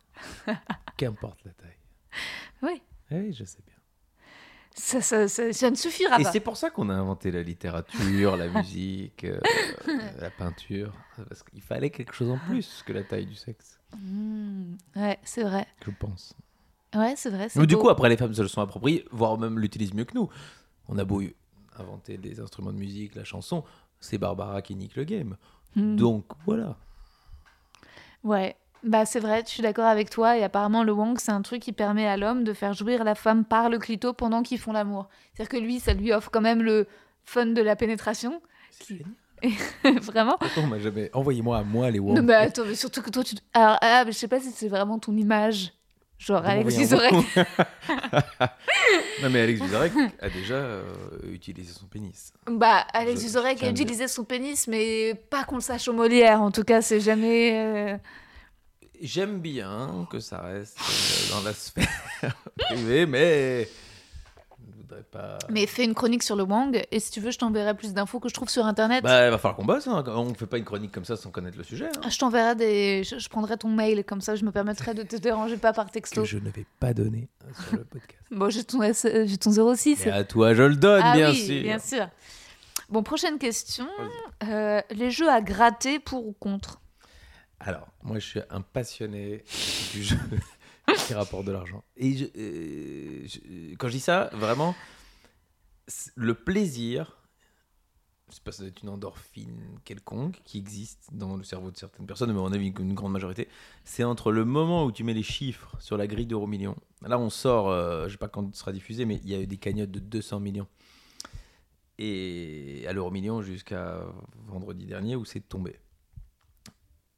Qu'importe la taille. Oui. Oui, je sais bien. Ça, ça- ça- ça ne suffira Et pas. c'est pour ça qu'on a inventé la littérature, la musique, euh, la peinture. Parce qu'il fallait quelque chose en plus que la taille du sexe, Mmh, ouais, c'est vrai. je pense. Ouais, c'est vrai. Mais du coup, après, les femmes se le sont appropriées, voire même l'utilisent mieux que nous. On a beau inventer des instruments de musique, la chanson, c'est Barbara qui nique le game. Mmh. Donc voilà. Ouais, bah c'est vrai, je suis d'accord avec toi. Et apparemment, le wang, c'est un truc qui permet à l'homme de faire jouir la femme par le clito pendant qu'ils font l'amour. C'est-à-dire que lui, ça lui offre quand même le fun de la pénétration. Génial. Vraiment. Pourquoi on m'a jamais. Envoyez-moi à moi les Non, wangs. mais attends, mais surtout que toi, tu. Alors, ah, mais je sais pas si c'est vraiment ton image. Genre, Alex Vizorek. wang. non mais Alex Vizorek a déjà euh, utilisé son pénis. Bah, Alex Vizorek a utilisé son pénis, mais pas qu'on le sache au Molière. En tout cas, c'est jamais. euh, J'aime bien que ça reste euh, dans la sphère privée, mais je ne voudrais pas. Mais fais une chronique sur le wang, et si tu veux, je t'enverrai plus d'infos que je trouve sur internet. Bah, il va falloir qu'on bosse. hein. On ne fait pas une chronique comme ça sans connaître le sujet. hein. Je t'enverrai des. Je, je prendrai ton mail, comme ça je me permettrai de te déranger pas par texto. Que je ne vais pas donner euh, sur le podcast. Bon, j'ai ton, euh, j'ai ton 06. Mais à toi, je le donne, ah bien oui, sûr. bien sûr. Bon, prochaine question. Euh, les jeux à gratter pour ou contre? Alors, moi, je suis un passionné du jeu qui rapporte de l'argent. Et euh, je- quand je dis ça, vraiment, le plaisir, c'est pas ça doit une endorphine quelconque qui existe dans le cerveau de certaines personnes, mais à mon avis, une grande majorité, c'est entre le moment où tu mets les chiffres sur la grille d'euro million. Là, on sort, euh, je sais pas quand ce sera diffusé, mais il y a eu des cagnottes de 200 millions. Et à l'euro million jusqu'à vendredi dernier où c'est tombé.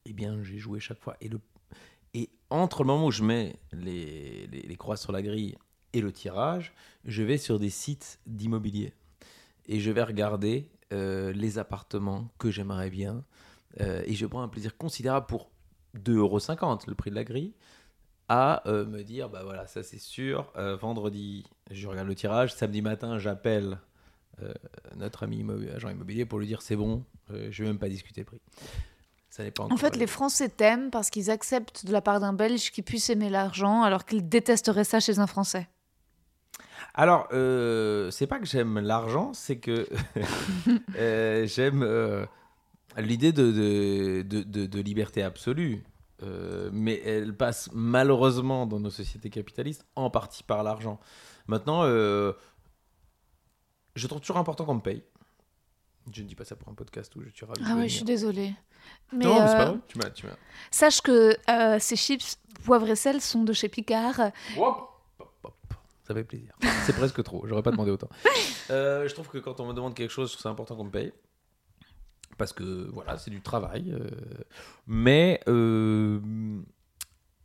Eh bien, j'ai joué chaque fois. Et, entre le moment où je mets les, croix sur la grille et le tirage, je vais sur des sites d'immobilier. Et je vais regarder euh, les appartements que j'aimerais bien. Euh, et je prends un plaisir considérable pour 2,50€ le prix de la grille à euh, me dire bah voilà ça c'est sûr vendredi je regarde le tirage. Samedi matin j'appelle notre ami agent immobilier pour lui dire c'est bon je vais même pas discuter le prix ça n'est pas En fait, les Français t'aiment parce qu'ils acceptent de la part d'un Belge qui puisse aimer l'argent alors qu'ils détesteraient ça chez un Français. Alors, euh, c'est pas que j'aime l'argent, c'est que euh, j'aime euh, l'idée de, de, de- de- de liberté absolue. Euh, mais elle passe malheureusement dans nos sociétés capitalistes en partie par l'argent. Maintenant, je trouve toujours important qu'on me paye. Je ne dis pas ça pour un podcast où je suis ravi Ah ouais, je suis désolée. Mais, non, mais c'est euh, pas vrai. Tu m'as, tu m'as- sache que euh, ces chips poivre et sel sont de chez Picard. Hop. Ça fait plaisir. C'est presque trop. J'aurais pas demandé autant. Euh, je trouve que quand on me demande quelque chose, c'est important qu'on me paye. Parce que voilà, c'est du travail. euh, mais euh,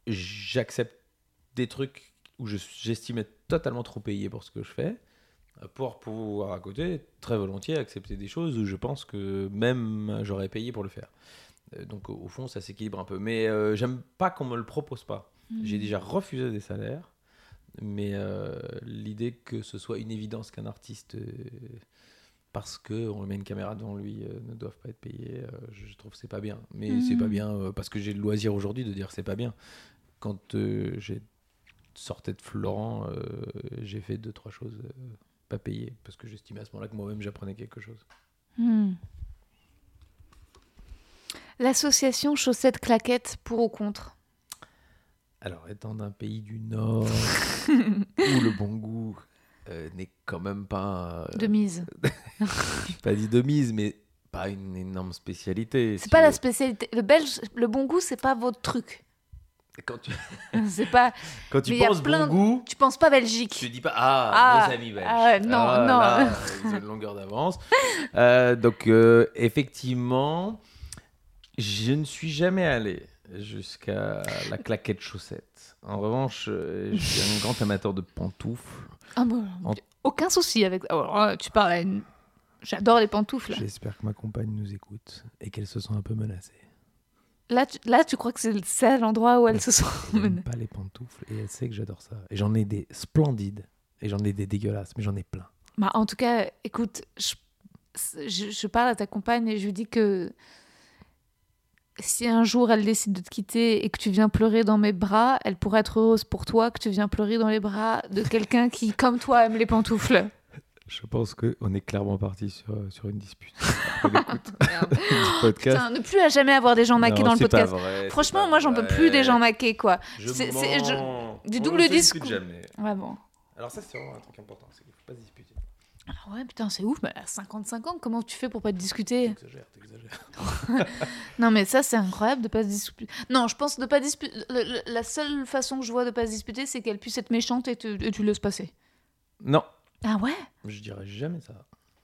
j'accepte des trucs où je- j'estime être totalement trop payé pour ce que je fais. Pour pouvoir à côté, très volontiers, accepter des choses où je pense que même j'aurais payé pour le faire. Euh, Donc au fond, ça s'équilibre un peu. Mais euh, j'aime pas qu'on me le propose pas. J'ai déjà refusé des salaires, mais euh, l'idée que ce soit une évidence qu'un artiste, euh, parce qu'on met une caméra devant lui, ne doivent pas être payés, je, trouve que c'est pas bien. Mais c'est pas bien parce que j'ai le loisir aujourd'hui de dire que c'est pas bien. Quand j'ai sortais de Florent, j'ai fait deux trois choses pas payées parce que j'estimais à ce moment-là que moi-même j'apprenais quelque chose. Hmm. L'association chaussettes claquettes pour ou contre? Alors, étant d'un pays du Nord où le bon goût euh, n'est quand même pas, euh, de mise. pas dit de mise, mais pas une énorme spécialité. C'est si pas la spécialité. Le belge, le bon goût, c'est pas votre truc. Quand tu, C'est pas. quand tu Mais penses bon goût, Tu penses pas tu Belgique. dis pas ah, Ah, nos amis belges. ah non, Ah, non. là, ils ont une longueur d'avance. Euh, donc euh, effectivement, je ne suis jamais allé jusqu'à la claquette chaussette. En revanche, euh, je suis un grand amateur de pantoufles. Ah bon, En- Aucun souci avec. Alors, là, tu parles à une. J'adore les pantoufles. J'espère que ma compagne nous écoute et qu'elle se sent un peu menacée. Là, tu, là, tu crois que c'est le seul endroit où elle se n'aime pas les pantoufles et elle sait que j'adore ça. Et j'en ai des splendides et j'en ai des dégueulasses, mais j'en ai plein. Bah, en tout cas, écoute, je, je, je parle à ta compagne et je lui dis que si un jour elle décide de te quitter et que tu viens pleurer dans mes bras, elle pourrait être heureuse pour toi que tu viens pleurer dans les bras de quelqu'un qui, comme toi, aime les pantoufles. Je pense qu'on est clairement parti sur, sur une dispute. Du podcast. Putain, ne plus à jamais avoir des gens maqués Non, dans le podcast. vrai, Franchement, moi, j'en peux plus des gens maqués, quoi. C'est- je- du On double ne discours. jamais. Ouais, bon. Alors ça, c'est vraiment un truc important, c'est qu'il faut pas se disputer. Ah ouais, putain, c'est ouf, mais à 55 ans, comment tu fais pour pas te discuter? T'exagères, t'exagères. Non, mais ça, c'est incroyable de pas se disputer. Non, je pense de pas disputer. La seule façon que je vois de pas se disputer, c'est qu'elle puisse être méchante et, te- et tu laisses passer. Non, Ah ouais? Je dirais jamais ça.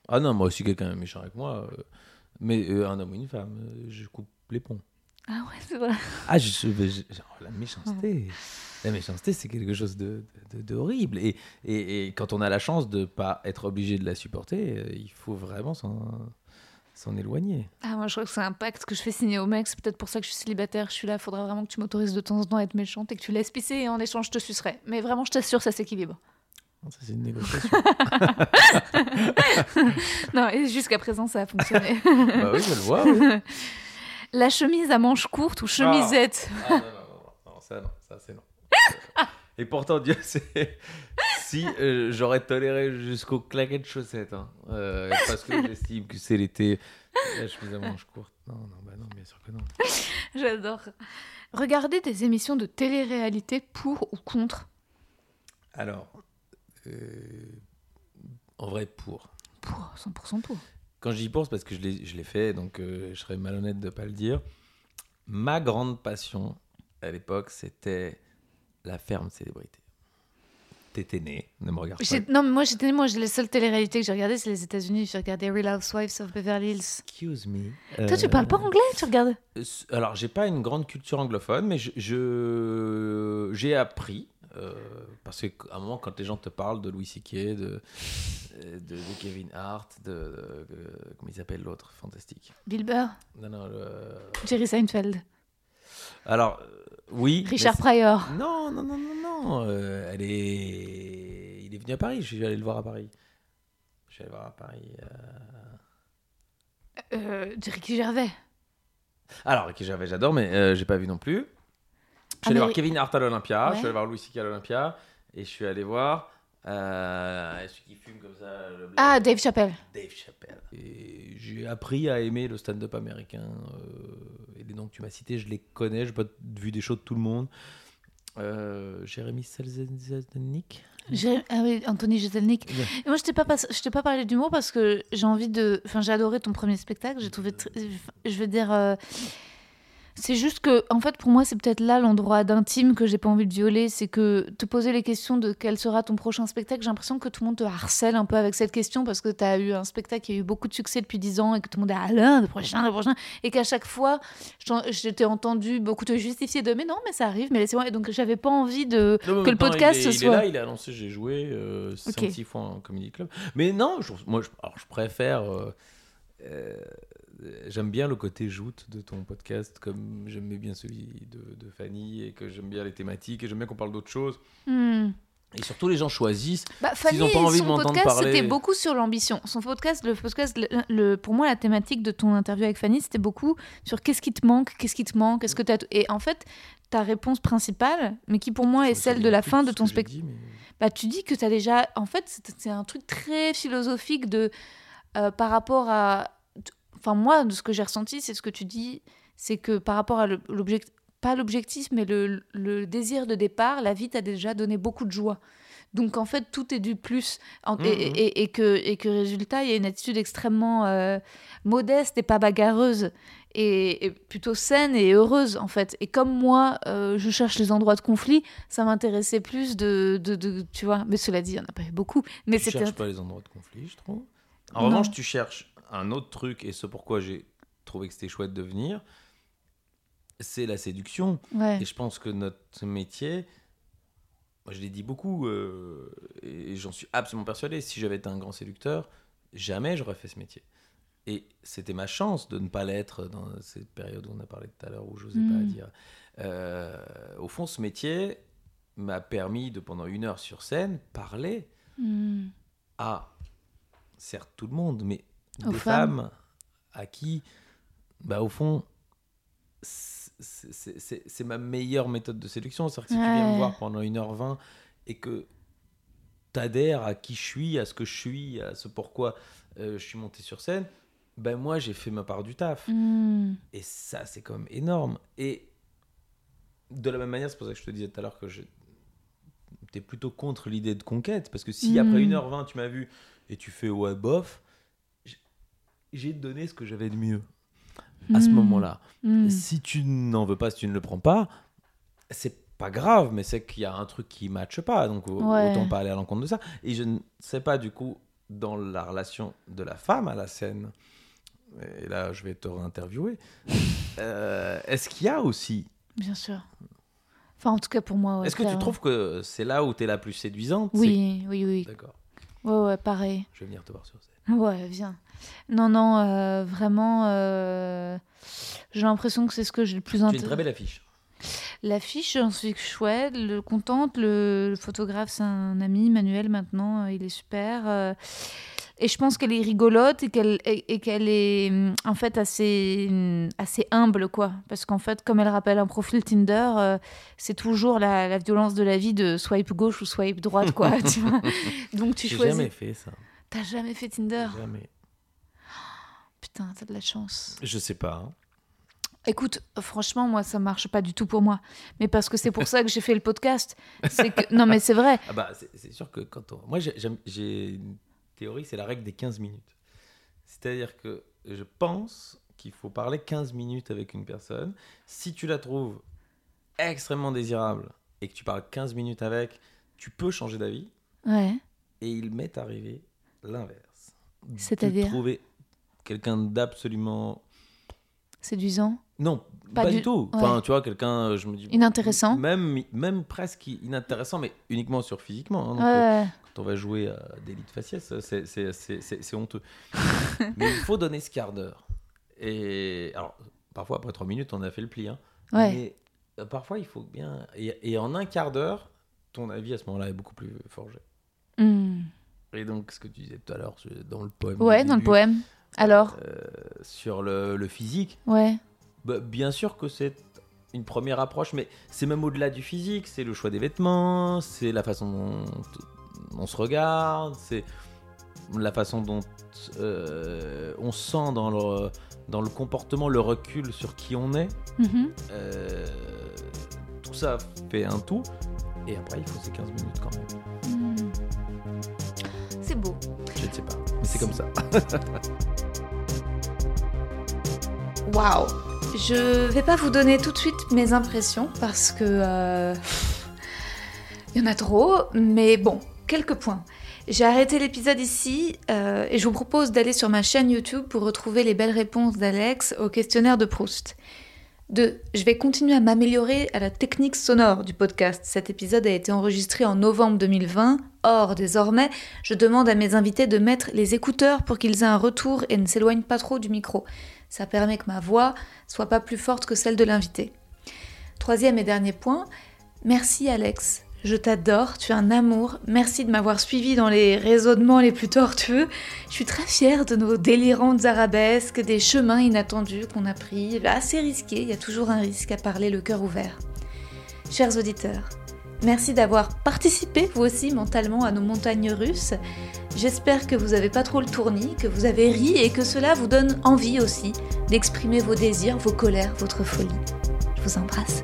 Ah non, moi aussi, quelqu'un est méchant avec moi. euh, mais euh, un homme ou une femme, euh, je coupe les ponts. Ah ouais, c'est vrai. Ah, je, je- je- genre, la méchanceté. La méchanceté, c'est quelque chose de, de, de horrible. Et, et, et quand on a la chance de pas être obligé de la supporter, euh, il faut vraiment s'en s'en éloigner. Ah, moi, je crois que c'est un pacte que je fais signer au mec. C'est peut-être pour ça que je suis célibataire. Je suis là. Faudra vraiment que tu m'autorises de temps en temps à être méchante et que tu laisses pisser et en échange, je te sucerai. Mais vraiment, je t'assure, ça s'équilibre. Ça, c'est une négociation. Non, et jusqu'à présent, ça a fonctionné. bah oui, je le vois. oui. La chemise à manches courtes ou chemisette Ah non, non, non, non, ça non, ça c'est non. Et pourtant, Dieu sait, si euh, j'aurais toléré jusqu'au claquet de chaussettes, hein, euh, parce que j'estime que c'est l'été, la chemise à manches courtes. Non, non, bah non, bien sûr que non. J'adore. Regarder des émissions de télé-réalité pour ou contre? Alors, en vrai, pour. Pour, 100% pour. Quand j'y pense, parce que je l'ai je fait, donc euh, je serais malhonnête de ne pas le dire. Ma grande passion à l'époque, c'était la ferme célébrité. t'étais né, ne me regarde pas. Non, mais moi, j'étais, moi, j'ai les seules téléréalités que j'ai regardées, c'est les États-Unis. J'ai regardé Real Housewives of Beverly Hills. Excuse me. Toi, tu Euh, parles pas anglais, tu regardes? Euh, Alors, j'ai pas une grande culture anglophone, mais je, je- j'ai appris. Euh, parce qu'à un moment, quand les gens te parlent de Louis C.K., de, de, de Kevin Hart, de, de- comment il s'appelle l'autre, fantastique. Bill Burr, Non, non, le- Jerry Seinfeld, Alors, euh, oui. Richard Pryor. Non, non, non, non, non. euh, elle est... Il est venu à Paris. Je suis allé le voir à Paris. Je suis allé le voir à Paris. euh. Ricky Gervais. Alors, Ricky Gervais, j'adore, mais j'ai pas vu non plus. Je suis Ah, allé mais- voir Kevin Hart à l'Olympia. Ouais. Je suis allé voir Louis C.K. à l'Olympia. Et je suis allé voir euh, celui qui fume comme ça. Le Ah, Dave Chappelle. Dave Chappelle. Et j'ai appris à aimer le stand-up américain. euh, et les noms que tu m'as cités, je les connais. J'ai pas vu des shows de tout le monde. Euh, Jérémy Selznick. Ah oui, Anthony Jeselnik. Ouais. Moi, je t'ai pas, pas- je t'ai pas parlé d'humour parce que j'ai envie de. Enfin, j'ai adoré ton premier spectacle. J'ai trouvé. tr- Je veux dire. euh, C'est juste que, en fait, pour moi, c'est peut-être là l'endroit d'intime que j'ai pas envie de violer. C'est que te poser les questions de quel sera ton prochain spectacle, j'ai l'impression que tout le monde te harcèle un peu avec cette question parce que tu as eu un spectacle qui a eu beaucoup de succès depuis 10 ans et que tout le monde est à l'un, le prochain, le prochain. Et qu'à chaque fois, je t'ai entendu beaucoup te justifier de mais non, mais ça arrive, mais laissez-moi. Et donc, j'avais pas envie de. Non, que le podcast, il est, ce il est soit- là, il est annoncé, j'ai joué euh, 5-6 fois en Comedy Club. Mais non, je- moi, je, alors, je préfère. euh, euh, j'aime bien le côté joute de ton podcast, comme j'aimais bien celui de, de Fanny, et que j'aime bien les thématiques, et j'aime bien qu'on parle d'autres choses. Hmm. Et surtout, les gens choisissent. Bah, Fanny, ont pas envie de son m'entendre podcast, c'était beaucoup sur l'ambition. Son podcast, le podcast, le, le- pour moi, la thématique de ton interview avec Fanny, c'était beaucoup sur qu'est-ce qui te manque, qu'est-ce qui te manque, est-ce que tu Et en fait, ta réponse principale, mais qui pour moi est celle de la fin de ton spectacle. mais- Bah, tu dis que tu as déjà. En fait, c'est c'est un truc très philosophique de euh, par rapport à. Enfin, moi, de ce que j'ai ressenti, c'est ce que tu dis, c'est que par rapport à l'objectif, pas l'objectif, mais le, le désir de départ, la vie t'a déjà donné beaucoup de joie. Donc en fait, tout est du plus. Et, Mhm. et- et que, et que résultat, il y a une attitude extrêmement euh, modeste et pas bagarreuse. Et, et plutôt saine et heureuse en fait. Et comme moi, euh, je cherche les endroits de conflit, ça m'intéressait plus de, de, de- tu vois. Mais cela dit, il n'y en a pas eu beaucoup. Mais tu cherches pas les endroits de conflit, je trouve. En Non. revanche, tu cherches un autre truc, et ce pourquoi j'ai trouvé que c'était chouette de venir, c'est la séduction. ouais. Et je pense que notre métier, moi je l'ai dit beaucoup, euh, et j'en suis absolument persuadé, si j'avais été un grand séducteur, jamais j'aurais fait ce métier. Et c'était ma chance de ne pas l'être dans cette période où on a parlé tout à l'heure, où j'osais pas Mm. dire. Euh, au fond, ce métier m'a permis de, pendant une heure sur scène, parler Hmm. à, certes tout le monde, mais Aux des femmes. femmes. à qui, bah, au fond, c'est- ma meilleure méthode de séduction. C'est-à-dire que si tu viens me voir pendant 1h20 et que tu adhères à qui je suis, à ce que je suis, à ce pourquoi euh, je suis monté sur scène, ben moi j'ai fait ma part du taf. Hmm. Et ça, c'est quand même énorme. Et de la même manière, c'est pour ça que je te disais tout à l'heure que je t'es plutôt contre l'idée de conquête. Parce que si Mm. après 1h20, tu m'as vu et tu fais ouais, bof, j'ai donné ce que j'avais de mieux à ce Mm. moment-là. Hmm. Si tu n'en veux pas, si tu ne le prends pas, c'est pas grave, mais c'est qu'il y a un truc qui matche pas. Donc Ouais. autant pas aller à l'encontre de ça. Et je ne sais pas du coup, dans la relation de la femme à la scène, et là je vais te réinterviewer, euh, est-ce qu'il y a aussi Bien sûr. Enfin, en tout cas pour moi. ouais, Est-ce que tu trouves que c'est là où tu es la plus séduisante? Oui, oui, oui. D'accord. Ouais, ouais, pareil. Je vais venir te voir sur scène. Ouais, viens. Non, non, euh, vraiment, euh, j'ai l'impression que c'est ce que j'ai le plus Tu as une intéressant. très belle affiche. L'affiche, j'en suis chouette, le contente. Le, le photographe, c'est un ami, Manuel, maintenant, euh, il est super. euh, et je pense qu'elle est rigolote et qu'elle et, et qu'elle est en fait assez, hum, assez humble, quoi. Parce qu'en fait, comme elle rappelle un profil Tinder, euh, c'est toujours la, la violence de la vie de swipe gauche ou swipe droite, quoi. tu vois Donc tu J'ai choisis. jamais fait ça. T'as jamais fait Tinder? Jamais. Putain, t'as de la chance. Je sais pas. hein. Écoute, franchement, moi, ça marche pas du tout pour moi. Mais parce que c'est pour ça que j'ai fait le podcast. Que... Non, mais c'est vrai. Ah bah, c'est sûr que quand on... Moi, j'ai- j'aime- j'ai une théorie, c'est la règle des 15 minutes. C'est-à-dire que je pense qu'il faut parler 15 minutes avec une personne. Si tu la trouves extrêmement désirable et que tu parles 15 minutes avec, tu peux changer d'avis Ouais. et il m'est arrivé l'inverse. C'est-à-dire trouver quelqu'un d'absolument Séduisant. non, Pas pas, du- du tout. ouais. Enfin, tu vois, quelqu'un, euh, je me dis. Inintéressant. Même, même presque inintéressant, mais uniquement sur physiquement. hein. Donc, Ouais, euh, on va jouer à d'élite faciès, c'est- honteux. mais il faut donner ce quart d'heure. Et alors, parfois, après trois minutes, on a fait le pli. hein. Ouais. Mais euh, parfois, il faut bien. Et, et en un quart d'heure, ton avis à ce moment-là est beaucoup plus forgé. Hmm. Et donc, ce que tu disais tout à l'heure dans le poème. Ouais, dans le poème. Alors euh, sur le, le physique, Ouais. bah, bien sûr que c'est une première approche, mais c'est même au-delà du physique. C'est le choix des vêtements, c'est la façon dont on se regarde, c'est la façon dont euh, on sent dans le, dans le comportement le recul sur qui on est. Mhm. Euh, tout ça fait un tout. Et après, il faut ces 15 minutes quand même. Hmm. C'est beau. Je ne sais pas. Mais c'est comme ça. Waouh Je vais pas vous donner tout de suite mes impressions parce que euh, il y en a trop, mais bon, quelques points. J'ai arrêté l'épisode ici euh, et je vous propose d'aller sur ma chaîne YouTube pour retrouver les belles réponses d'Alex au questionnaire de Proust. 2. Je vais continuer à m'améliorer à la technique sonore du podcast. Cet épisode a été enregistré en novembre 2020. Or, désormais, je demande à mes invités de mettre les écouteurs pour qu'ils aient un retour et ne s'éloignent pas trop du micro. Ça permet que ma voix soit pas plus forte que celle de l'invité. Troisième et dernier point, merci Alex. Je t'adore, tu es un amour. Merci de m'avoir suivi dans les raisonnements les plus tortueux. Je suis très fière de nos délirantes arabesques, des chemins inattendus qu'on a pris, assez risqués, il y a toujours un risque à parler le cœur ouvert. Chers auditeurs, merci d'avoir participé vous aussi mentalement à nos montagnes russes. J'espère que vous n'avez pas trop le tournis, que vous avez ri et que cela vous donne envie aussi d'exprimer vos désirs, vos colères, votre folie. Je vous embrasse.